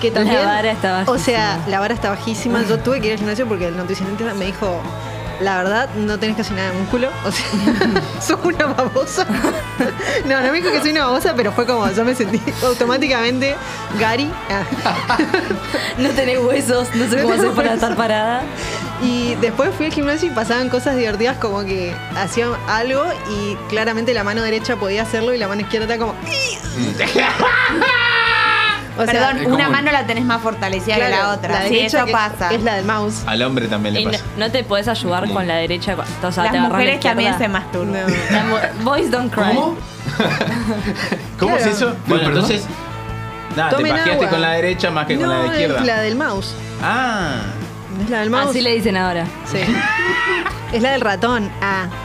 Que también.
La vara está
O sea,
bajísima.
la vara está bajísima. Yo tuve que ir al gimnasio porque el nutricionista me dijo. La verdad, no tenés casi nada de músculo. O sea, sos una babosa. No, no me dijo que soy una babosa, pero fue como, yo me sentí automáticamente Gary. Ah.
No tenés huesos, no sé
No
cómo hacer para estar parada.
Y después fui al gimnasio y pasaban cosas divertidas como que hacían algo y claramente la mano derecha podía hacerlo y la mano izquierda era como... O
Perdón, una mano la tenés más fortalecida que la otra. sí,
derecha
eso pasa.
Es la del mouse.
Al hombre también le
Y no,
pasa.
no te puedes ayudar con la derecha. O sea,
Las
te agarrás la
mujeres también se masturban.
No.
La Boys don't cry.
¿Cómo? ¿Cómo
Claro.
es eso? Bueno,
perdón.
entonces. Nada, te
Tomen
pajeaste
agua.
con la derecha más que con la
No,
izquierda.
es la del mouse.
Ah.
Es la del mouse.
Así le dicen ahora.
Sí. es la del ratón. Ah.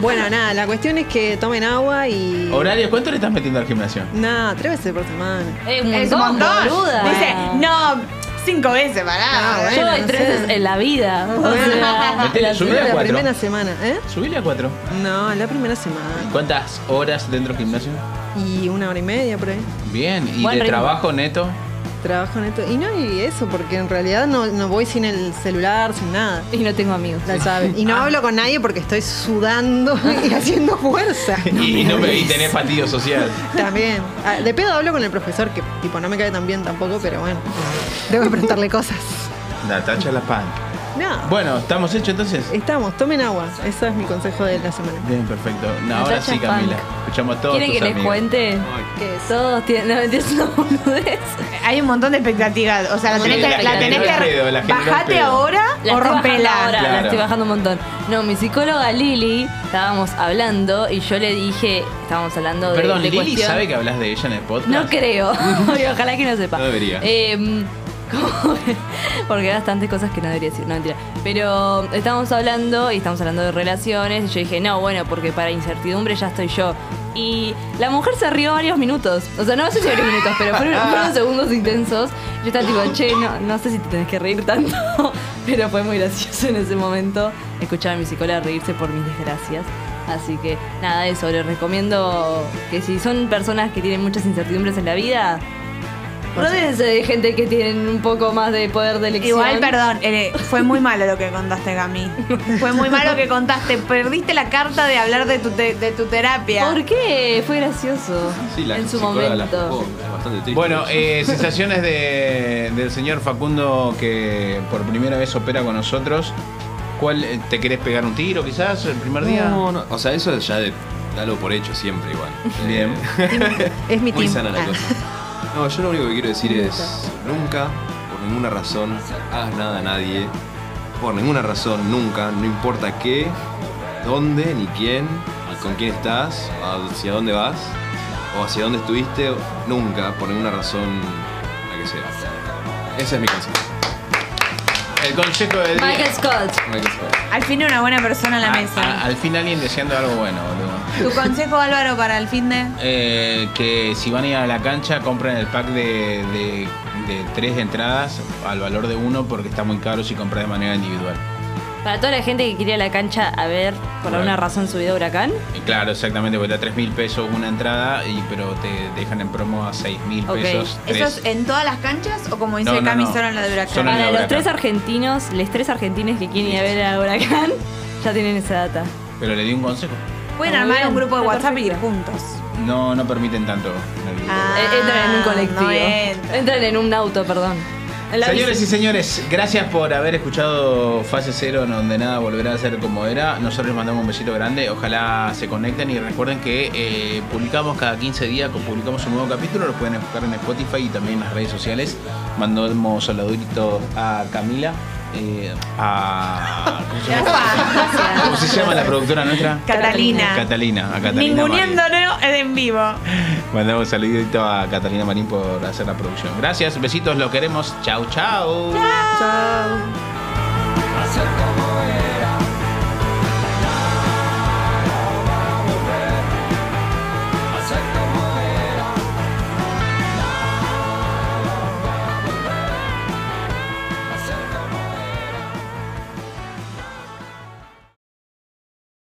Bueno, nada, la cuestión es que tomen agua y...
Horarios, ¿cuánto le estás metiendo al gimnasio?
No, tres veces por semana.
Es un
Es un
montón, boluda.
Dice, no, cinco veces, pará.
Ah, bueno,
Yo
no
tres
sé.
veces en la vida. O sea,
Metele, subile a
la
cuatro.
primera semana, ¿eh?
Subile a cuatro.
No, la primera semana.
¿Cuántas horas dentro del gimnasio?
Y una hora y media por ahí.
Bien. ¿Y
Buen
de
ritmo.
trabajo neto?
Trabajo en esto. Y no, y eso, porque en realidad no, no voy sin el celular, sin nada.
y no tengo amigos.
La sabe. Y no
Ah.
hablo con nadie porque estoy sudando y haciendo fuerza.
y, no me, y tenés fastidio social.
También. Ah, De pedo hablo con el profesor, que tipo no me cae tan bien tampoco, pero bueno. Debo preguntarle cosas.
Natacha La Pan.
No.
Bueno, ¿estamos hechos entonces?
Estamos, tomen agua. Ese es mi consejo de la semana.
Bien, perfecto. No, ahora sí, Camila. Escuchamos a todos
¿Quieren
tus
que les cuente?
¿Qué es?
Todos tienen. No, mentira, es una boludez.
Hay un montón de expectativas. O sea, la
Sí,
tenés que, la
gente
tenés
no es
que
pedo, la gente no es
bajate
pedo.
ahora
La
o
estoy bajando
rompela.
ahora,
Claro.
la estoy bajando un montón. No, mi psicóloga Lili, estábamos hablando y yo le dije, estábamos hablando de.
Perdón,
de
¿Lili
cuestión-
sabe que hablas de ella en el podcast?
No creo. Y ojalá que no sepa.
No debería.
Eh, que- porque hay bastantes cosas que no debería decir, no mentira. Pero estábamos hablando y estamos hablando de relaciones. Y yo dije, no, bueno, porque para incertidumbre ya estoy yo. Y la mujer se rió varios minutos. O sea, no sé si varios minutos, pero fueron, fueron segundos intensos. Yo estaba tipo, che, no, no sé si te tenés que reír tanto. Pero fue muy gracioso en ese momento escuchar a mi psicóloga reírse por mis desgracias. Así que nada, eso, les recomiendo que si son personas que tienen muchas incertidumbres en la vida, rodéense de gente que tienen un poco más de poder de elección.
Igual, perdón, eh, fue muy malo lo que contaste, Gami. Fue muy malo lo que contaste. Perdiste la carta de hablar de tu, te- de tu terapia.
¿Por qué? Fue gracioso.
Sí, la
en su
la
momento.
juzgó, es bastante triste.
Bueno, eh, sensaciones de, del señor Facundo que por primera vez opera con nosotros. ¿Cuál eh, te querés pegar un tiro quizás el primer día?
No, no, o sea, eso ya de, dalo por hecho siempre igual.
Bien.
Eh,
Es mi
muy
team.
sana la
Ah.
cosa. No, yo lo único que quiero decir es nunca, por ninguna razón, hagas nada a nadie. Por ninguna razón, nunca, no importa qué, dónde, ni quién, ni con quién estás, hacia dónde vas, o hacia dónde estuviste, nunca, por ninguna razón, la que sea. Ese es mi consejo.
El consejo del día.
Michael Scott.
Michael Scott.
Al fin una buena persona en la
A-
mesa.
a- al fin alguien deseando algo bueno, boludo.
¿Tu consejo, Álvaro, para el fin de...?
Eh, que si van a ir a la cancha, compren el pack de, de- de tres entradas al valor de uno porque está muy caro si compras de manera individual.
Para toda la gente que quería ir a la cancha a ver por alguna razón su video huracán.
Y claro, exactamente, porque da 3 mil pesos una entrada, y pero te dejan en promo a 6 mil
Ok.
pesos.
¿Eso
tres.
es en todas las canchas o como dice
No, no,
Cami
no.
solo en la de Huracán?
Solo en la
Para los
Huracán.
tres argentinos, los tres argentines que quieren ir a ver a huracán, ya tienen esa data.
Pero le di un consejo.
Pueden
Muy
armar
bien,
un grupo de
está
WhatsApp y ir
perfecto.
juntos.
No, no permiten tanto. en el grupo.
Ah,
Eh, entran en un colectivo.
no
entran en un auto, perdón.
Señores y señores, gracias por haber escuchado Fase Cero, en donde nada volverá a ser como era. Nosotros les mandamos un besito grande, ojalá se conecten y recuerden que eh, publicamos cada 15 días, publicamos un nuevo capítulo, lo pueden buscar en Spotify y también en las redes sociales. Mandamos saluditos a Camila, eh, a... ¿cómo se, llama? ¿Cómo se llama la productora nuestra?
Catalina.
Catalina, a Catalina. Marín.
En vivo.
Mandamos un saludito a Catalina Marín por hacer la producción. Gracias, besitos, lo queremos. Chau, chau.
Chao.
Acércame